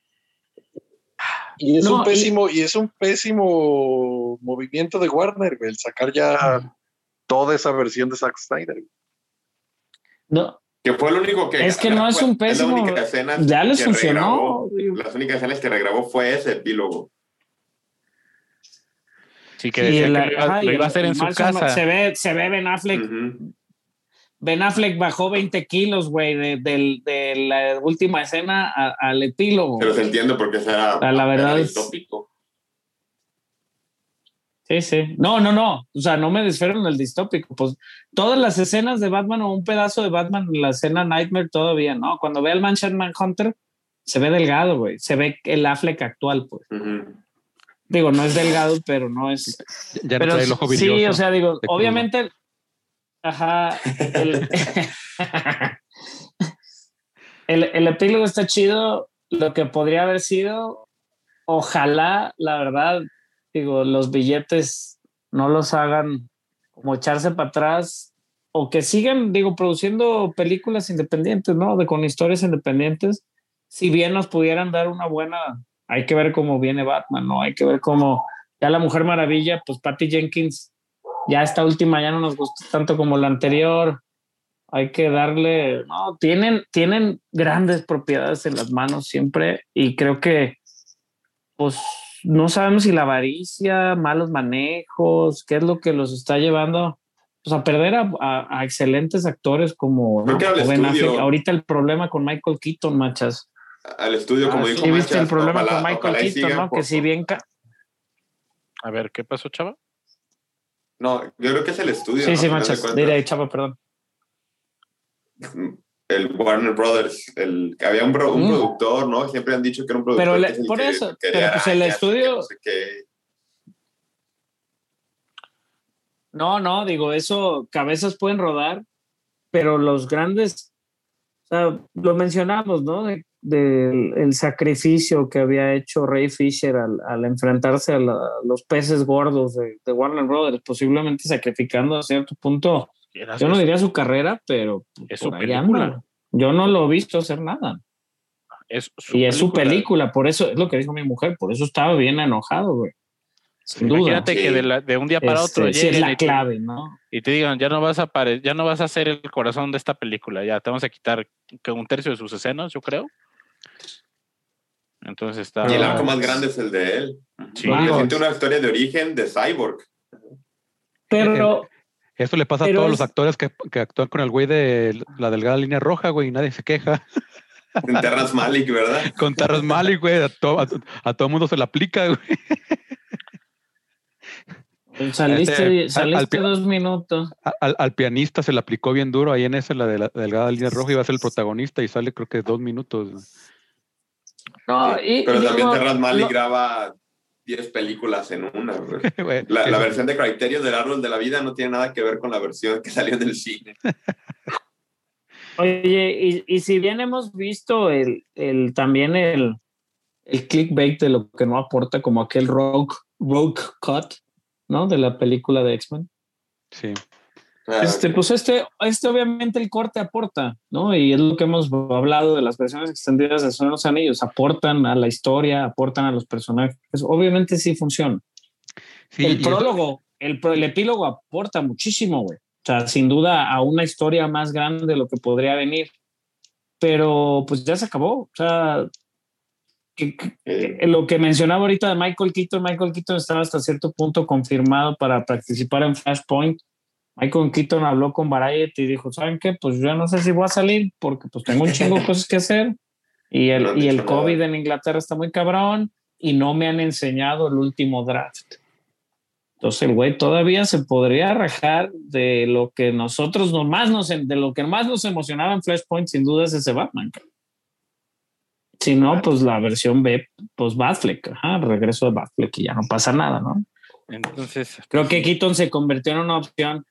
Y es No, un pésimo, y... es un pésimo movimiento de Warner, güey, el sacar ya toda esa versión de Zack Snyder. No, Que fue el único que. Es que no es fue- un la pésimo- única escena ya les funcionó. regrabó. Las únicas escenas que regrabó fue ese epílogo. Sí, que Y decía el- que lo iba, ajá, lo y iba a hacer en su casa. Se ve, se ve Ben Affleck. Ujú. Ben Affleck bajó 20 kilos, güey, de, del- de la última escena a- al epílogo. Pero se entiende porque será. La- la verdad era es- distópico. Sí, sí. No, no, no. O sea, no me desfiero en el distópico. Pues todas las escenas de Batman o un pedazo de Batman en la escena Nightmare todavía, ¿no? Cuando ve al Mansion Manhunter, se ve delgado, güey. Se ve el Affleck actual, pues. Digo, no es delgado, pero no es. Ya no pero trae el ojo sí, o sea, digo, obviamente. Ajá. El, [laughs] el, el epílogo está chido. Lo que podría haber sido, ojalá, la verdad, digo, los billetes no los hagan como echarse para atrás o que sigan, digo, produciendo películas independientes, ¿no? De con historias independientes. Si bien nos pudieran dar una buena, hay que ver cómo viene Batman, ¿no? Hay que ver cómo ya la Mujer Maravilla, pues Patty Jenkins, ya esta última ya no nos gustó tanto como la anterior. Hay que darle, no, tienen, tienen grandes propiedades en las manos siempre y creo que, pues, no sabemos si la avaricia, malos manejos, qué es lo que los está llevando pues, a perder a, a- a excelentes actores como Ben Affleck. Ahorita el problema con Michael Keaton, machas. Al estudio, como Ah, dijo sí, viste el problema ojalá- con Michael Keaton, sigan ¿no? Que si bien ca- A ver, ¿qué pasó, chava? No, yo creo que es el estudio. Sí, ¿no? sí, cuentas. Diré, chava, perdón. el Warner Brothers, el había un, un Mm. productor, ¿no? Siempre han dicho que era un productor. Pero le- por que eso, pero pues el arañas, estudio- no sé. No, no, digo, eso, cabezas pueden rodar, pero los grandes, o sea, lo mencionamos, ¿no? De- del el sacrificio que había hecho Ray Fisher al, al enfrentarse a la- los peces gordos de, de Warner Brothers, posiblemente sacrificando a cierto punto, yo no diría su carrera, pero Es su película. Yo no lo he visto hacer nada. es su Y es su película, por eso es lo que dijo mi mujer, por eso estaba bien enojado, güey. Sin duda. Imagínate que de, la- de un día para Este, otro sí es la y clave, ¿no? y te digan, ya no vas a ya no vas a ser el corazón de esta película, ya te vamos a quitar un tercio de sus escenas, yo creo. Entonces está. Y el arco más grande es el de él. Sí, Porque una historia de origen de Cyborg. Pero Eso le pasa a todos es- los actores que, que actúan con el güey de la delgada línea roja, güey, y nadie se queja. [laughs] En Terrence Malick, ¿verdad? [laughs] Con Terrence Malick, güey, a, to- a, a todo mundo se le aplica, güey. saliste, Este, al- saliste al- dos minutos. Al, al pianista se le aplicó bien duro ahí en esa, la de la delgada línea roja, iba a ser el protagonista y sale creo que dos minutos. No, y, Pero y también Terrence Malick no- graba 10 películas en una. güey. [laughs] La, versión de Criterion del árbol de la vida no tiene nada que ver con la versión que salió en el cine. [laughs] Oye, y, y si bien hemos visto el, el también el, el clickbait de lo que no aporta, como aquel rogue, rogue cut, ¿no? De la película de X-Men. Sí. Ah, Este, pues este, este obviamente el corte aporta, ¿no? Y es lo que hemos hablado de las versiones extendidas de Son los Anillos, aportan a la historia, aportan a los personajes. Obviamente sí funciona. Sí, el prólogo, el, el epílogo aporta muchísimo, güey. O sea, sin duda a una historia más grande de lo que podría venir. Pero pues ya se acabó. O sea, que- que- lo que mencionaba ahorita de Michael Keaton, Michael Keaton estaba hasta cierto punto confirmado para participar en Flashpoint. Michael Keaton habló con Variety y dijo, ¿saben qué? Pues yo no sé si voy a salir porque pues tengo un chingo de [laughs] cosas que hacer y No el, y el nada. COVID en Inglaterra está muy cabrón y no me han enseñado el último draft. Entonces el güey todavía se podría rajar de lo que nosotros nomás nos, de lo que más nos emocionaba en Flashpoint, sin duda es ese Batman. Si no, pues la versión B, pues Batfleck, ajá, regreso de Batfleck y ya no pasa nada, ¿no? Entonces, Creo que Keaton se convirtió en una opción.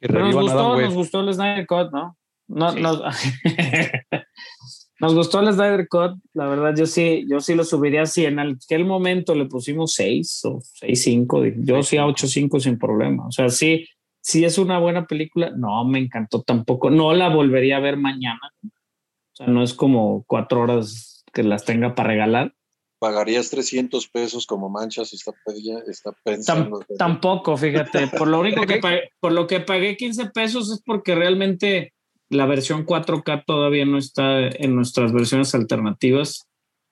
Que Pero nos gustó, nos gustó el Snyder Cut, ¿no? no Sí. nos, [laughs] nos gustó el Snyder Cut, la verdad yo sí, yo sí lo subiría si en aquel momento le pusimos 6 o 6.5, yo sí a 8.5 sin problema. O sea, sí, sí es una buena película, no me encantó tampoco, no la volvería a ver mañana. O sea, no es como cuatro horas que las tenga para regalar. ¿Pagarías 300 pesos como manchas? Está, pedía- está pensando. Tampoco, fíjate, por lo único que [laughs] pagué, por lo que pagué 15 pesos es porque realmente la versión 4K todavía no está en nuestras versiones alternativas.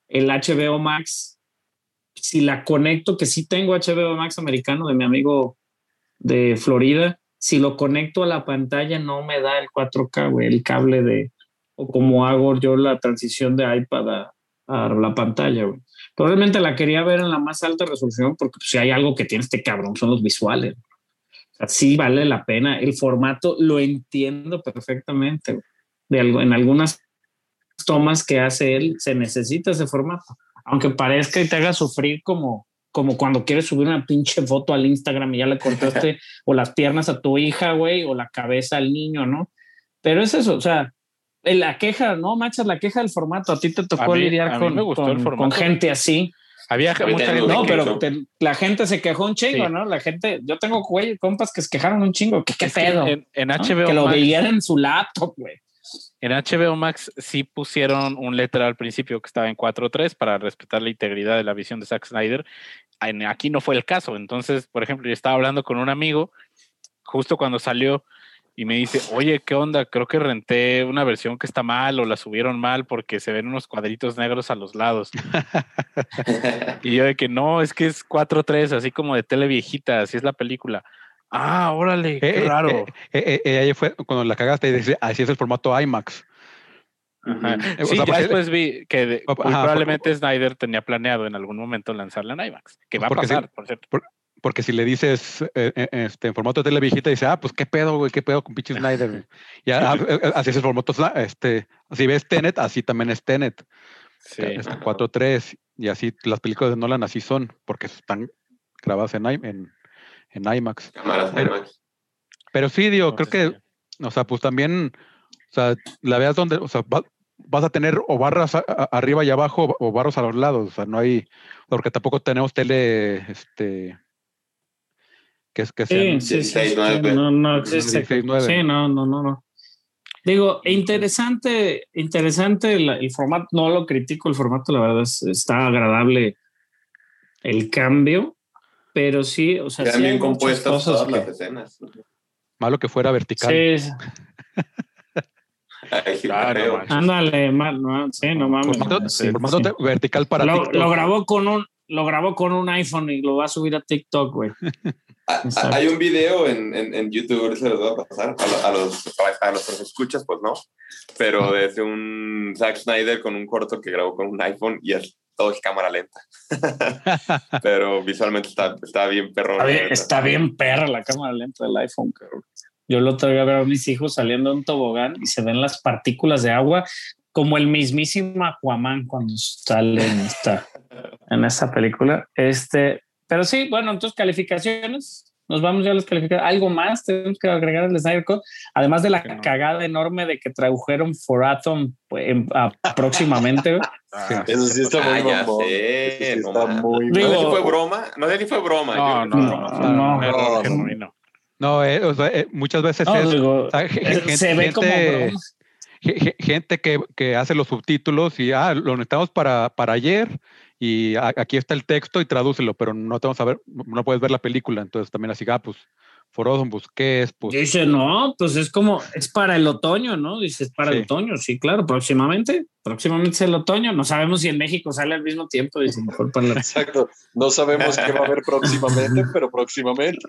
El HBO Max, si la conecto, que sí tengo HBO Max americano de mi amigo de Florida, si lo conecto a la pantalla no me da el 4K, güey, el cable de, o como hago yo la transición de iPad a, a la pantalla, güey. Probablemente la quería ver en la más alta resolución porque pues, si hay algo que tiene este cabrón son los visuales. O sea, sí vale la pena. El formato lo entiendo perfectamente. De algo, en algunas tomas que hace él se necesita ese formato. Aunque parezca y te haga sufrir como, como cuando quieres subir una pinche foto al Instagram y ya le cortaste [laughs] o las piernas a tu hija, güey, o la cabeza al niño, ¿no? Pero es eso, o sea, la queja, no manchas, la queja del formato. A ti te tocó mí- lidiar con, con- gente así. había mucha gente No, pero te- la gente se quejó un chingo, Sí. ¿no? La gente, yo tengo güey, compas que se quejaron un chingo. ¿Qué, qué es que pedo? En, en ¿no? HBO que lo Max, veían en su laptop, güey. en HBO Max sí pusieron un letra al principio que estaba en 4.3 para respetar la integridad de la visión de Zack Snyder. En- aquí no fue el caso. Entonces, por ejemplo, yo estaba hablando con un amigo justo cuando salió y me dice, oye, ¿qué onda? Creo que renté una versión que está mal o la subieron mal porque se ven unos cuadritos negros a los lados. [laughs] Y yo de que no, es que es 4.3, así como de tele viejita, así es la película. Ah, órale, qué Eh, eh, raro. eh, eh, eh, ahí fue cuando la cagaste y dice, así es el formato IMAX. Ajá. O Sí, sea, ya después vi que de- Ajá, muy por- probablemente Snyder tenía planeado en algún momento lanzarla en IMAX, que va a sí. pasar, por cierto. Porque si le dices eh, eh, este, en formato de tele viejita, dice, ah, pues qué pedo, güey, qué pedo con pinche [laughs] Snyder. güey?" Ya, [laughs] eh, así es el formato, este, si ves Tenet, así también es Tenet. Sí. este, 4.3 y así las películas de Nolan así son, porque están grabadas en, en, en IMAX. Cámaras Pero- IMAX. Pero sí, digo, creo que, o sea, pues también, o sea, la veas donde, o sea, va- vas a tener o barras a- a- arriba y abajo o barras a los lados, o sea, no hay, porque tampoco tenemos tele, este, que es que Sí, sí, sí, 16, sí, 9. no, no existe. 16, 9. Sí, no, no, no, no. Digo, interesante, interesante el, el formato, no lo critico, el formato, la verdad, es- está agradable el cambio, pero sí, o sea, Quedan sí bien compuestas cosas todas que- las escenas. malo que fuera vertical. Sí, Claro, ándale, mal, no, sí, no mames. Formato, Sí, formato sí. vertical para Lo, TikTok. lo grabó con un, lo grabó con un iPhone y lo va a subir a TikTok, güey. [laughs] Ah, Exacto. Hay un video en, en, en YouTube, se los voy a pasar a, lo- a los a nuestros escuchas, pues no, pero desde un Zack Snyder con un corto que grabó con un iPhone y es todo es cámara lenta. [laughs] pero visualmente está, está bien perro. Está bien, está bien perra la cámara lenta del iPhone, cabrón. Yo lo traía a ver a mis hijos saliendo de un tobogán y se ven las partículas de agua como el mismísimo Aquaman cuando sale en esta, en esta película. Este, pero sí, bueno, entonces calificaciones. Nos vamos ya a las calificaciones. ¿Algo más tenemos que agregar al Snyder Cut? Además de la no. cagada enorme de que tradujeron For Atom pues, en- a- próximamente. [laughs] Ah, Eso sí está muy Ah, mamón. sé, sí está muy No sé si Digo- fue broma, no sé si fue broma. No, yo- no, no, No, no, no, eh, o sea, eh, muchas veces No, es digo, o sea, ge- eh, gente- se ve como gente- broma. ge- ge- gente que, que hace los subtítulos y ah, lo necesitamos para, para ayer y a- aquí está el texto y tradúcelo, pero no te vamos a ver, no puedes ver la película, entonces también así, ah, pues, Forodon, pues, ¿qué es? Pues, Dice, no, pues es como, es para el otoño, ¿no? Dice, es para Sí. el otoño, sí, claro, próximamente, próximamente es el otoño. No sabemos si en México sale al mismo tiempo, dice, mejor para la... Exacto. No sabemos qué va a haber próximamente, [laughs] pero próximamente.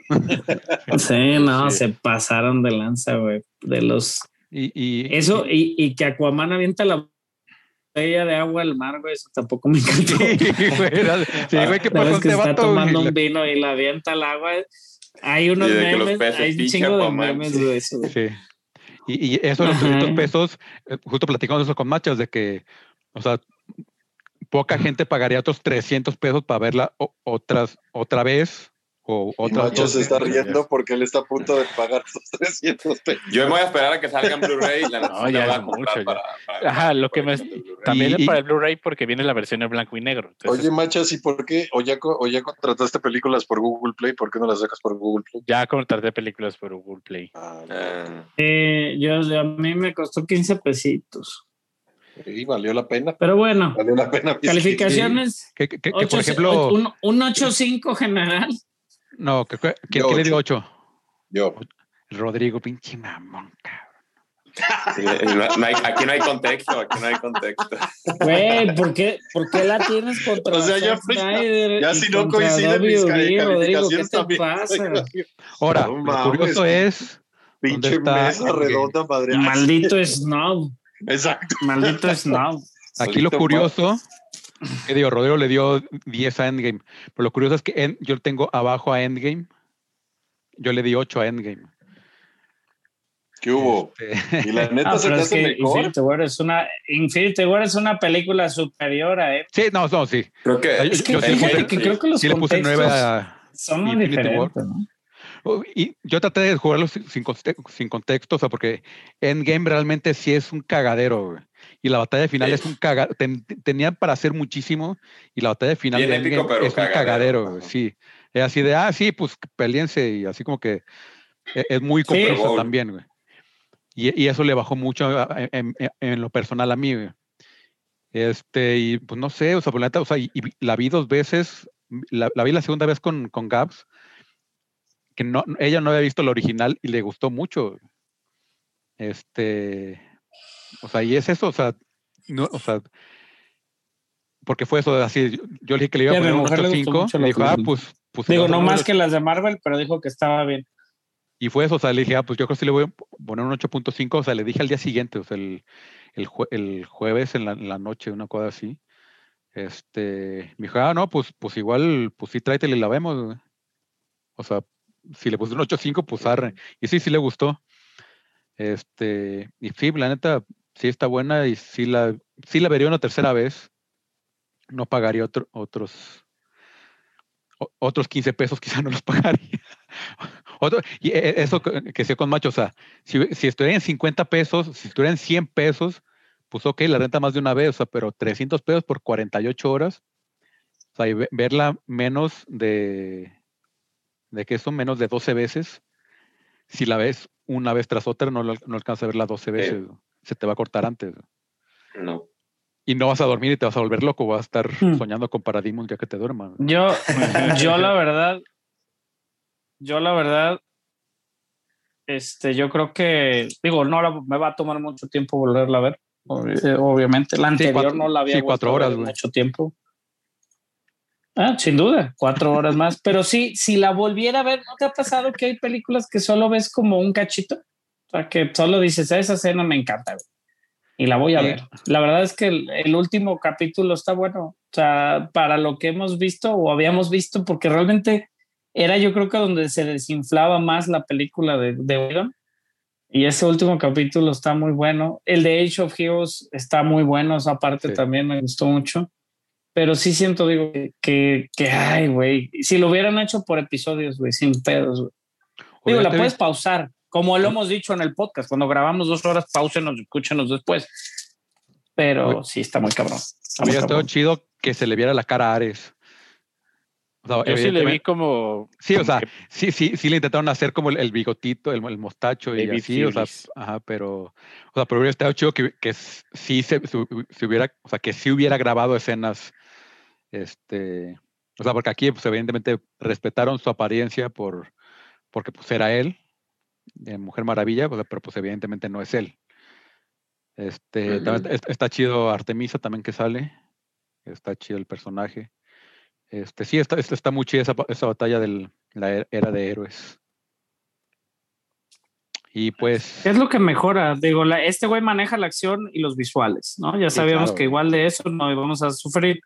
Sí, no, Sí. se pasaron de lanza, güey, de los... y, y- Eso, y, y que Aquaman avienta la botella de agua al mar, güey, eso tampoco me [laughs] encantó. Sí, güey, era- sí, güey, ¿qué pasó que este está tomando Y la- un vino y la avienta al agua. Hay unos memes, hay un chingo de memes sí. de eso. güey. Sí. Y, y eso de los Ajá. 300 pesos, eh, justo platicamos eso con Machas, de que, o sea, poca gente pagaría otros 300 pesos para verla otras, otra vez o dos se está riendo porque él está a punto de pagar [laughs] esos 300 pesos. Yo me voy a esperar a que salga en Blu-ray y la [laughs] No, ya es mucho, ya. para- para- Ajá, lo que me-. También Y- es para el Blu-ray porque viene la versión en blanco y negro. Entonces, Oye, Machas, ¿y por qué? ¿O ya, o ya contrataste películas por Google Play? ¿Por qué no las sacas por Google Play? ya contraté películas por Google Play. Ah, Ah, Eh, yo, a mí me costó 15 pesitos. sí, valió la pena. Pero bueno, Valió la pena. [laughs] calificaciones. Que, que- que, ocho- por ejemplo, un, un 8.5 general. No, Yo que le dio ocho. 8. Yo. Rodrigo, pinche mamón, cabrón. sí, no- no hay- aquí no hay contexto, aquí no hay contexto. Güey, ¿por qué, ¿por qué la tienes [laughs] contra O sea, ya Snyder Ya y si no coinciden mis ¿qué calificaciones te también. pasa? [laughs] Ahora, No lo curioso es, Pinche está mesa redonda, madre. Maldito [laughs] snob, Exacto. maldito snob. aquí lo Solito curioso, que digo, Rodrigo le dio 10 a Endgame, pero lo curioso es que en- yo tengo abajo a Endgame, yo le di 8 a Endgame. ¿Qué hubo? Este, [laughs] Y la neta Ah, se te es hace que mejor. Infinity War es una Infinity War es una película superior a él. sí, no, no, sí. Creo que, Yo- Es que yo sí puse- que creo que los Sí le puse contextos 9 a... son muy Infinity War. diferentes, ¿no? Oh, Y yo traté de jugarlo sin, sin contexto, o sea, porque Endgame realmente sí es un cagadero, güey. Y la batalla final Sí. es un cagadero. tenían para hacer muchísimo y la batalla final Bien de épico, Endgame pero es un cagadero. Ajá. sí. Es así de, ah, sí, pues peleense y así como que e- es muy complejo también, güey. Y, y eso le bajó mucho en, en- en lo personal a mí, güey. Este, y pues no sé, o sea, por la neta, o sea, y, y la vi dos veces, la, la vi la segunda vez con, con Gabs, que no, ella no había visto la original y le gustó mucho. Este, o sea, y es eso, o sea, no, o sea, porque fue eso de así, yo, yo le dije que le iba a poner un mujer le gustó 8.5 mucho y la dijo, ah, pues, pues Digo, no más que las de Marvel, pero dijo que estaba bien. y fue eso, o sea, le dije, ah, pues yo creo que sí le voy a poner un 8.5, o sea, le dije al día siguiente, o sea, el, el, jue- el jueves en la, en la noche, una cosa así. Este, me dijo, ah, no, pues, pues igual, pues sí, tráetela y la vemos, güey". O sea, si le puse un 8.5, pues arre. Y sí, sí le gustó. Este, y sí, la neta, sí está buena y sí la, sí la vería una tercera vez. No pagaría otro, otros, otros 15 pesos, [laughs] quizá no los pagaría. Otro, y eh, eso que decía con Macho, o sea, si, si estuviera en 50 pesos, si estuviera en 100 pesos, pues ok, la renta más de una vez, o sea, pero 300 pesos por 48 horas, o sea, y ve- verla menos de, de que son menos de 12 veces, si la ves una vez tras otra, no, no alcanzas a verla 12 veces, se te va a cortar antes. No. Y no vas a dormir y te vas a volver loco, vas a estar Hmm. soñando con Paradigm ya que te duermas. Yo, [laughs] yo la verdad, yo la verdad, este, yo creo que, digo, no la- me va a tomar mucho tiempo volverla a ver, eh, obviamente. La anterior cuatro- no la había sí, cuatro horas, mucho tiempo. Ah, sin duda, cuatro horas más. Pero sí, si la volviera a ver, ¿no te ha pasado que hay películas que solo ves como un cachito? O sea, que solo dices, esa escena me encanta, güey, y la voy a Sí. ver. La verdad es que el, el último capítulo está bueno. O sea, para lo que hemos visto o habíamos visto, porque realmente era yo creo que donde se desinflaba más la película de, de Whedon. Y ese último capítulo está muy bueno. El de Age of Heroes está muy bueno, esa parte Sí. también me gustó mucho. pero sí siento, digo, que, que, ay, güey, si lo hubieran hecho por episodios, güey, sin pedos, güey. Digo, la puedes pausar, como lo hemos dicho en el podcast, cuando grabamos dos horas, pausenos, escúchenos después. Pero Oye. sí, está muy cabrón. Hubiera estado chido que se le viera la cara a Ares. O sea, Yo sí le vi como. Sí, o como sea, que sí, sí, sí le intentaron hacer como el, el bigotito, el, el mostacho y David así, o sea, ajá, pero, o sea, pero hubiera estado chido que, que sí se, se- se hubiera, o sea, que sí hubiera grabado escenas, este, o sea, porque aquí, pues, evidentemente respetaron su apariencia por, porque, pues, era él, de Mujer Maravilla, pero, pues, evidentemente no es él. Este, también está, está chido Artemisa también que sale, está chido el personaje. Este, sí, está, está, muy chida esa, esa batalla de la er- era de héroes. Y pues, ¿Qué es lo que mejora? Digo, la- este güey maneja la acción y los visuales, ¿no? Ya sabíamos claro. que igual de eso no íbamos a sufrir.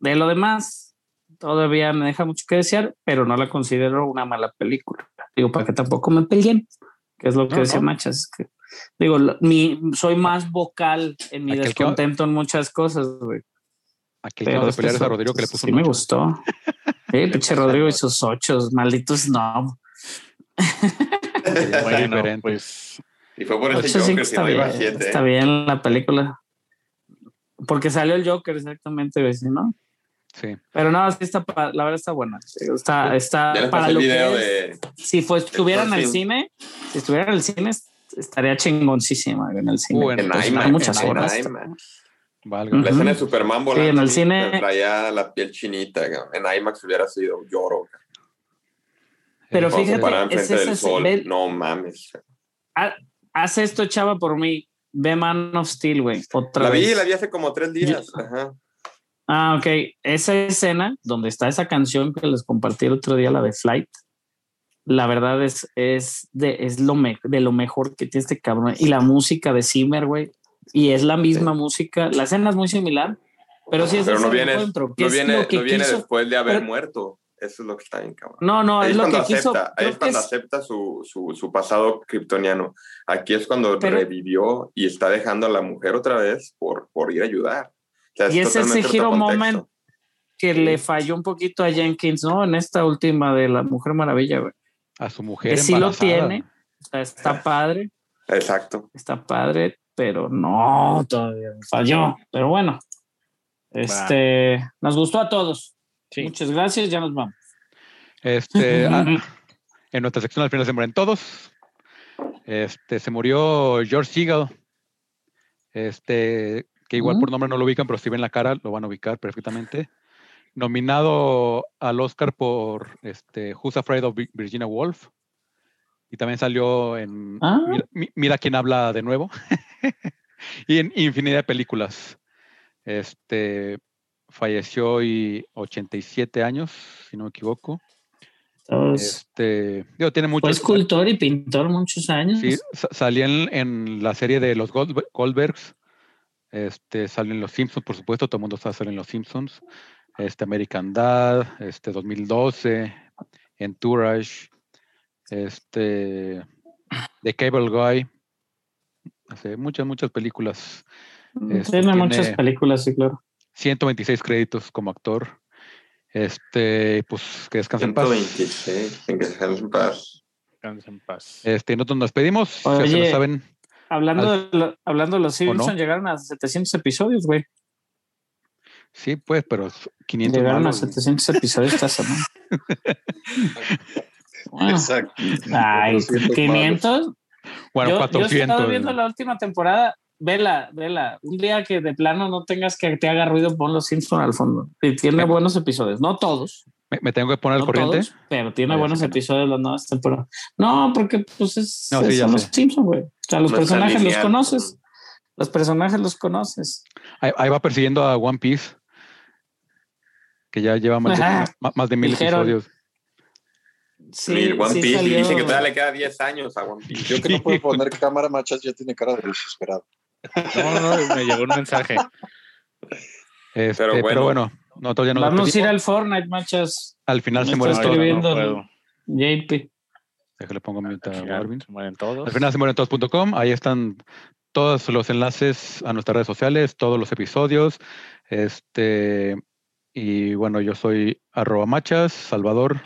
De lo demás, todavía me deja mucho que desear, pero no la considero una mala película. Digo, para que tampoco me peleen, que es lo que No, decía no. Machas. es que, digo, mi, soy más vocal en mi Aquel que- descontento en muchas cosas, güey. aquel que Pero que pelear es a eso- Rodrigo que le puso sí un me gustó. [laughs] Sí, pinche Rodrigo y sus ochos, malditos no. [laughs] Bueno, diferente. pues. Y fue por cinco Joker, si está bien, 7. está bien la película. Porque salió el Joker, exactamente, güey, ¿sí, ¿no? Sí. Pero no, sí está, la verdad está buena. Está, está para lo que es. de. Si fue, estuviera en el cine, si estuviera en el cine, estaría chingoncísima en el cine. Uh, en- En Pues, IMAX, hay muchas en horas. IMAX. Valga. La Ujú. escena de Superman volando. en el sí, cine- Traía la piel chinita. En IMAX hubiera sido lloro. Pero Entonces, fíjate, es enfrente del sol. ve- No mames. ha- haz esto, chava, por mí. Ve Man of Steel, güey. Otra La vi, vez. la vi hace como tres días. Ajá. Ah, ok. Esa escena donde está esa canción que les compartí el otro día, la de Flight, la verdad es, es, de, es lo me- de lo mejor que tiene este cabrón. Y la música de Zimmer, güey. Y es la misma música. La escena es muy similar, pero sí es Pero no viene, encuentro, no viene, no viene quiso- después de haber pero- muerto. Eso es lo que está bien, cabrón. No, no, ahí es es lo que quiso. acepta, ahí es cuando es- acepta su, su, su pasado kryptoniano. Aquí es cuando Pero- revivió y está dejando a la mujer otra vez por, por ir a ayudar. Y es ese contexto. moment que le falló un poquito a Jenkins, ¿no? En esta última de la Mujer Maravilla, güey. a su mujer Que sí lo tiene. O sea, está padre. Exacto. está padre, pero no, todavía falló. Pero bueno, este, nos gustó a todos. Sí. Muchas gracias, ya nos vamos. Este, [laughs] ah, en nuestra sección al final se mueren todos. Este, se murió George Seagal. Este, que igual Mm. por nombre no lo ubican, pero si ven la cara lo van a ubicar perfectamente. Nominado al Oscar por este, Who's Afraid of Vi- Virginia Woolf. Y también salió en Ah. Mira, Mi- Mira quién habla de nuevo. [laughs] y en infinidad de películas. Este falleció y 87 años, si no me equivoco. Este, digo, tiene mucho. fue escultor y pintor muchos años. Sí, sa- salía en, en la serie de los Gold- Goldbergs. Este, salen los Simpsons, por supuesto, todo el mundo sabe salir en los Simpsons. Este, American Dad, este, 2012, Entourage, este, The Cable Guy. Hace muchas, muchas películas. este, Tiene muchas películas, sí, claro. 126 créditos como actor. Este, pues que descanse en paz. 126. En que descanse en paz. Descansa en paz. Este, nosotros nos despedimos. ya se lo saben. Hablando, Al- de, lo- hablando de los ¿O no? Simpsons, llegaron a 700 episodios, güey. Sí, pues, pero 500 Llegaron a malos. 700 episodios esta semana. [laughs] Bueno, Exacto. ay, 400 500. Bueno, yo, yo he 400. estado viendo la última temporada. Vela, vela. Un día que de plano no tengas que te haga ruido, pon los Simpsons al fondo. Y tiene Me- buenos episodios. No todos, Me, me tengo que poner al no corriente. todos, pero tiene Vaya, buenos sí episodios las nuevas temporadas. No, porque pues es, No, sí, son los. Simpsons, güey. O sea, los No personajes los conoces. Los personajes los conoces. Ahí, ahí va persiguiendo a One Piece. Que ya lleva más de, más de mil Dijeron. episodios. Sí, One sí Piece. Salió- dicen que todavía le queda 10 años a One Piece. Yo que no puedo [laughs] poner cámara, machas, ya tiene cara de desesperado. No, no, me llegó un mensaje. Este, Pero pero, bueno. Nosotros ya nos Vamos a ir al Fortnite, machas. Al final se mueren todos. escribiendo. No puedo. JP. Déjale pongo mute a Ya, Marvin. se mueren todos. Al final se mueren todos.com. Ahí están todos los enlaces a nuestras redes sociales, todos los episodios. Este, Y bueno, yo soy arroba machas, Salvador.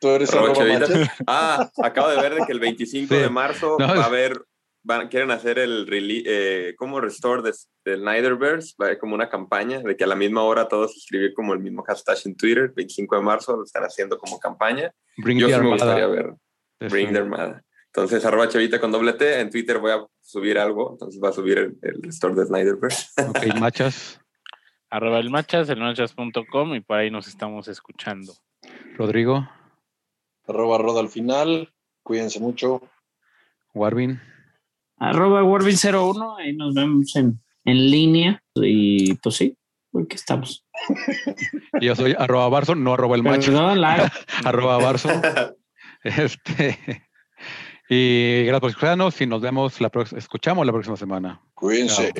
¿Tú eres Arroba machas? Ah, acabo de ver de que el 25 Sí. de marzo No, va a haber, van, quieren hacer el release, eh, como restore de, del Snyderverse, va a haber como una campaña de que a la misma hora todos escribir como el mismo hashtag en Twitter, 25 de marzo lo están haciendo como campaña. Bring Yo sí me gustaría ver Bring the Armada. Entonces, arroba chavita con doble T, en Twitter voy a subir algo, entonces va a subir el, el restore de Snyderverse. Ok, [laughs] machas. Arroba el machas, el machas.com y por ahí nos estamos escuchando. Rodrigo, Arroba roda al final. Cuídense mucho. Warvin. Arroba Warvin01, ahí nos vemos en, en línea. Y pues sí, porque estamos. [laughs] Yo soy arroba Barso, no arroba el macho, Perdón, la- [laughs] arroba Barso. [laughs] Este. Y gracias por escucharnos y nos vemos la próxima, escuchamos la próxima semana. Cuídense.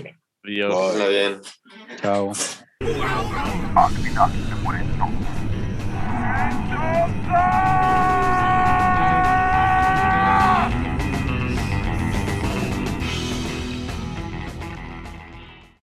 Adiós. Bye. Está bien. Chao.